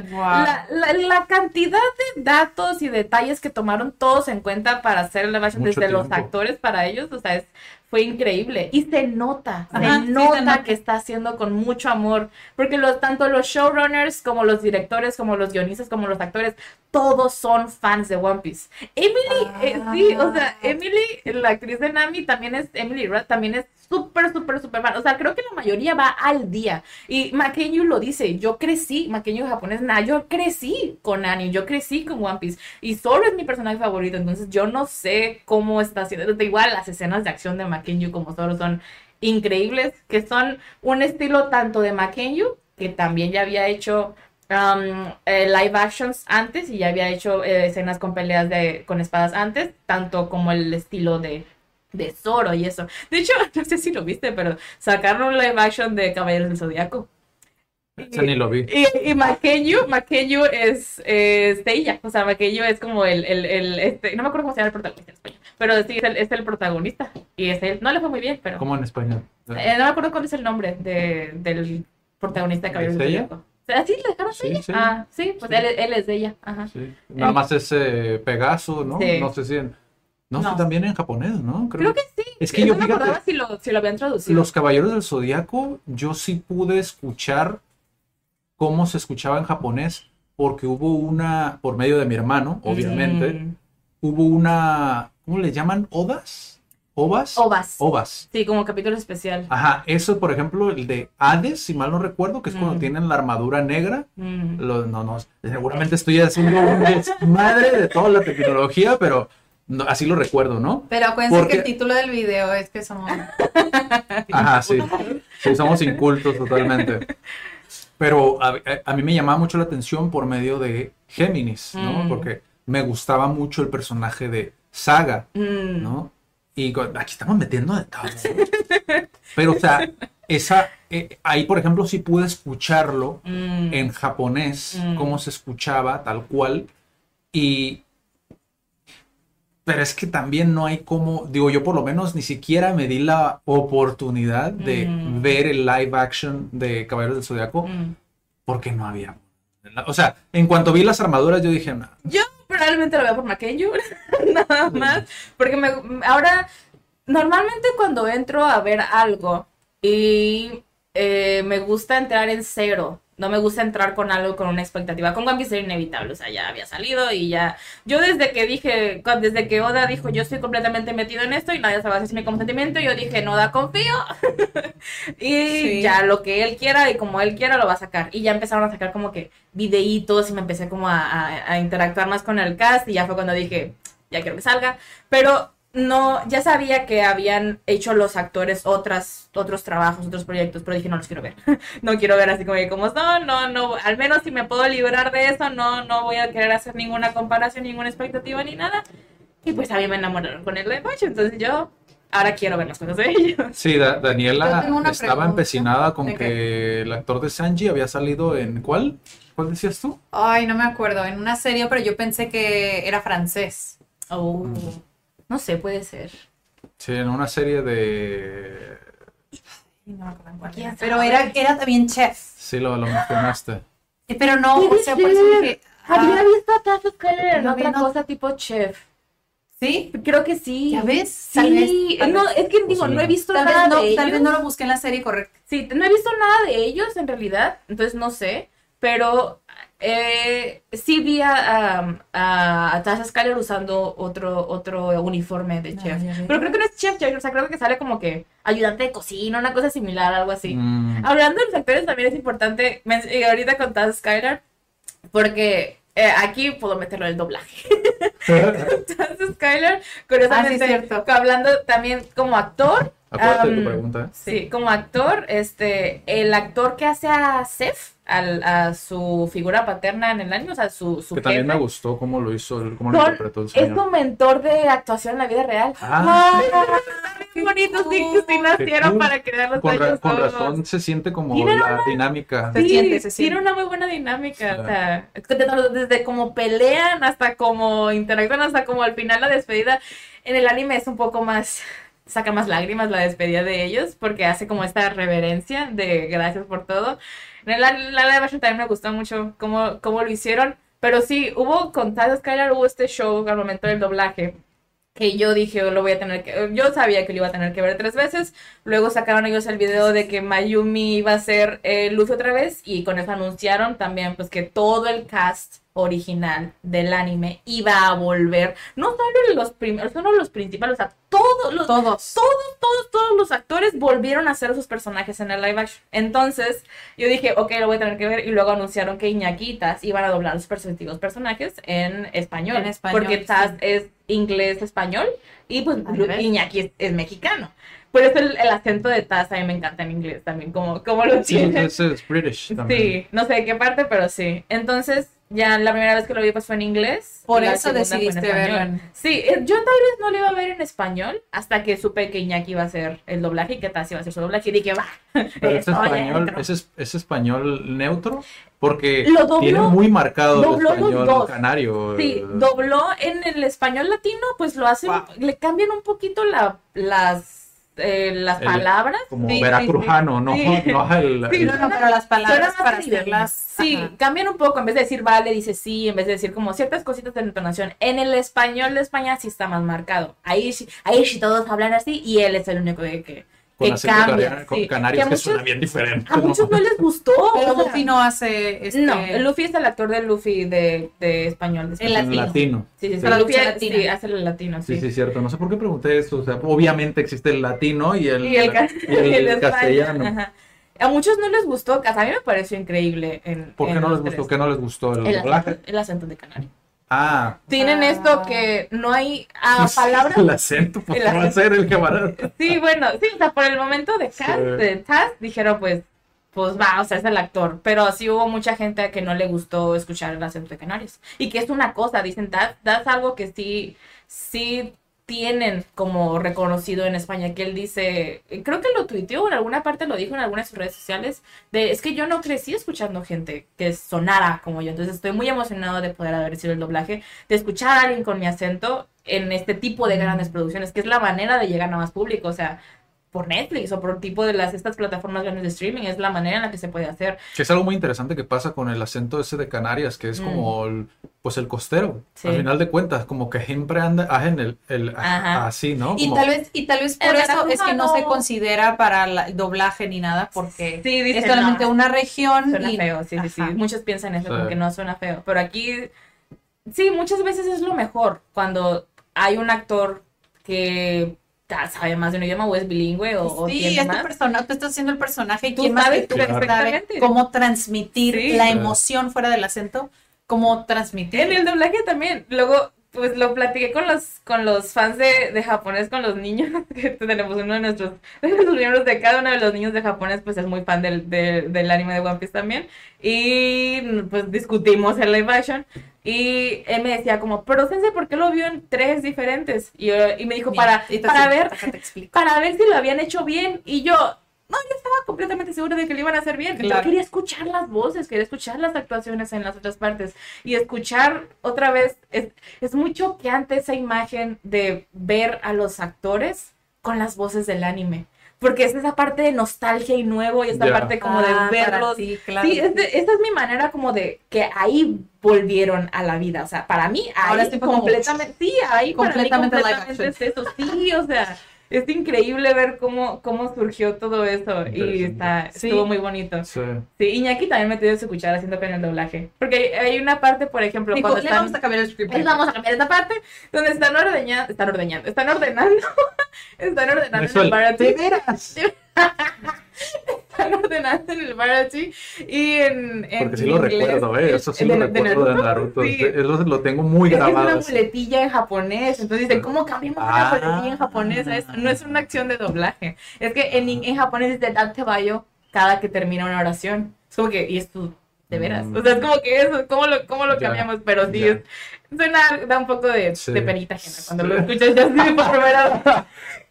la, la- la cantidad de datos y detalles que tomaron todos en cuenta para hacer el live action Mucho desde los actores para ellos, o sea, es, fue increíble. Y se nota, Ajá, se, sí se nota que está haciendo con mucho amor, porque los, tanto los showrunners como los directores, como los guionistas, como los actores, todos son fans de One Piece. Emily, eh, sí, o sea, Emily, la actriz de Nami, también es, Emily Rudd, también es súper, súper, súper fan. O sea, creo que la mayoría va al día. Y Makenyu lo dice, yo crecí, Makenyu japonés, nah, yo crecí con Annie, yo crecí con One Piece. Y solo es mi personaje favorito, entonces yo no sé cómo está haciendo. Igual las escenas de acción de Makenyu como solo son increíbles, que son un estilo tanto de Makenyu, que también ya había hecho um, eh, live actions antes y ya había hecho eh, escenas con peleas de, con espadas antes, tanto como el estilo de, de Zoro y eso. De hecho, no sé si lo viste, pero sacaron un live action de Caballeros del Zodiaco. Ese ni lo vi. Y, y Makenyu, Makenyu es, es ella, o sea, Makenyu es como el, el, el, este, no me acuerdo cómo se llama el protagonista en español, pero sí, es el, es el protagonista, y es él, no le fue muy bien, pero... ¿Cómo en español? Eh, no me acuerdo cuál es el nombre de, del protagonista de Caballeros ¿Es del ella? Zodiaco. ¿Ah, sí? ¿Le dejaron Sí, ella? sí. Ah, sí, pues Sí. Él, él es de ella, ajá. Sí. Nada más ese Pegaso, ¿no? No sé si en... No, No. sí, también en japonés, ¿no? Creo que sí. Es que yo, no me fíjate- acordaba si lo, si lo habían traducido. Los Caballeros del Zodiaco, yo sí pude escuchar cómo se escuchaba en japonés, porque hubo una, por medio de mi hermano, obviamente, Mm. hubo una, ¿cómo le llaman? ¿Odas? ¿Ovas? Ovas. Ovas. Sí, como capítulo especial. Ajá, eso, por ejemplo, el de Hades, si mal no recuerdo, que es cuando tienen la armadura negra. Mm. Lo- no, no, seguramente estoy haciendo un desmadre de toda la tecnología, pero no, así lo recuerdo, ¿no? Pero acuérdense Porque- que el título del video es que somos... Ajá, sí. Sí, somos incultos totalmente. Pero a, a- a mí me llamaba mucho la atención por medio de Géminis, ¿no? Mm. Porque me gustaba mucho el personaje de Saga, Mm. ¿no? Y aquí estamos metiendo de todo. Pero, o sea, esa, eh, ahí, por ejemplo, sí pude escucharlo Mm. en japonés, Mm. cómo se escuchaba, tal cual. Y. Pero es que también no hay como, digo, yo por lo menos ni siquiera me di la oportunidad de Mm. ver el live action de Caballeros del Zodiaco Mm. porque no había. O sea, en cuanto vi las armaduras, yo dije, "No". Yo probablemente lo veo por Makenyu, nada más, porque me, ahora, normalmente cuando entro a ver algo y eh, me gusta entrar en cero, no me gusta entrar con algo con una expectativa, con One Piece era inevitable, o sea, ya había salido y ya, yo desde que dije, desde que Oda dijo, yo estoy completamente metido en esto y nadie sabe si mi consentimiento, yo dije, no Oda, confío, y Sí. ya lo que él quiera y como él quiera lo va a sacar. Y ya empezaron a sacar como que videitos y me empecé como a, a- a interactuar más con el cast y ya fue cuando dije, ya quiero que salga. Pero no, ya sabía que habían hecho los actores otras, otros trabajos, otros proyectos, pero dije, no los quiero ver. no quiero ver así como que como son, no, no, al menos si me puedo librar de eso, no, no voy a querer hacer ninguna comparación, ninguna expectativa ni nada. Y pues a mí me enamoraron con el live action, entonces yo ahora quiero ver las cosas de ellos. Sí, Da- Daniela estaba pregunta. empecinada con ¿De qué? que el actor de Sanji había salido en ¿cuál? ¿Cuál decías tú? Ay, no me acuerdo, en una serie, pero yo pensé que era francés. Oh, no sé, puede ser. Sí, en una serie de... No me acuerdo en cuál ¿Quién era. Pero era, era también chef. Sí, lo, lo mencionaste. Eh, Pero no, o sea, por eso dije, Había ah, visto a Tazo en no, otra no. cosa tipo chef. ¿sí? Creo que sí. ¿Ya ves? Sí, Tal vez, tal no, vez. es que digo, no he visto Tal vez nada no, de tal vez ellos. no lo busqué en la serie correcta. Sí, no he visto nada de ellos en realidad, entonces no sé, pero eh, sí vi a, a, a, a Tasha Skyler usando otro, otro uniforme de Ah, chef. pero creo que no es chef, yo- o sea, creo que sale como que ayudante de cocina, una cosa similar, algo así. Mm. Hablando de los actores, también es importante, y ahorita con Taz Skyler, porque eh, aquí puedo meterlo en el doblaje. Taz Skyler, curiosamente, Ah, sí, cierto. hablando también como actor. Acuérdate de tu am, pregunta. ¿eh? Sí, como actor, este, el actor que hace a Seth, al- a su figura paterna en el año, o sea, su, su Que también jefe, me gustó cómo lo hizo, cómo lo interpretó el es señor. su mentor de actuación en la vida real. Ah. ¡Ay, bonitos, sí, que sí nacieron para crear los Con, ra- con todos. razón se siente como la una- dinámica. Se Sí, siente, se siente. tiene una muy buena dinámica. Sí. O sea, es desde, desde como pelean hasta como interactúan, hasta como al final la despedida. En el anime es un poco más. Saca más lágrimas la despedida de ellos porque hace como esta reverencia de gracias por todo. El, la live action también me gustó mucho cómo, cómo lo hicieron. Pero sí, hubo con Taz Skylar hubo este show al momento del doblaje que yo dije, lo voy a tener que, yo sabía que lo iba a tener que ver tres veces, luego sacaron ellos el video de que Mayumi iba a ser eh, otra vez y con eso anunciaron también pues que todo el cast original del anime iba a volver, no solo los primeros, solo los principales, o sea, todos los, Todos. todos, todos, todos los actores volvieron a ser sus personajes en el live action. Entonces, yo dije, ok, lo voy a tener que ver. Y luego anunciaron que Iñaquitas iban a doblar sus respectivos personajes en español. En español, Porque Taz sí. es inglés-español y pues. Iñaki es, es mexicano. Por eso el, el acento de Taz a mí me encanta en inglés también, como, como lo Sí, tiene. ese es British también. Sí, no sé de qué parte, pero sí. Entonces, ya la primera vez que lo vi pues fue en inglés. Por eso decidiste verlo Sí, eh, yo tal vez no lo iba a ver en español hasta que supe que Iñaki iba a hacer el doblaje y que Taz iba a hacer su doblaje y dije, va. Pero es español, es, es- es español neutro porque Lo dobló- tiene muy marcado el español dos. canario. Sí, dobló en el español latino, pues lo hacen, Wow. le cambian un poquito la, las, eh, las El- palabras. como Sí, sí, veracrujano, no, sí. no el, Sí, el- No, no, pero las palabras para hacerlas. Sí, ajá. cambian un poco. En vez de decir vale, dice sí. En vez de decir como ciertas cositas de entonación. En el español de España sí está más marcado. Ahí sí, ahí sí todos hablan así y él es el único que, que, con que acento cambia. con sí. Que que, a suena muchos- bien diferente. A ¿no? muchos no les gustó. Pero o sea, Luffy no hace. Este... No, Luffy es el actor de Luffy de, de español. de El latino. latino. Sí, sí, sí. Traducción Luffy sí, hace el latino, sí. Sí, sí, cierto. No sé por qué pregunté esto. O sea, obviamente existe el latino y el, Y el, y el y el castellano. ajá. A muchos no les gustó, a mí me pareció increíble. En, ¿Por qué en no les gustó? ¿Qué no les gustó? ¿El, El doblaje? acento, el acento de Canario. Ah, Tienen Ah. esto que no hay ah, palabras. el acento, pues, el ¿qué va a ser el que va a... Sí, bueno, sí, o sea, por el momento de cast, Sí. de Taz, dijeron pues, pues va, o sea, es el actor. Pero sí hubo mucha gente que no le gustó escuchar el acento de Canarios. Y que es una cosa, dicen, Taz, Taz algo que sí, sí tienen como reconocido en España, que él dice, creo que lo tuiteó en alguna parte, lo dijo en algunas de sus redes sociales, de es que yo no crecí escuchando gente que sonara como yo, entonces estoy muy emocionado de poder haber sido el doblaje, de escuchar a alguien con mi acento en este tipo de grandes producciones, que es la manera de llegar a más público, o sea, por Netflix o por tipo de las estas plataformas grandes de streaming, es la manera en la que se puede hacer. Que es algo muy interesante que pasa con el acento ese de Canarias, que es como el, pues el costero. Mm. Sí. Al final de cuentas, como que siempre anda hacen el, así, ¿no? Y tal vez, y tal vez por El eso es que no se considera para la- el doblaje ni nada, porque Sí, dicen, es solamente no. una región. Suena y- feo, sí, sí, sí. Muchos piensan eso, Sí. como que no suena feo. Pero aquí, sí, muchas veces es lo mejor cuando hay un actor que sabe más de un idioma o es bilingüe o, o Sí, tiene este más. personaje, tú estás haciendo el personaje y Tú quién más sabes que tú Claro. sabe perfectamente. cómo transmitir Sí. la Sí. emoción fuera del acento, cómo transmitir. En el doblaje también. Luego, pues lo platiqué con los, con los fans de, de japonés, con los niños, que tenemos uno de nuestros, de los miembros de cada uno de los niños de japonés, pues es muy fan del, del, del anime de One Piece también. Y pues discutimos el live action. Y él me decía como, pero Sensei, ¿por qué lo vio en tres diferentes? Y, y me dijo, para, para ver, para ver si lo habían hecho bien. Y yo, no, yo estaba completamente segura de que lo iban a hacer bien. Yo quería escuchar las voces, quería escuchar las actuaciones en las otras partes. Y escuchar otra vez, es, es muy choqueante esa imagen de ver a los actores con las voces del anime. Porque es esa parte de nostalgia y nuevo y esta parte como de Ah, verlos. ti, claro. Sí, es de- esa es mi manera como de que ahí volvieron a la vida. O sea, para mí, ahí Ahora sí fue como- completamente, sí, ahí para mí Completamente es eso. Sí, o sea, es increíble ver cómo, cómo surgió todo eso y está, Sí. estuvo muy bonito. Sí. Sí, Iñaki también metió su cuchara haciendo con el doblaje. Porque hay, hay una parte, por ejemplo, Dijo, cuando le están... vamos a cambiar el script. Les vamos a cambiar esta parte donde están ordeñando, están ordeñando, están ordenando, están ordenando en el- bar ¿De veras? están ordenando en el bar y en, en Porque sí lo inglés, recuerdo, ¿eh? Eso sí de- lo de recuerdo de Naruto. Sí. Eso lo tengo muy Es que es grabado. una muletilla en japonés, entonces dicen, ¿cómo cambiamos una Ah. muletilla en japonés a esto? No es una acción de doblaje, es que en, en japonés dice date bayo cada que termina una oración. Es como que, y es tu de veras. Mm. O sea, es como que eso, ¿cómo lo, cómo lo Ya, cambiamos? Pero sí, es- suena, da un poco de, Sí. de penita ajena cuando Sí. lo escuchas ya así por primera vez.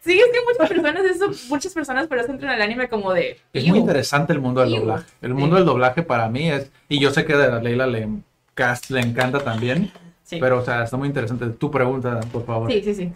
Sí, es que muchas personas, eso, muchas personas por eso entran al anime como de... Es muy interesante el mundo del Iu. doblaje. El Sí. mundo del doblaje para mí es, y yo sé que a Leila le, cast, le encanta también, Sí. pero o sea, está muy interesante. Tu pregunta, por favor. Sí, sí, sí.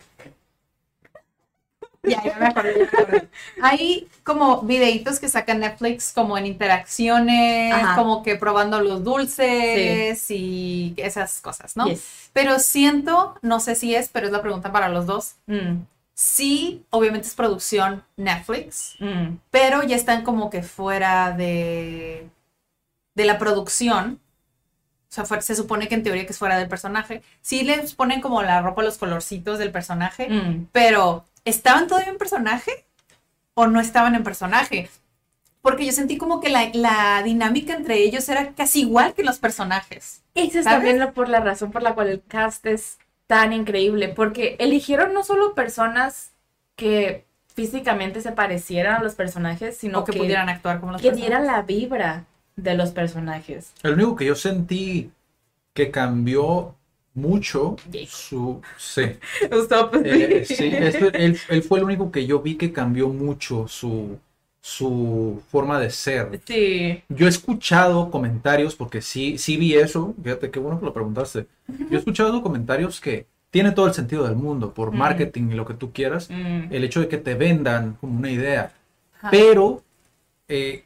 Ya, ya me acordé, ya me acordé. Hay como videitos que saca Netflix como en interacciones, Ajá. como que probando los dulces y esas cosas, ¿no? Yes. Pero siento, no sé si es, pero es la pregunta para los dos. Mm, Sí, obviamente es producción Netflix, mm, pero ya están como que fuera de, de la producción. O sea, fue- se supone que en teoría que es fuera del personaje. Sí les ponen como la ropa, los colorcitos del personaje, mm. pero ¿estaban todavía en personaje o no estaban en personaje? Porque yo sentí como que la, la dinámica entre ellos era casi igual que los personajes. Esa es también la- por la razón por la cual el cast es tan increíble, porque eligieron no solo personas que físicamente se parecieran a los personajes, sino o que, pudieran actuar como los que personajes. dieran la vibra de los personajes. El único que yo sentí que cambió mucho su... Sí. Usopp, Eh, sí. él, él fue el único que yo vi que cambió mucho su, su forma de ser. Sí. Yo he escuchado comentarios, porque sí, sí vi eso, fíjate qué bueno que lo preguntaste. Yo he escuchado comentarios que tiene todo el sentido del mundo, por Mm. marketing y lo que tú quieras, Mm. el hecho de que te vendan como una idea. Ajá. Pero, eh,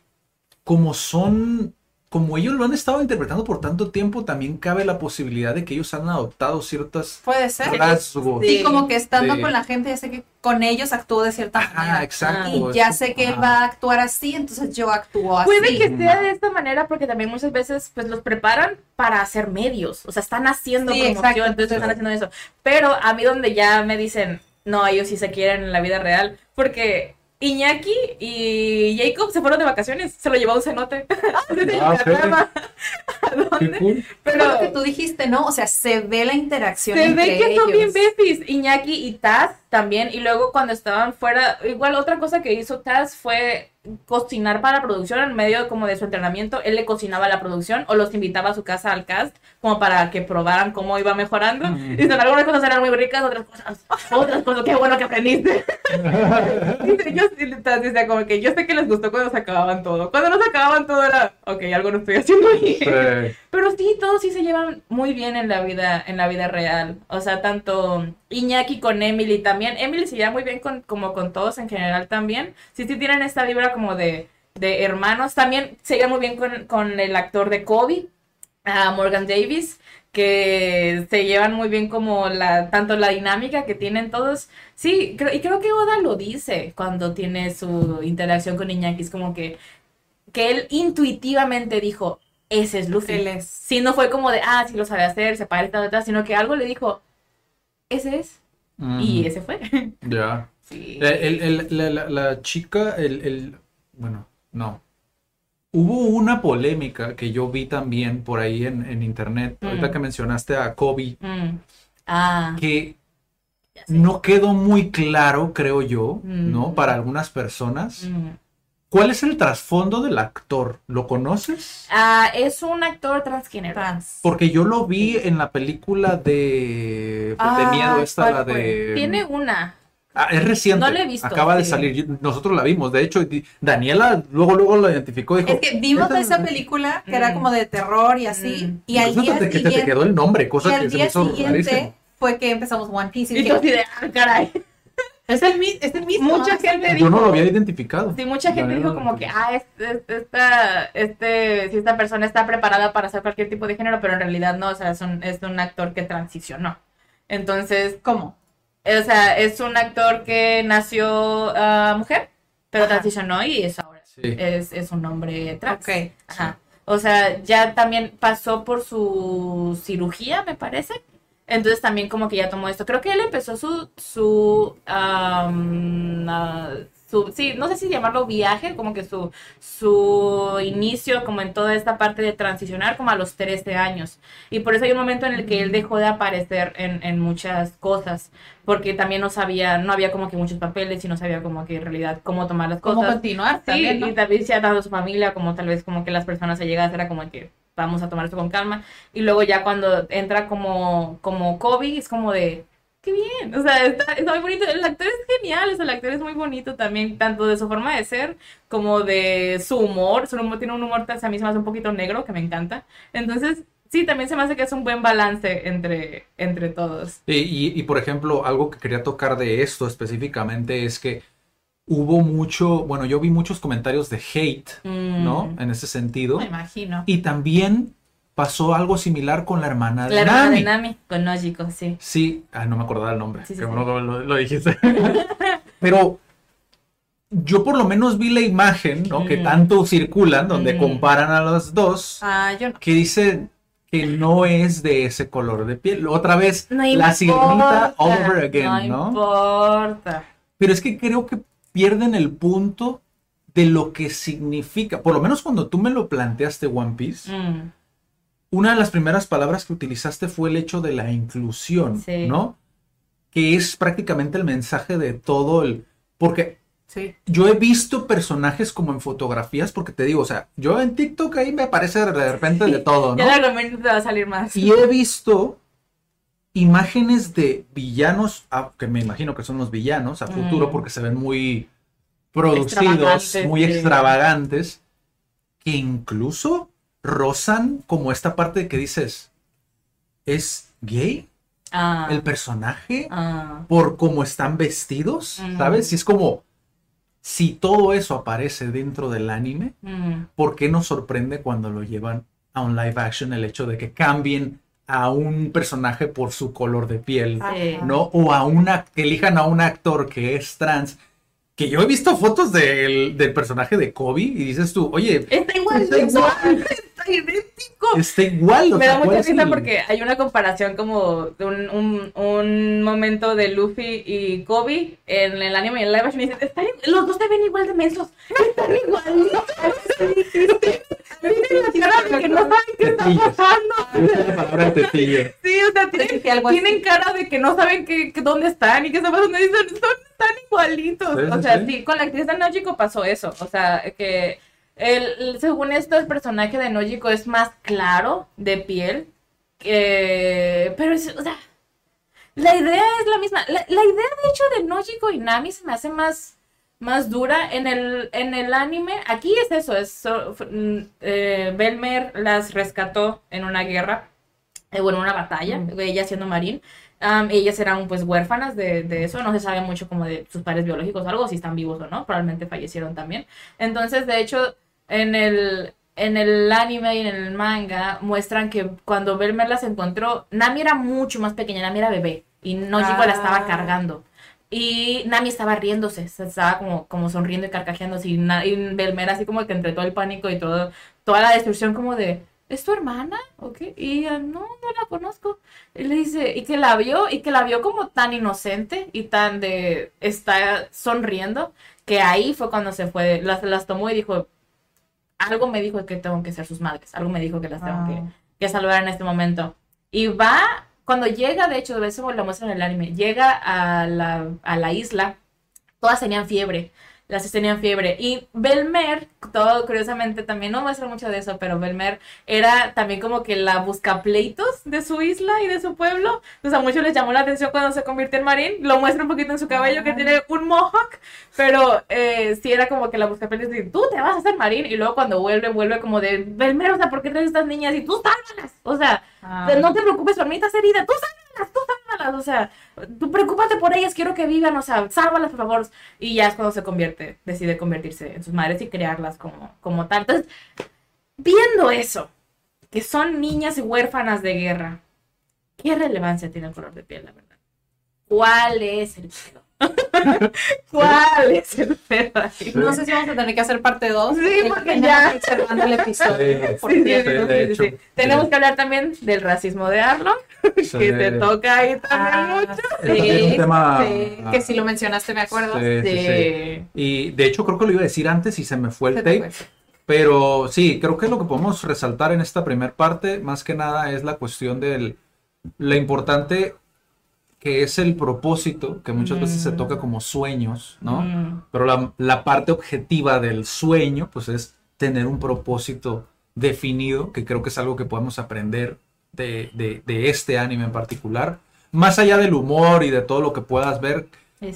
como son, como ellos lo han estado interpretando por tanto tiempo, también cabe la posibilidad de que ellos han adoptado ciertas Puede ser. rasgos. Sí, como que estando Sí. con la gente, ya sé que con ellos actuó de cierta Ajá, manera. exacto. Y ya sé que él va a actuar así, entonces yo actúo así. Puede que sea de esta manera porque también muchas veces pues los preparan para hacer medios, o sea, están haciendo Sí, promoción, exacto. entonces están haciendo eso. Pero a mí donde ya me dicen, no, ellos sí se quieren en la vida real, porque Iñaki y Jacob se fueron de vacaciones, se lo llevó un cenote. Ah, ok. ¿A dónde? Qué cool. Pero lo que tú dijiste, ¿no? O sea, se ve la interacción se entre ve que son bien ellos. befis, Iñaki y Taz también, y luego cuando estaban fuera, igual otra cosa que hizo Taz fue cocinar para la producción en medio como de su entrenamiento, él le cocinaba la producción o los invitaba a su casa al cast como para que probaran cómo iba mejorando. Mm. Y algunas cosas eran muy ricas, otras cosas, otras cosas, qué bueno que aprendiste. Dice, yo como que yo sé que les gustó cuando se acababan todo. Cuando no se acababan todo era, ok, algo no estoy haciendo bien. Sí. Pero sí, todos sí se llevan muy bien en la vida, en la vida real. O sea, tanto Iñaki con Emily también. Emily se lleva muy bien con, como con todos en general también. Sí, sí tienen esta vibra como de, de hermanos. También se lleva muy bien con, con el actor de Kobe, Morgan Davis, que se llevan muy bien como la, tanto la dinámica que tienen todos. Sí, creo, y creo que Oda lo dice cuando tiene su interacción con Iñaki. Es como que, que él intuitivamente dijo, ese es Luffy. Él es. Sí, no fue como de, ah, sí lo sabe hacer, se parece, tal, tal, sino que algo le dijo, ese es, y ese fue. Ya. sí. Eh, el- el- la, la- la chica, el, el- bueno, no. Hubo una polémica que yo vi también por ahí en, en internet, ahorita Mm. que mencionaste a Kobe, Mm. Ah, que no quedó muy claro, creo yo, ¿no? Mm. Para algunas personas. Mm. ¿Cuál es el trasfondo del actor? ¿Lo conoces? Ah, es un actor transgénero. Trans. Porque yo lo vi en la película de, de Ah, miedo, esta, ¿cuál la de... Tiene una. Ah, es reciente. No la he visto, Acaba de salir. Nosotros la vimos. De hecho, Daniela luego luego la identificó. Dijo, Es que vimos "Esta- esa película que era Mm. como de terror y así, Mm. y al día que te- que te siguiente, quedó el nombre, cosa y que al se me hizo siguiente rarísimo. fue que empezamos One Piece y Y dije, ah, caray. Es el, mi- es el mismo. Mucha gente mismo". Yo no lo dijo- había identificado. Sí, mucha gente dijo como que, ah, es- es- esta, este, si esta persona está preparada para hacer cualquier tipo de género, pero en realidad no, o sea, es un, es un actor que transicionó. Entonces, ¿Cómo? o sea, es un actor que nació ah, mujer, pero Ajá. transicionó y es ahora Sí. es, es un hombre trans. Ok. Ajá. O sea, ya también pasó por su cirugía, me parece. Entonces también como que ya tomó esto. Creo que él empezó su, su, am, ah, su, sí, no sé si llamarlo viaje, como que su, su inicio como en toda esta parte de transicionar como a los 13 años. Y por eso hay un momento en el que él dejó de aparecer en, en muchas cosas, porque también no sabía, no había como que muchos papeles y no sabía como que en realidad cómo tomar las ¿Cómo cosas. continuar Sí, también, ¿no? y también se ha dado su familia, como tal vez como que las personas allegadas era como que vamos a tomar esto con calma. Y luego ya cuando entra como, como Kobe, es como de, qué bien, o sea, está, muy bonito. El actor es genial, o sea, el actor es muy bonito también, tanto de su forma de ser como de su humor. Su humor tiene un humor, a mí se me hace un poquito negro, que me encanta. Entonces, sí, también se me hace que es un buen balance entre, entre todos. Y- y, por ejemplo, algo que quería tocar de esto específicamente es que hubo mucho, bueno, yo vi muchos comentarios de hate, ¿no? En ese sentido. Me imagino. Y también pasó algo similar con la hermana de La hermana Nami. de Nami, con Nojiko, sí. Sí, ah, no me acordaba el nombre. Sí, sí, que lo, lo dijiste. Pero yo por lo menos vi la imagen, ¿no? Que Mm. tanto circulan, donde Mm. comparan a los dos, Ah, yo no. que dicen que no es de ese color de piel. Otra vez, No la importa, sirenita over again, no ¿no? importa. Pero es que creo que pierden el punto de lo que significa. Por lo menos cuando tú me lo planteaste, One Piece, Mm, una de las primeras palabras que utilizaste fue el hecho de la inclusión, Sí. ¿no? Que es prácticamente el mensaje de todo el... Porque Sí. yo he visto personajes como en fotografías, porque te digo, o sea, yo en TikTok ahí me aparece de repente de todo, ¿no? Ya la recomiendo te va a salir más. Y he visto imágenes de villanos, que me imagino que son los villanos a futuro Mm. porque se ven muy producidos, Extravagantes, muy sí. extravagantes, que incluso rozan como esta parte de que dices, ¿es gay Ah, el personaje ah. por cómo están vestidos? Mm. ¿Sabes? Y es como, si todo eso aparece dentro del anime, Mm, ¿por qué nos sorprende cuando lo llevan a un live action el hecho de que cambien a un personaje por su color de piel, sí. ¿no? O a una, que elijan a un actor que es trans. Que yo he visto fotos del, del personaje de Kobe y dices tú, oye, Está igual, Está igual. está idéntico. está igual. Me sea, da ¿cuál mucha risa el- porque hay una comparación como de un, un, un momento de Luffy y Kobe en el anime y en el live action y dicen, "Están i- los dos se ven igual de mensos, están igualitos. Tienen la cara de que no saben qué está pasando. Sí, o sea, tienen, cara de que no saben qué, qué- dónde están y qué está pasando. Y son, son tan igualitos. Sí, o sea, sí. sí, con la actriz de Nojiko pasó eso. O sea, que el, el- según esto, el personaje de Nojiko es más claro de piel. Que, pero es, o sea, la idea es la misma. La, la idea, de hecho, de Nojiko y Nami se me hace más, más dura. En el, en el anime, aquí es eso, es so- mm, eh, Belmer las rescató en una guerra, eh, bueno, una batalla, ella siendo marín. Am, ellas eran pues huérfanas de, de eso, no se sabe mucho como de sus padres biológicos o algo, si están vivos o no, probablemente fallecieron también. Entonces, de hecho, en el, en el anime y en el manga muestran que cuando Belmer las encontró, Nami era mucho más pequeña, Nami era bebé y Nojiko la estaba Ah. cargando. Y Nami estaba riéndose, se estaba como, como sonriendo y carcajeándose. Y, Na- y Belmer así como que entre todo el pánico y todo, toda la destrucción como de, ¿es tu hermana? ¿O qué? Y ella, no, no la conozco. Y le dice, y que la vio, y que la vio como tan inocente y tan de, está sonriendo, que ahí fue cuando se fue, las, las tomó y dijo, algo me dijo que tengo que ser sus madres, algo me dijo que las tengo que, Ah. que salvar en este momento. Y va, cuando llega, de hecho, de eso lo muestran en el anime, llega a la, a la isla, todas tenían fiebre, las tenían fiebre. Y Belmer, todo curiosamente también no muestra mucho de eso, pero Belmer era también como que la buscapleitos de su isla y de su pueblo. Entonces a muchos les llamó la atención cuando se convirtió en marín. Lo muestra un poquito en su cabello que tiene un mohawk, pero eh, sí era como que la buscapleitos de tú te vas a hacer marín. Y luego cuando vuelve, vuelve como de Belmer, o sea, ¿por qué traes estas niñas? Y tú sálvalas. O sea, Ah. no te preocupes por mí, estás herida. Tú sálvalas, tú sálvalas. O sea, tú preocúpate por ellas, quiero que vivan. O sea, sálvalas, por favor. Y ya es cuando se convierte, decide convertirse en sus madres y crearlas como, como tal. Entonces, viendo eso, que son niñas huérfanas de guerra, ¿qué relevancia tiene el color de piel, la verdad? ¿Cuál es el pedo? ¿Cuál es el pedo ahí? No sé si vamos a tener que hacer parte 2. Sí, porque ya- cerrando el episodio. Sí, Sí, de hecho. sí. Tenemos que hablar también del racismo de Arlon, que se toca ahí también Ah, mucho. Es también un sí, tema- sí, que si lo mencionaste me acuerdo. Sí, sí, sí. Sí. Y de hecho creo que lo iba a decir antes y se me fue el Se te tape. Pero sí, creo que lo que podemos resaltar en esta primera parte, más que nada, es la cuestión del lo importante que es el propósito, que muchas veces se toca como sueños, ¿no? Mm. Pero la, la parte objetiva del sueño, pues es tener un propósito definido, que creo que es algo que podemos aprender de, de- de este anime en particular. Más allá del humor y de todo lo que puedas ver,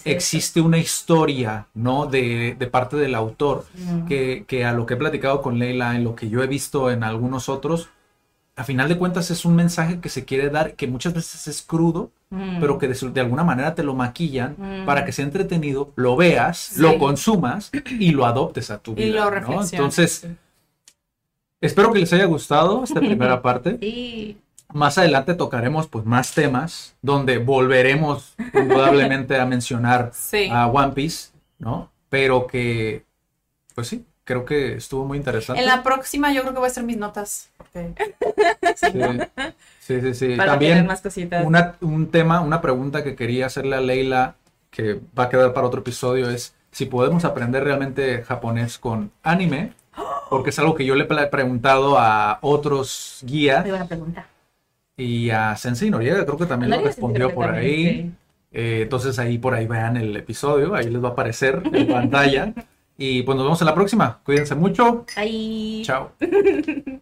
existe una historia, ¿no? De, de parte del autor, que, que a lo que he platicado con Leila, en lo que yo he visto en algunos otros, a final de cuentas es un mensaje que se quiere dar, que muchas veces es crudo, pero que de, alguna manera te lo maquillan para que sea entretenido, lo veas, lo consumas y lo adoptes a tu vida. Y lo ¿no? Entonces, espero que les haya gustado esta primera parte. Sí. Más adelante tocaremos pues más temas donde volveremos indudablemente a mencionar a One Piece, ¿no? Pero que, pues sí, creo que estuvo muy interesante. En la próxima yo creo que voy a hacer mis notas. Sí, sí, sí. sí. Para También tener más cositas. una- un tema, una pregunta que quería hacerle a Leila, que va a quedar para otro episodio, es si podemos aprender realmente japonés con anime, porque es algo que yo le he preguntado a otros guías Muy buena pregunta. y a Sensei Noriega, creo que también lo respondió por también, ahí. sí. Eh, entonces ahí por ahí vean el episodio, ahí les va a aparecer en pantalla. Y pues nos vemos en la próxima. Cuídense mucho. Chao.